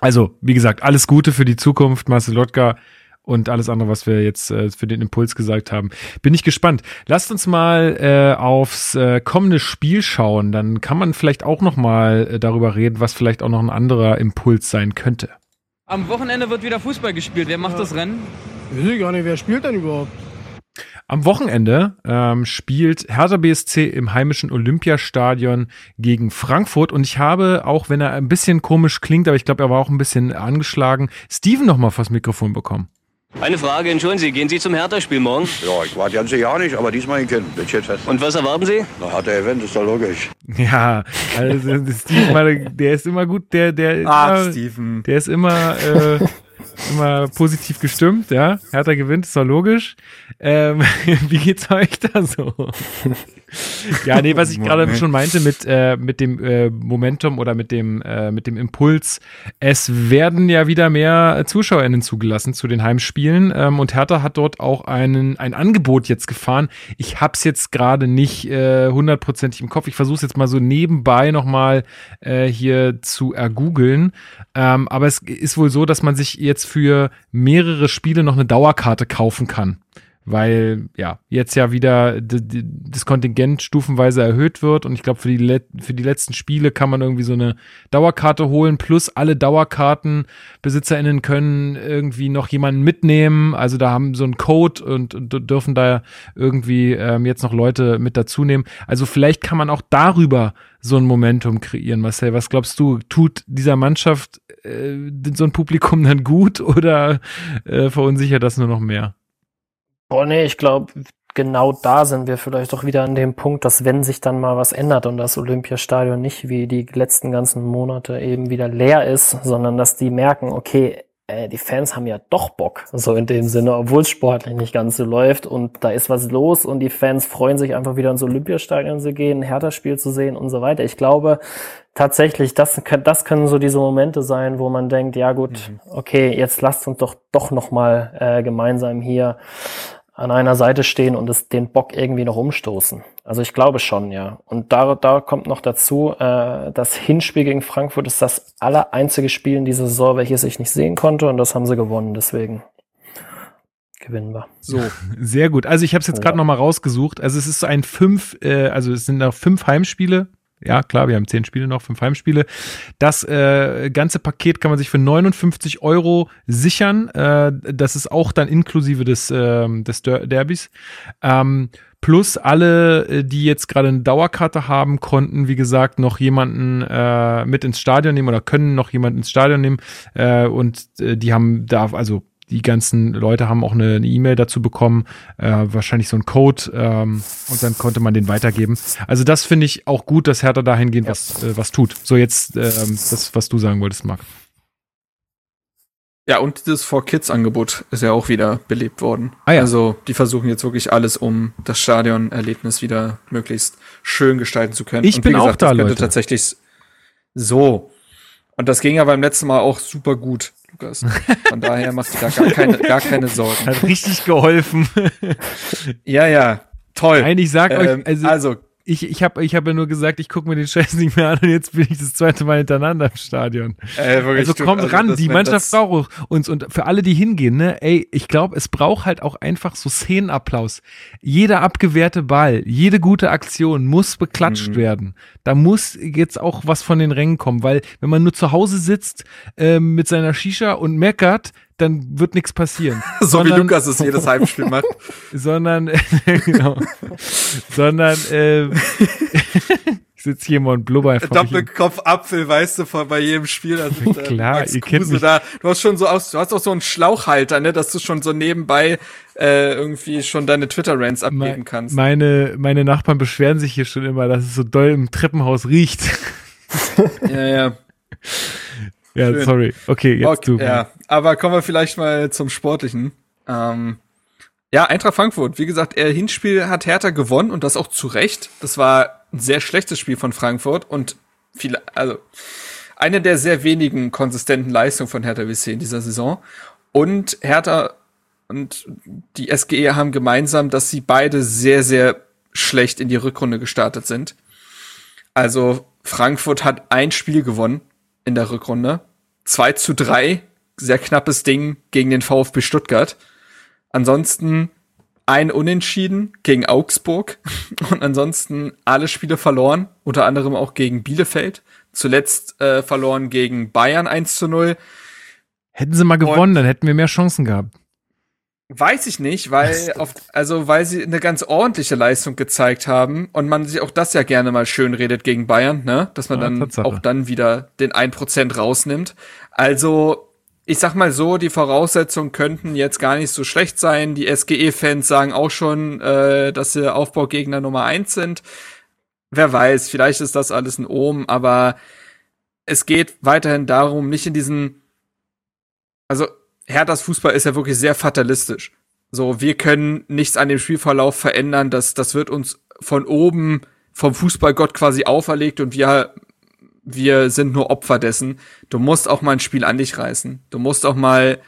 Also, wie gesagt, alles Gute für die Zukunft, Marcel Lotka und alles andere, was wir jetzt äh, für den Impuls gesagt haben. Bin ich gespannt. Lasst uns mal äh, aufs äh, kommende Spiel schauen, dann kann man vielleicht auch noch mal äh, darüber reden, was vielleicht auch noch ein anderer Impuls sein könnte. Am Wochenende wird wieder Fußball gespielt. Wer macht ja. das Rennen? Weiß ich gar nicht, wer spielt denn überhaupt? Am Wochenende ähm, spielt Hertha BSC im heimischen Olympiastadion gegen Frankfurt und ich habe, auch wenn er ein bisschen komisch klingt, aber ich glaube, er war auch ein bisschen angeschlagen, Steven nochmal vors Mikrofon bekommen. Eine Frage, entschuldigen Sie, gehen Sie zum Hertha-Spiel morgen? Ja, ich warte ganze Jahr nicht, aber diesmal ich bin ich jetzt fest. Und was erwarten Sie? Na, hat der Event, ist doch logisch. Ja, also Steven, der ist immer gut, der, der, ah, immer, Steven. der ist immer, äh, immer positiv gestimmt, ja. Hertha gewinnt, ist doch logisch. Ähm, wie geht's euch da so? ja, nee, was ich gerade schon meinte mit, äh, mit dem äh, Momentum oder mit dem, äh, mit dem Impuls, es werden ja wieder mehr ZuschauerInnen zugelassen zu den Heimspielen ähm, und Hertha hat dort auch einen, ein Angebot jetzt gefahren. Ich hab's jetzt gerade nicht äh, hundertprozentig im Kopf. Ich versuche es jetzt mal so nebenbei nochmal äh, hier zu ergoogeln. Ähm, aber es ist wohl so, dass man sich jetzt für mehrere Spiele noch eine Dauerkarte kaufen kann. Weil ja jetzt ja wieder das Kontingent stufenweise erhöht wird und ich glaube für die für die letzten Spiele kann man irgendwie so eine Dauerkarte holen plus alle Dauerkartenbesitzerinnen können irgendwie noch jemanden mitnehmen. Also da haben so einen Code und, und dürfen da irgendwie ähm, jetzt noch Leute mit dazu nehmen. Also vielleicht kann man auch darüber so ein Momentum kreieren Marcel. Was glaubst du tut dieser Mannschaft äh, so ein Publikum dann gut oder äh, verunsichert das nur noch mehr? Boah, nee, ich glaube, genau da sind wir vielleicht doch wieder an dem Punkt, dass wenn sich dann mal was ändert und das Olympiastadion nicht wie die letzten ganzen Monate eben wieder leer ist, sondern dass die merken, okay, äh, die Fans haben ja doch Bock, so in dem Sinne, obwohl es sportlich nicht ganz so läuft und da ist was los und die Fans freuen sich einfach wieder ins Olympiastadion zu gehen, ein Hertha-Spiel zu sehen und so weiter. Ich glaube tatsächlich, das, das können so diese Momente sein, wo man denkt, ja gut, mhm. okay, jetzt lasst uns doch doch noch mal äh, gemeinsam hier an einer Seite stehen und es, den Bock irgendwie noch umstoßen. Also ich glaube schon, ja. Und da, da kommt noch dazu, äh, das Hinspiel gegen Frankfurt ist das aller einzige Spiel in dieser Saison, welches ich nicht sehen konnte und das haben sie gewonnen. Deswegen gewinnen wir. So, sehr gut. Also ich habe es jetzt gerade ja. noch mal rausgesucht. Also es ist ein fünf, äh, also es sind noch fünf Heimspiele ja, klar, wir haben zehn Spiele noch, fünf Heimspiele. Das äh, ganze Paket kann man sich für 59 Euro sichern. Äh, das ist auch dann inklusive des, äh, des Derbys. Ähm, plus alle, äh, die jetzt gerade eine Dauerkarte haben, konnten, wie gesagt, noch jemanden äh, mit ins Stadion nehmen oder können noch jemanden ins Stadion nehmen. Äh, und äh, die haben da, also die ganzen Leute haben auch eine E-Mail e dazu bekommen, äh, wahrscheinlich so ein Code ähm, und dann konnte man den weitergeben. Also das finde ich auch gut, dass Hertha dahingehend ja. was, äh, was tut. So jetzt äh, das, was du sagen wolltest, Marc. Ja, und das For Kids Angebot ist ja auch wieder belebt worden. Ah ja. Also, die versuchen jetzt wirklich alles, um das Stadionerlebnis wieder möglichst schön gestalten zu können. Ich und bin auch da, das könnte Leute. tatsächlich so. Und das ging ja beim letzten Mal auch super gut, Lukas. Von daher macht dir da gar keine, gar keine Sorgen. Hat richtig geholfen. Ja, ja, toll. Nein, ich sag Ähm, euch, also, also, ich, ich habe ich hab ja nur gesagt, ich gucke mir den Scheiß nicht mehr an und jetzt bin ich das zweite Mal hintereinander im Stadion. äh, wirklich, Also kommt ran, das- die Mannschaft braucht uns und für alle, die hingehen, ne, ey, ich glaube, es braucht halt auch einfach so Szenenapplaus. Jeder abgewehrte Ball, jede gute Aktion muss beklatscht Mhm. werden. Da muss jetzt auch was von den Rängen kommen, weil wenn man nur zu Hause sitzt ähm, mit seiner Shisha und meckert, dann wird nichts passieren. So wie Sondern- Lukas es jedes Heimspiel macht. sondern genau, sondern äh, ich sitze hier mal und blubber einfach. Doppelkopf Apfel, weißt du, von bei jedem Spiel. Also, Klar, Max ihr kennt Kruse mich. Da, du hast schon so aus, du hast auch so einen Schlauchhalter, ne, dass du schon so nebenbei äh, irgendwie schon deine Twitter-Rants abgeben kannst. Meine, meine Nachbarn beschweren sich hier schon immer, dass es so doll im Treppenhaus riecht. ja, ja. Ja, Schön. sorry. Okay, jetzt Okay, du. ja. Aber kommen wir vielleicht mal zum Sportlichen. Ähm, ja, Eintracht Frankfurt. Wie gesagt, er Hinspiel hat Hertha gewonnen und das auch zu Recht. Das war ein sehr schlechtes Spiel von Frankfurt und viele, also eine der sehr wenigen konsistenten Leistungen von Hertha WC in dieser Saison. Und Hertha und die SGE haben gemeinsam, dass sie beide sehr, sehr schlecht in die Rückrunde gestartet sind. Also Frankfurt hat ein Spiel gewonnen in der Rückrunde. 2 zu 3, sehr knappes Ding gegen den VfB Stuttgart. Ansonsten ein Unentschieden gegen Augsburg und ansonsten alle Spiele verloren, unter anderem auch gegen Bielefeld. Zuletzt äh, verloren gegen Bayern 1 zu 0. Hätten sie mal gewonnen, dann hätten wir mehr Chancen gehabt. Weiß ich nicht, weil oft, also weil sie eine ganz ordentliche Leistung gezeigt haben und man sich auch das ja gerne mal schön redet gegen Bayern, ne? Dass man Ja, dann Tatsache. auch dann wieder den 1% rausnimmt. Also, ich sag mal so, die Voraussetzungen könnten jetzt gar nicht so schlecht sein. Die SGE-Fans sagen auch schon, äh, dass sie Aufbaugegner Nummer eins sind. Wer weiß, vielleicht ist das alles ein Ohm, aber es geht weiterhin darum, nicht in diesen, also Herthas Fußball ist ja wirklich sehr fatalistisch. So, wir können nichts an dem Spielverlauf verändern, das, das wird uns von oben vom Fußballgott quasi auferlegt und wir, wir sind nur Opfer dessen. Du musst auch mal ein Spiel an dich reißen. Du musst auch mal,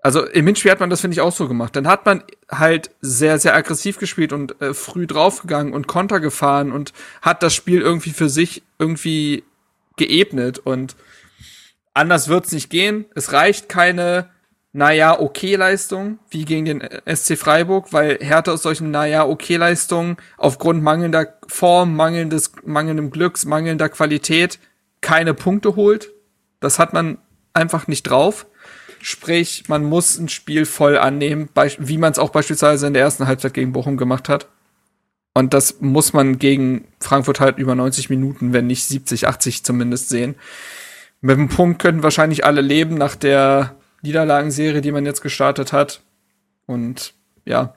also im Hinspiel hat man das, finde ich, auch so gemacht. Dann hat man halt sehr, sehr aggressiv gespielt und äh, früh draufgegangen und Konter gefahren und hat das Spiel irgendwie für sich irgendwie geebnet und anders wird's nicht gehen. Es reicht keine, naja, okay Leistung, wie gegen den SC Freiburg, weil Hertha aus solchen, naja, okay Leistungen aufgrund mangelnder Form, mangelndes, mangelndem Glücks, mangelnder Qualität keine Punkte holt. Das hat man einfach nicht drauf. Sprich, man muss ein Spiel voll annehmen, wie man es auch beispielsweise in der ersten Halbzeit gegen Bochum gemacht hat. Und das muss man gegen Frankfurt halt über 90 Minuten, wenn nicht 70, 80 zumindest sehen. Mit dem Punkt könnten wahrscheinlich alle leben nach der Niederlagenserie, die man jetzt gestartet hat. Und ja,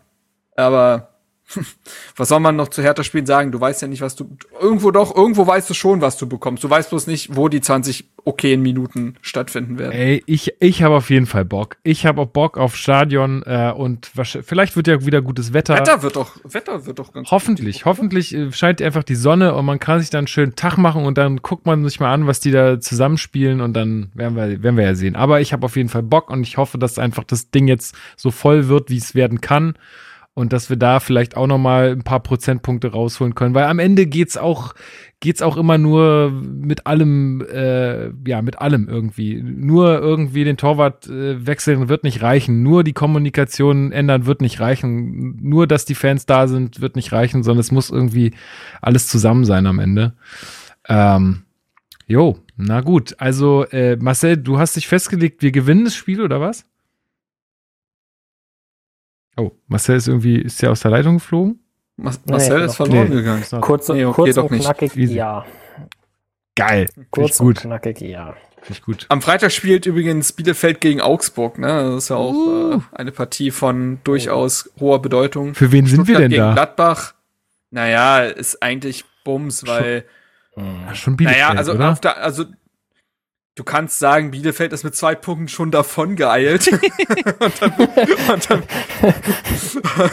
aber was soll man noch zu Hertha-Spielen sagen? Du weißt ja nicht, was du. Irgendwo doch, irgendwo weißt du schon, was du bekommst. Du weißt bloß nicht, wo die 20 okayen Minuten stattfinden werden. Ey, ich, ich habe auf jeden Fall Bock. Ich habe auch Bock auf Stadion äh, und vielleicht wird ja wieder gutes Wetter. Wetter wird doch, Wetter wird doch ganz Hoffentlich, hoffentlich äh, scheint einfach die Sonne und man kann sich dann einen schönen Tag machen und dann guckt man sich mal an, was die da zusammenspielen und dann werden wir, werden wir ja sehen. Aber ich habe auf jeden Fall Bock und ich hoffe, dass einfach das Ding jetzt so voll wird, wie es werden kann und dass wir da vielleicht auch noch mal ein paar Prozentpunkte rausholen können, weil am Ende geht's auch geht's auch immer nur mit allem äh, ja mit allem irgendwie. Nur irgendwie den Torwart äh, wechseln wird nicht reichen. Nur die Kommunikation ändern wird nicht reichen. Nur dass die Fans da sind wird nicht reichen sondern es muss irgendwie alles zusammen sein am Ende. Ähm, jo na gut. Also äh, Marcel du hast dich festgelegt wir gewinnen das Spiel oder was Oh, Marcel ist irgendwie, ist der aus der Leitung geflogen? Mas Marcel nee, ist verloren Nee. gegangen. Kurz, Nee, okay, kurz doch und knackig, Easy. ja. Geil. Kurz und gut. knackig, ja. Finde ich gut. Am Freitag spielt übrigens Bielefeld gegen Augsburg, ne? Das ist ja auch Uh. äh, eine Partie von durchaus hoher Bedeutung. Für wen sind wir Stuttgart denn gegen da? Gladbach. Naja, ist eigentlich Bums, weil, Ah, schon Bielefeld, naja, also oder? auf der, also du kannst sagen, Bielefeld ist mit zwei Punkten schon davon geeilt. und dann, und dann,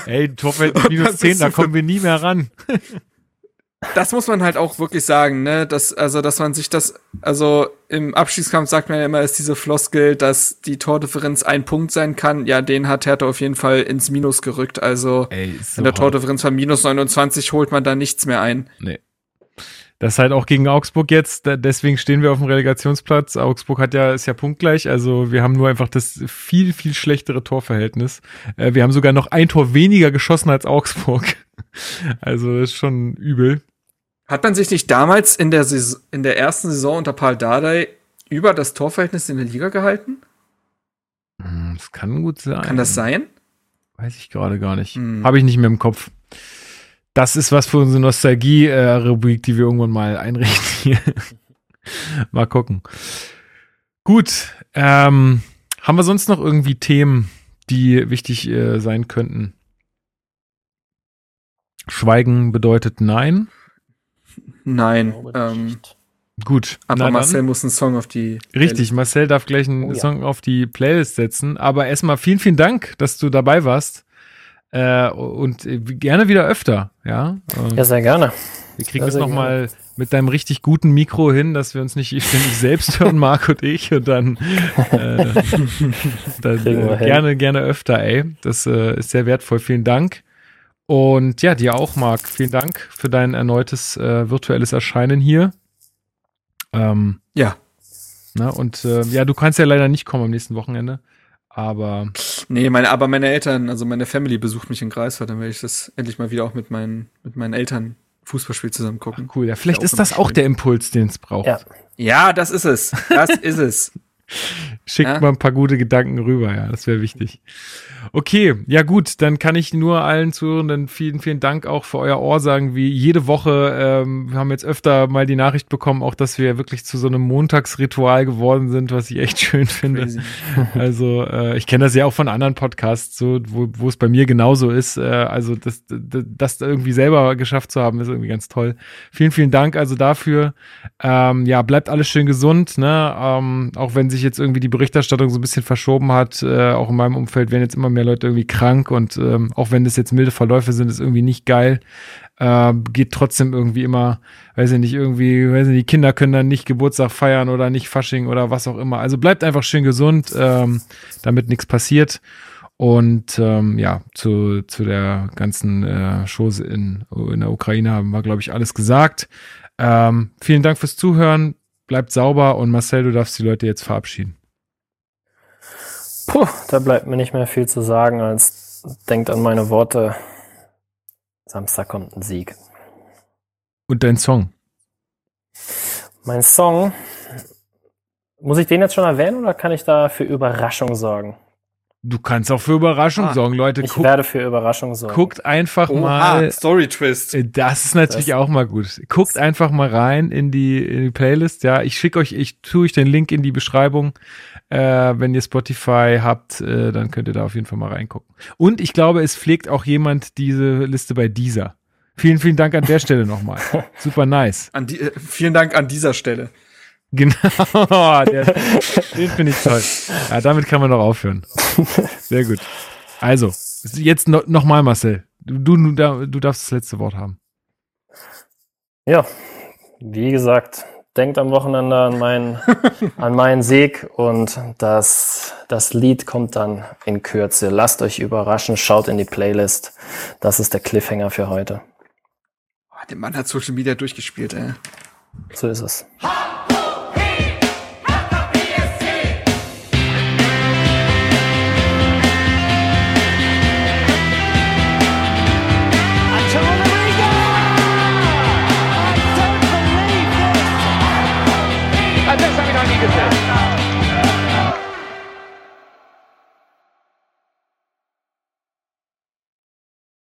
Ey, Torfeld minus 10, da kommen wir nie mehr ran. das muss man halt auch wirklich sagen, ne, dass, also, dass man sich das, also, im Abschiedskampf sagt man ja immer, ist diese Floskel, dass die Tordifferenz ein Punkt sein kann. Ja, den hat Hertha auf jeden Fall ins Minus gerückt. Also, Ey, so in der Tordifferenz von minus 29 holt man da nichts mehr ein. Nee. Das ist halt auch gegen Augsburg jetzt, deswegen stehen wir auf dem Relegationsplatz. Augsburg hat ja, ist ja punktgleich, also wir haben nur einfach das viel, viel schlechtere Torverhältnis. Äh, wir haben sogar noch ein Tor weniger geschossen als Augsburg. Also das ist schon übel. Hat man sich nicht damals in der, Saison, in der ersten Saison unter Paul Dardai über das Torverhältnis in der Liga gehalten? Hm, das kann gut sein. Kann das sein? Weiß ich gerade gar nicht. Hm. Habe ich nicht mehr im Kopf das ist was für unsere Nostalgie-Rubrik, die wir irgendwann mal einrichten hier. mal gucken. Gut, ähm, haben wir sonst noch irgendwie Themen, die wichtig äh, sein könnten? Schweigen bedeutet nein. Nein. Ähm, gut. Aber Marcel muss einen Song auf die. Richtig, Playlist. Marcel darf gleich einen oh, Song ja. auf die Playlist setzen. Aber erstmal vielen, vielen Dank, dass du dabei warst. Äh, und gerne wieder öfter, ja. Ja, sehr gerne. Wir kriegen sehr, das nochmal mit deinem richtig guten Mikro hin, dass wir uns nicht ständig selbst hören, Marc und ich, und dann, äh, dann äh, gerne, gerne öfter, ey. Das äh, ist sehr wertvoll. Vielen Dank. Und ja, dir auch, Marc. Vielen Dank für dein erneutes äh, virtuelles Erscheinen hier. Ähm, ja. Na, und äh, ja, du kannst ja leider nicht kommen am nächsten Wochenende. Aber. Nee, meine, aber meine Eltern, also meine Family besucht mich in Greifswald, dann werde ich das endlich mal wieder auch mit meinen, mit meinen Eltern Fußballspiel zusammen gucken. Ach, cool, ja, vielleicht ist das auch der Impuls, den es braucht. Ja. ja, das ist es. Das ist es. Schickt ja? mal ein paar gute Gedanken rüber, ja, das wäre wichtig. Okay, ja gut, dann kann ich nur allen Zuhörenden vielen, vielen Dank auch für euer Ohr sagen, wie jede Woche. Ähm, wir haben jetzt öfter mal die Nachricht bekommen, auch dass wir wirklich zu so einem Montagsritual geworden sind, was ich echt schön finde. Crazy. Also äh, ich kenne das ja auch von anderen Podcasts, so wo, es bei mir genauso ist. Äh, also das, das, das irgendwie selber geschafft zu haben, ist irgendwie ganz toll. Vielen, vielen Dank also dafür. Ähm, ja, bleibt alles schön gesund, ne? Ähm, auch wenn sich jetzt irgendwie die Berichterstattung so ein bisschen verschoben hat, äh, auch in meinem Umfeld werden jetzt immer mehr Leute irgendwie krank und ähm, auch wenn das jetzt milde Verläufe sind, ist irgendwie nicht geil. Äh, geht trotzdem irgendwie immer, weiß ich nicht, irgendwie, weiß ich nicht, die Kinder können dann nicht Geburtstag feiern oder nicht Fasching oder was auch immer. Also bleibt einfach schön gesund, ähm, damit nichts passiert. Und ähm, ja, zu, zu der ganzen äh, Chose in, in der Ukraine haben wir, glaube ich, alles gesagt. Ähm, vielen Dank fürs Zuhören. Bleibt sauber und Marcel, du darfst die Leute jetzt verabschieden. Puh, da bleibt mir nicht mehr viel zu sagen, als denkt an meine Worte. Samstag kommt ein Sieg. Und dein Song? Mein Song. Muss ich den jetzt schon erwähnen oder kann ich da für Überraschung sorgen? Du kannst auch für Überraschung ah, sorgen, Leute. Ich guckt, werde für Überraschung sorgen. Guckt einfach oh, mal. Ah, Story Twist. Äh, das ist natürlich das, auch mal gut. Guckt einfach mal rein in die, in die Playlist. Ja, ich schicke euch, ich tue euch den Link in die Beschreibung. Äh, wenn ihr Spotify habt, äh, dann könnt ihr da auf jeden Fall mal reingucken. Und ich glaube, es pflegt auch jemand diese Liste bei dieser. Vielen, vielen Dank an der Stelle nochmal. Super nice. An die, äh, vielen Dank an dieser Stelle. Genau, der, den finde ich toll. Ja, damit kann man doch aufhören. Sehr gut. Also, jetzt no, nochmal, Marcel. Du, du, du darfst das letzte Wort haben. Ja, wie gesagt, denkt am Wochenende an meinen, an meinen Sieg und das, das Lied kommt dann in Kürze. Lasst euch überraschen, schaut in die Playlist. Das ist der Cliffhanger für heute. Oh, der Mann hat Social Media durchgespielt, ey. So ist es.